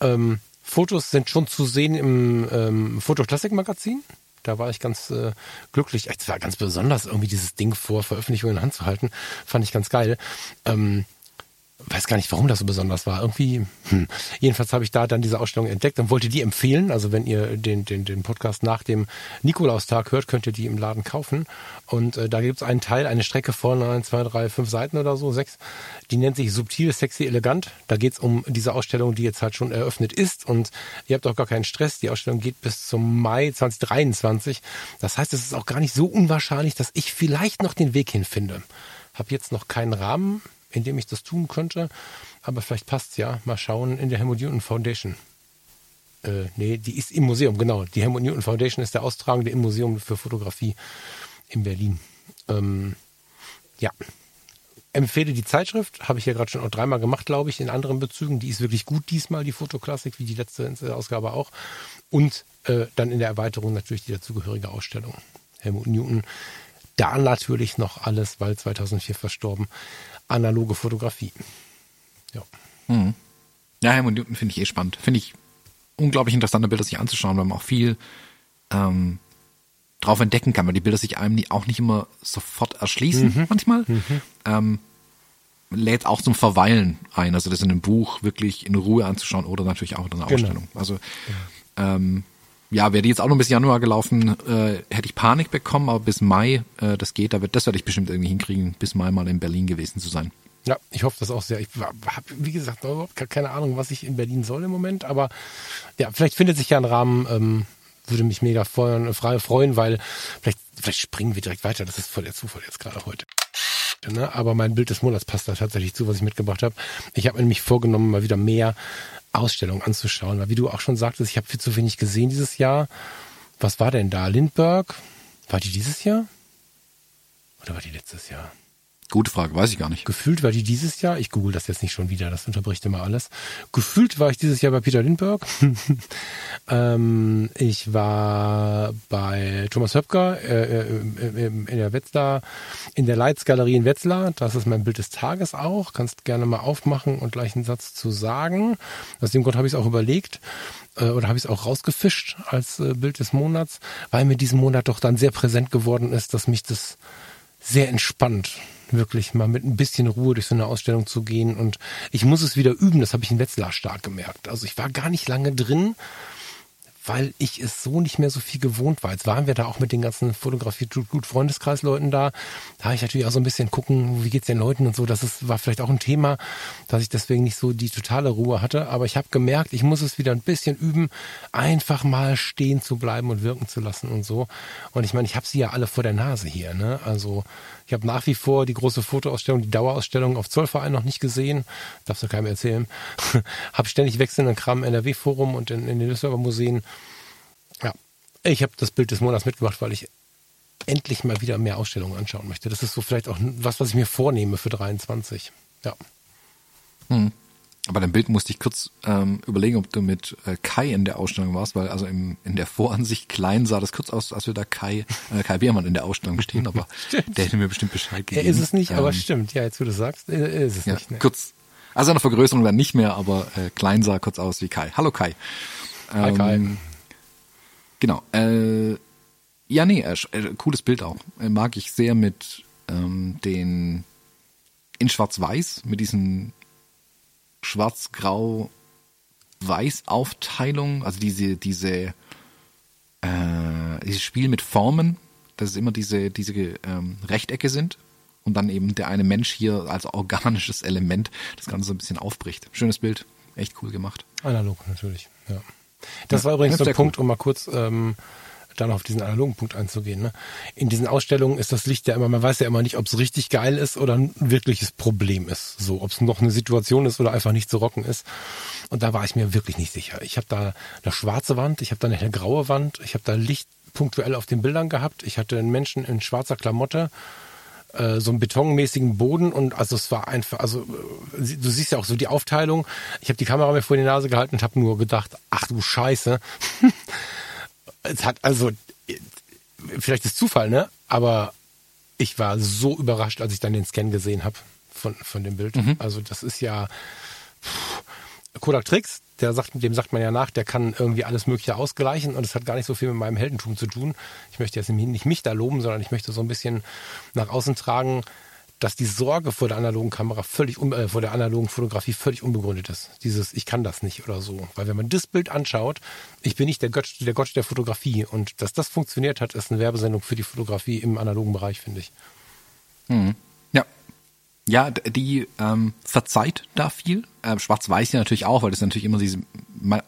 ähm, Fotos sind schon zu sehen im ähm, Fotoklassik-Magazin. Da war ich ganz äh, glücklich. Es war ganz besonders, irgendwie dieses Ding vor Veröffentlichung in Hand zu halten. Fand ich ganz geil. Ähm, weiß gar nicht, warum das so besonders war. Irgendwie, hm. jedenfalls habe ich da dann diese Ausstellung entdeckt und wollte die empfehlen. Also wenn ihr den, den, den Podcast nach dem Nikolaustag hört, könnt ihr die im Laden kaufen. Und äh, da gibt es einen Teil, eine Strecke von ein, zwei, drei, fünf Seiten oder so, sechs. Die nennt sich Subtil, Sexy, Elegant. Da geht es um diese Ausstellung, die jetzt halt schon eröffnet ist. Und ihr habt auch gar keinen Stress. Die Ausstellung geht bis zum Mai 2023. Das heißt, es ist auch gar nicht so unwahrscheinlich, dass ich vielleicht noch den Weg hinfinde. Hab jetzt noch keinen Rahmen in dem ich das tun könnte. Aber vielleicht passt ja. Mal schauen in der Helmut Newton Foundation. Äh, nee, die ist im Museum, genau. Die Helmut Newton Foundation ist der Austragende im Museum für Fotografie in Berlin. Ähm, ja. Empfehle die Zeitschrift, habe ich ja gerade schon auch dreimal gemacht, glaube ich, in anderen Bezügen. Die ist wirklich gut diesmal, die Fotoklassik, wie die letzte Ausgabe auch. Und äh, dann in der Erweiterung natürlich die dazugehörige Ausstellung. Helmut Newton. Da natürlich noch alles, weil 2004 verstorben analoge Fotografie. Ja. Hm. Ja, Helmut Newton finde ich eh spannend. Finde ich unglaublich interessante Bilder sich anzuschauen, weil man auch viel ähm, drauf entdecken kann, weil die Bilder sich einem auch nicht immer sofort erschließen, mhm. manchmal. Mhm. Ähm, lädt auch zum Verweilen ein, also das in einem Buch wirklich in Ruhe anzuschauen oder natürlich auch in einer genau. Ausstellung. Also ähm, ja, wäre die jetzt auch noch bis Januar gelaufen, äh, hätte ich Panik bekommen, aber bis Mai, äh, das geht, da wird, das werde ich bestimmt irgendwie hinkriegen, bis Mai mal in Berlin gewesen zu sein. Ja, ich hoffe das auch sehr. Ich habe, wie gesagt, überhaupt keine Ahnung, was ich in Berlin soll im Moment, aber ja, vielleicht findet sich ja ein Rahmen, ähm, würde mich mega freuen, freuen, weil vielleicht, vielleicht springen wir direkt weiter. Das ist voll der Zufall jetzt gerade heute. Ne? Aber mein Bild des Monats passt da tatsächlich zu, was ich mitgebracht habe. Ich habe nämlich vorgenommen, mal wieder mehr Ausstellung anzuschauen. Weil wie du auch schon sagtest, ich habe viel zu wenig gesehen dieses Jahr. Was war denn da? Lindbergh? War die dieses Jahr? Oder war die letztes Jahr? Gute Frage, weiß ich gar nicht. Gefühlt war die dieses Jahr, ich google das jetzt nicht schon wieder, das unterbricht immer alles. Gefühlt war ich dieses Jahr bei Peter Lindbergh. ähm, ich war bei Thomas Höpker äh, äh, in der Wetzlar, in der Leitzgalerie in Wetzlar. Das ist mein Bild des Tages auch. Kannst gerne mal aufmachen und gleich einen Satz zu sagen. Aus dem Grund habe ich es auch überlegt äh, oder habe ich es auch rausgefischt als äh, Bild des Monats, weil mir diesen Monat doch dann sehr präsent geworden ist, dass mich das sehr entspannt wirklich mal mit ein bisschen Ruhe durch so eine Ausstellung zu gehen. Und ich muss es wieder üben, das habe ich in Wetzlar stark gemerkt. Also ich war gar nicht lange drin weil ich es so nicht mehr so viel gewohnt war. Jetzt waren wir da auch mit den ganzen Fotografie gut Freundeskreisleuten da. Da habe ich natürlich auch so ein bisschen gucken, wie geht's den Leuten und so. Das ist, war vielleicht auch ein Thema, dass ich deswegen nicht so die totale Ruhe hatte. Aber ich habe gemerkt, ich muss es wieder ein bisschen üben, einfach mal stehen zu bleiben und wirken zu lassen und so. Und ich meine, ich habe sie ja alle vor der Nase hier. Ne? Also ich habe nach wie vor die große Fotoausstellung, die Dauerausstellung auf Zollverein noch nicht gesehen. Darfst du keinem erzählen. habe ständig wechselnden Kram im NRW-Forum und in, in den Düsseldorfer Museen. Ja, ich habe das Bild des Monats mitgebracht, weil ich endlich mal wieder mehr Ausstellungen anschauen möchte. Das ist so vielleicht auch was, was ich mir vornehme für 23. Ja. Hm. Aber dein Bild musste ich kurz ähm, überlegen, ob du mit äh, Kai in der Ausstellung warst, weil also im, in der Voransicht klein sah das kurz aus, als wir da Kai, äh, Kai Biermann in der Ausstellung stehen, aber der hätte mir bestimmt Bescheid gegeben. Er ist es nicht, ähm, aber stimmt, ja, jetzt wo du sagst, er ist es ja, nicht. Ne? Kurz, also eine Vergrößerung dann nicht mehr, aber äh, klein sah kurz aus wie Kai. Hallo Kai. Ähm, Hi Kai. Genau. Äh, ja, nee, äh, äh, cooles Bild auch. Äh, mag ich sehr mit ähm, den in Schwarz-Weiß, mit diesen Schwarz-Grau-Weiß-Aufteilung, also diese, diese, äh, dieses Spiel mit Formen, dass es immer diese, diese ähm, Rechtecke sind und dann eben der eine Mensch hier als organisches Element das Ganze so ein bisschen aufbricht. Schönes Bild, echt cool gemacht. Analog natürlich, ja. Das ja, war übrigens so ein Punkt, cool. um mal kurz ähm, dann auf diesen analogen Punkt einzugehen. Ne? In diesen Ausstellungen ist das Licht ja immer, man weiß ja immer nicht, ob es richtig geil ist oder ein wirkliches Problem ist. So, ob es noch eine Situation ist oder einfach nicht zu rocken ist. Und da war ich mir wirklich nicht sicher. Ich habe da eine schwarze Wand, ich habe da eine hellgraue Wand, ich habe da Licht punktuell auf den Bildern gehabt. Ich hatte einen Menschen in schwarzer Klamotte äh, so einen betonmäßigen Boden und also es war einfach, also äh, du siehst ja auch so die Aufteilung. Ich habe die Kamera mir vor die Nase gehalten und habe nur gedacht, ach du Scheiße. es hat also, vielleicht ist Zufall, ne? Aber ich war so überrascht, als ich dann den Scan gesehen habe von, von dem Bild. Mhm. Also das ist ja pff, Kodak Tricks, der sagt, dem sagt man ja nach, der kann irgendwie alles Mögliche ausgleichen und es hat gar nicht so viel mit meinem Heldentum zu tun. Ich möchte jetzt nicht mich da loben, sondern ich möchte so ein bisschen nach außen tragen, dass die Sorge vor der analogen Kamera völlig, äh, vor der analogen Fotografie völlig unbegründet ist. Dieses, ich kann das nicht oder so. Weil wenn man das Bild anschaut, ich bin nicht der Gott, der Gott der Fotografie. Und dass das funktioniert hat, ist eine Werbesendung für die Fotografie im analogen Bereich, finde ich. Mhm. Ja. Ja, die ähm, verzeiht da viel. Äh, Schwarz-Weiß ja natürlich auch, weil das natürlich immer diese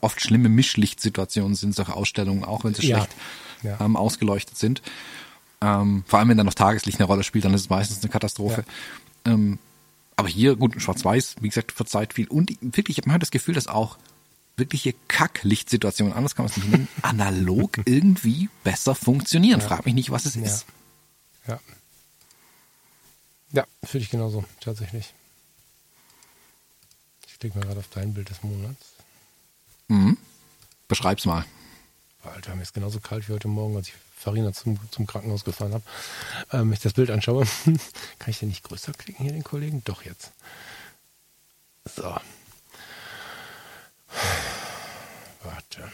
oft schlimme Mischlichtsituationen sind, solche Ausstellungen, auch wenn sie ja. schlecht ja. Ähm, ausgeleuchtet sind. Ähm, vor allem, wenn dann noch Tageslicht eine Rolle spielt, dann ist es meistens eine Katastrophe. Ja. Ähm, aber hier, gut, Schwarz-Weiß, wie gesagt, verzeiht viel. Und wirklich, ich habe das Gefühl, dass auch wirkliche Kacklichtsituationen, anders kann man es nicht nennen, analog irgendwie besser funktionieren. Ja. Frag mich nicht, was es ja. ist. Ja. Ja, fühle ich genauso, tatsächlich. Ich klicke mal gerade auf dein Bild des Monats. Mhm. Beschreib's mal. Alter, mir ist genauso kalt wie heute Morgen, als ich Farina zum, zum Krankenhaus gefahren habe, ähm, ich das Bild anschaue. Kann ich den nicht größer klicken hier, den Kollegen? Doch jetzt. So. Warte.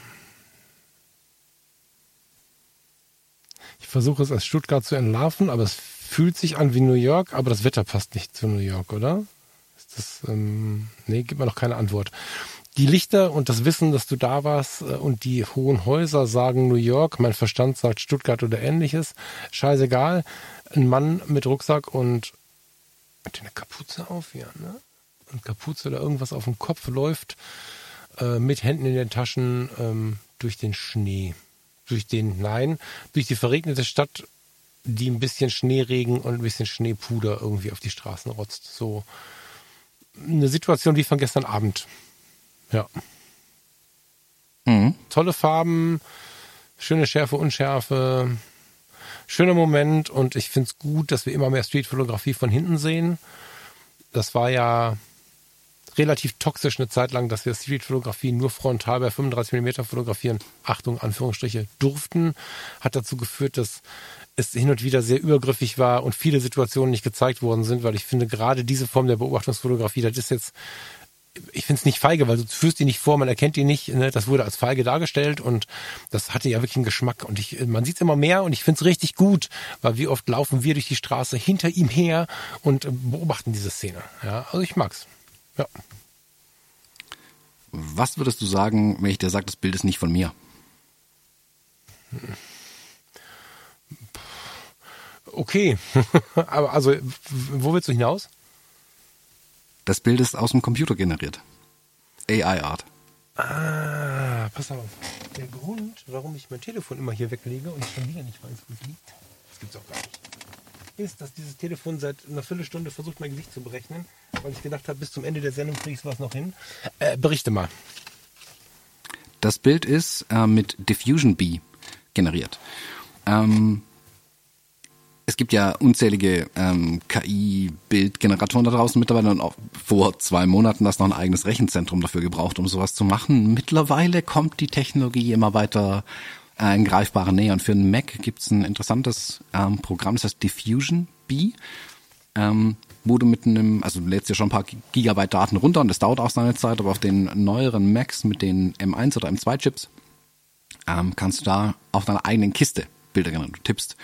Ich versuche es als Stuttgart zu entlarven, aber es fühlt sich an wie New York, aber das Wetter passt nicht zu New York, oder? Ist das, ähm, nee, gib mir noch keine Antwort die Lichter und das Wissen, dass du da warst äh, und die hohen Häuser sagen New York, mein Verstand sagt Stuttgart oder ähnliches, scheißegal. Ein Mann mit Rucksack und hat eine Kapuze auf, ja, ne? Und Kapuze oder irgendwas auf dem Kopf läuft äh, mit Händen in den Taschen ähm, durch den Schnee. Durch den, nein, durch die verregnete Stadt, die ein bisschen Schneeregen und ein bisschen Schneepuder irgendwie auf die Straßen rotzt. So eine Situation wie von gestern Abend. Ja. Mhm. Tolle Farben, schöne Schärfe, Unschärfe, schöner Moment und ich finde es gut, dass wir immer mehr Streetfotografie von hinten sehen. Das war ja relativ toxisch eine Zeit lang, dass wir Streetfotografie nur frontal bei 35 mm fotografieren, Achtung, Anführungsstriche, durften. Hat dazu geführt, dass es hin und wieder sehr übergriffig war und viele Situationen nicht gezeigt worden sind, weil ich finde, gerade diese Form der Beobachtungsfotografie, das ist jetzt ich finde es nicht feige, weil du führst ihn nicht vor, man erkennt ihn nicht. Ne? Das wurde als feige dargestellt und das hatte ja wirklich einen Geschmack. Und ich, man sieht es immer mehr und ich finde es richtig gut, weil wie oft laufen wir durch die Straße hinter ihm her und äh, beobachten diese Szene. Ja, also ich mag's. Ja. Was würdest du sagen, wenn ich dir sage, das Bild ist nicht von mir? Okay, aber also wo willst du hinaus? Das Bild ist aus dem Computer generiert. AI-Art. Ah, pass auf. Der Grund, warum ich mein Telefon immer hier weglege und schon wieder nicht weiß, wo es liegt, das gibt's auch gar nicht, ist, dass dieses Telefon seit einer Viertelstunde versucht, mein Gesicht zu berechnen, weil ich gedacht habe, bis zum Ende der Sendung kriege ich was noch hin. Äh, berichte mal. Das Bild ist äh, mit Diffusion B generiert. Ähm, es gibt ja unzählige ähm, KI-Bildgeneratoren da draußen mittlerweile und auch vor zwei Monaten hast du noch ein eigenes Rechenzentrum dafür gebraucht, um sowas zu machen. Mittlerweile kommt die Technologie immer weiter äh, in greifbare Nähe und für einen Mac gibt's ein interessantes ähm, Programm, das heißt Diffusion B, ähm, wo du mit einem, also du lädst ja schon ein paar Gigabyte Daten runter und das dauert auch seine Zeit, aber auf den neueren Macs mit den M1 oder M2 Chips ähm, kannst du da auf deiner eigenen Kiste Bilder generieren. Du tippst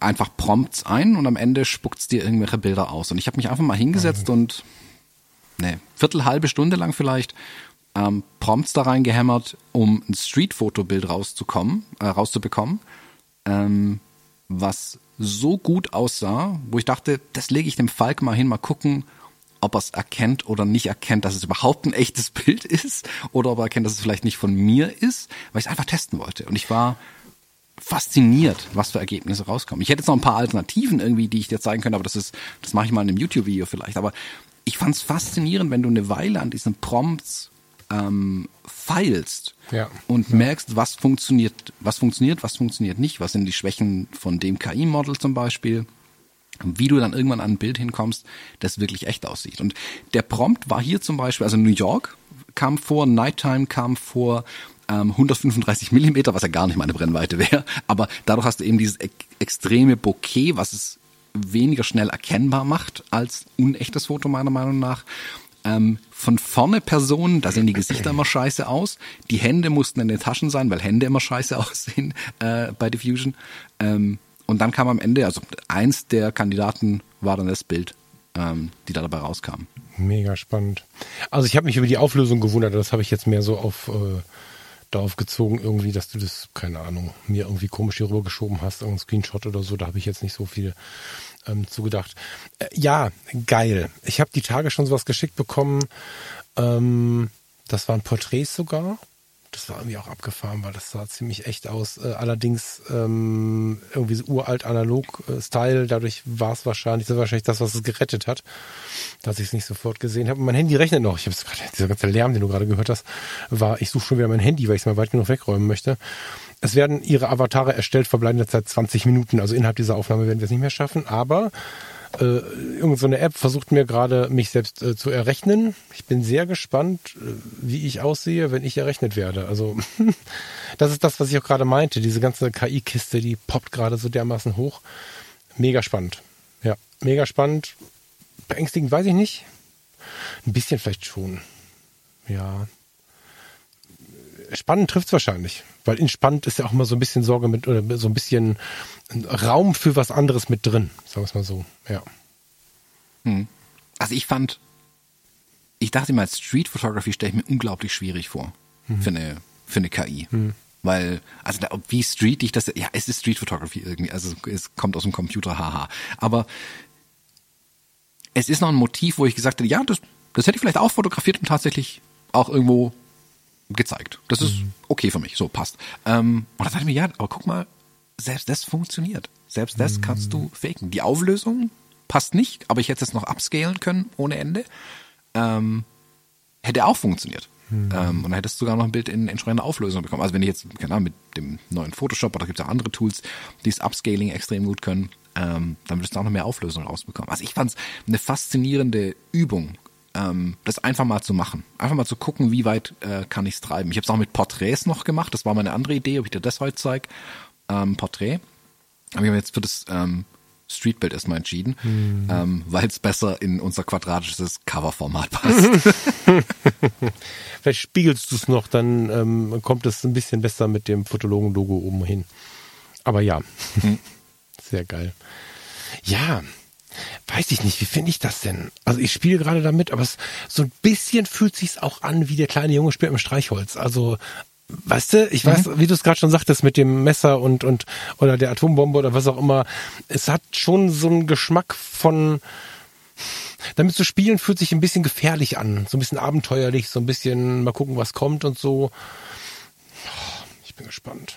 einfach Prompts ein und am Ende spuckt's dir irgendwelche Bilder aus. Und ich habe mich einfach mal hingesetzt mhm. und ne, Viertel, halbe Stunde lang vielleicht ähm, Prompts da reingehämmert, um ein Street-Foto-Bild rauszukommen, äh, rauszubekommen, ähm, was so gut aussah, wo ich dachte, das lege ich dem Falk mal hin, mal gucken, ob er es erkennt oder nicht erkennt, dass es überhaupt ein echtes Bild ist oder ob er erkennt, dass es vielleicht nicht von mir ist, weil ich es einfach testen wollte. Und ich war fasziniert, was für Ergebnisse rauskommen. Ich hätte jetzt noch ein paar Alternativen irgendwie, die ich dir zeigen könnte, aber das ist, das mache ich mal in einem YouTube-Video vielleicht. Aber ich fand es faszinierend, wenn du eine Weile an diesen Prompts ähm, feilst ja. und ja. merkst, was funktioniert, was funktioniert, was funktioniert nicht, was sind die Schwächen von dem KI-Model zum Beispiel, wie du dann irgendwann an ein Bild hinkommst, das wirklich echt aussieht. Und der Prompt war hier zum Beispiel, also New York kam vor, Nighttime kam vor, ähm, 135 Millimeter, was ja gar nicht meine Brennweite wäre. Aber dadurch hast du eben dieses ek extreme Bokeh, was es weniger schnell erkennbar macht als unechtes Foto meiner Meinung nach. Ähm, von vorne Personen, da sehen die Gesichter immer scheiße aus. Die Hände mussten in den Taschen sein, weil Hände immer scheiße aussehen äh, bei Diffusion. Ähm, und dann kam am Ende, also eins der Kandidaten war dann das Bild, ähm, die da dabei rauskam. Mega spannend. Also ich habe mich über die Auflösung gewundert, das habe ich jetzt mehr so auf äh, darauf gezogen, irgendwie, dass du das, keine Ahnung, mir irgendwie komisch hier rüber geschoben hast, irgendein Screenshot oder so, da habe ich jetzt nicht so viel ähm, zugedacht. Äh, ja, geil. Ich habe die Tage schon sowas geschickt bekommen. Ähm, das waren Porträts sogar das war irgendwie auch abgefahren, weil das sah ziemlich echt aus. Äh, allerdings ähm, irgendwie so uralt analog äh, Style, dadurch war es wahrscheinlich, das war wahrscheinlich das, was es gerettet hat, dass ich es nicht sofort gesehen habe. Mein Handy rechnet noch. Ich habe gerade, dieser ganze Lärm, den du gerade gehört hast, war, ich suche schon wieder mein Handy, weil ich es mal weit genug wegräumen möchte. Es werden ihre Avatare erstellt, verbleiben derzeit 20 Minuten. Also innerhalb dieser Aufnahme werden wir es nicht mehr schaffen, aber äh, irgend so eine App versucht mir gerade, mich selbst äh, zu errechnen. Ich bin sehr gespannt, äh, wie ich aussehe, wenn ich errechnet werde. Also das ist das, was ich auch gerade meinte. Diese ganze KI-Kiste, die poppt gerade so dermaßen hoch. Mega spannend. Ja, mega spannend. Beängstigend weiß ich nicht. Ein bisschen vielleicht schon. Ja. Spannend trifft's wahrscheinlich. Weil entspannt ist ja auch immer so ein bisschen Sorge mit, oder so ein bisschen Raum für was anderes mit drin, sagen wir es mal so, ja. Hm. Also ich fand, ich dachte immer, Street Photography stelle ich mir unglaublich schwierig vor mhm. für, eine, für eine KI. Mhm. Weil, also da, wie street ich das, ja, es ist Street Photography irgendwie, also es kommt aus dem Computer, haha. Aber es ist noch ein Motiv, wo ich gesagt hätte, ja, das, das hätte ich vielleicht auch fotografiert und tatsächlich auch irgendwo gezeigt. Das ist mhm. okay für mich, so passt. Ähm, und da dachte ich mir, ja, aber guck mal, selbst das funktioniert. Selbst das mhm. kannst du faken. Die Auflösung passt nicht, aber ich hätte es noch upscalen können ohne Ende. Ähm, hätte auch funktioniert. Mhm. Ähm, und dann hättest du sogar noch ein Bild in entsprechender Auflösung bekommen. Also wenn ich jetzt, genau, mit dem neuen Photoshop, oder gibt es auch andere Tools, die das Upscaling extrem gut können, ähm, dann würdest du auch noch mehr Auflösung rausbekommen. Also ich fand es eine faszinierende Übung, ähm, das einfach mal zu machen. Einfach mal zu gucken, wie weit äh, kann ich es treiben. Ich habe es auch mit Porträts noch gemacht. Das war meine andere Idee, ob ich dir das heute zeige. Ähm, Porträt. Aber ich habe jetzt für das ähm, Streetbild erstmal entschieden, hm. ähm, weil es besser in unser quadratisches Coverformat passt. Vielleicht spiegelst du es noch, dann ähm, kommt es ein bisschen besser mit dem Fotologen-Logo oben hin. Aber ja, hm. sehr geil. Ja, weiß ich nicht, wie finde ich das denn? Also ich spiele gerade damit, aber es, so ein bisschen fühlt sich's auch an, wie der kleine Junge spielt mit Streichholz. Also Weißt du, ich weiß, mhm. wie du es gerade schon sagtest mit dem Messer und und oder der Atombombe oder was auch immer. Es hat schon so einen Geschmack von damit zu spielen fühlt sich ein bisschen gefährlich an, so ein bisschen abenteuerlich, so ein bisschen mal gucken, was kommt und so. Ich bin gespannt.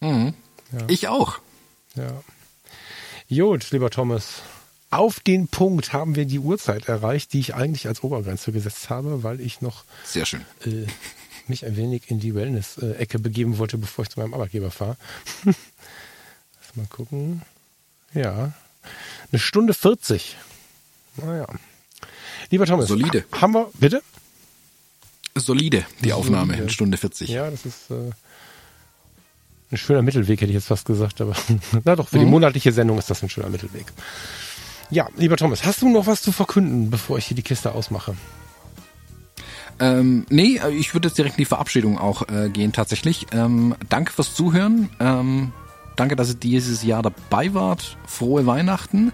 Mhm. Ja. Ich auch. Ja. Gut, lieber Thomas. Auf den Punkt haben wir die Uhrzeit erreicht, die ich eigentlich als Obergrenze gesetzt habe, weil ich noch sehr schön äh, mich ein wenig in die Wellness-Ecke begeben wollte, bevor ich zu meinem Arbeitgeber fahre. Lass mal gucken. Ja, eine Stunde 40. Naja. Lieber Thomas. Solide. Haben wir, bitte? Solide, die Aufnahme, Solide. Stunde 40. Ja, das ist äh, ein schöner Mittelweg, hätte ich jetzt fast gesagt, aber na doch, für mhm. die monatliche Sendung ist das ein schöner Mittelweg. Ja, lieber Thomas, hast du noch was zu verkünden, bevor ich hier die Kiste ausmache? Ähm, nee, ich würde jetzt direkt in die Verabschiedung auch äh, gehen tatsächlich. Ähm, danke fürs Zuhören. Ähm, danke, dass ihr dieses Jahr dabei wart. Frohe Weihnachten.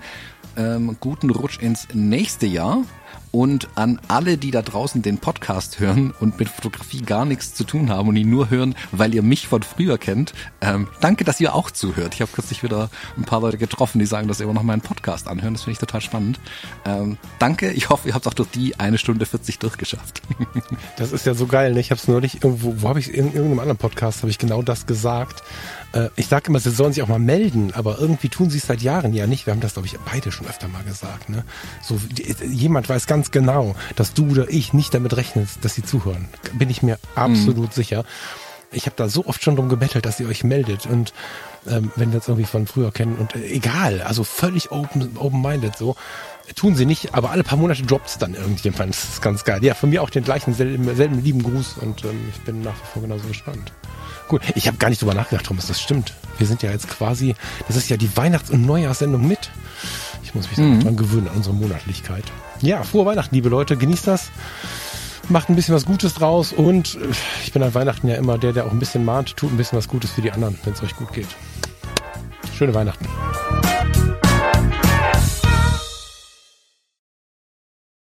Ähm, guten Rutsch ins nächste Jahr. Und an alle, die da draußen den Podcast hören und mit Fotografie gar nichts zu tun haben und ihn nur hören, weil ihr mich von früher kennt, ähm, danke, dass ihr auch zuhört. Ich habe kürzlich wieder ein paar Leute getroffen, die sagen, dass sie immer noch meinen Podcast anhören. Das finde ich total spannend. Ähm, danke. Ich hoffe, ihr habt auch durch die eine Stunde 40 durchgeschafft. das ist ja so geil. Ne? Ich habe es neulich irgendwo, wo habe ich in irgendeinem anderen Podcast habe ich genau das gesagt. Äh, ich sage immer, sie sollen sich auch mal melden, aber irgendwie tun sie es seit Jahren ja nicht. Wir haben das, glaube ich, beide schon öfter mal gesagt. Ne? So, jemand weiß ganz genau, dass du oder ich nicht damit rechnest, dass sie zuhören. Bin ich mir absolut mhm. sicher. Ich habe da so oft schon drum gebettelt, dass ihr euch meldet und ähm, wenn wir uns irgendwie von früher kennen und äh, egal, also völlig open, open-minded so. Tun sie nicht, aber alle paar Monate droppt es dann irgendjemand. Das ist ganz geil. Ja, von mir auch den gleichen selben, selben lieben Gruß und ähm, ich bin nach wie vor genauso gespannt. Gut, ich habe gar nicht drüber nachgedacht, Thomas, das stimmt. Wir sind ja jetzt quasi, das ist ja die Weihnachts- und Neujahrssendung mit. Ich muss mich mhm. dran gewöhnen, an unsere Monatlichkeit. Ja, frohe Weihnachten, liebe Leute, genießt das. Macht ein bisschen was Gutes draus und äh, ich bin an Weihnachten ja immer der, der auch ein bisschen mahnt, tut ein bisschen was Gutes für die anderen, wenn es euch gut geht. Schöne Weihnachten.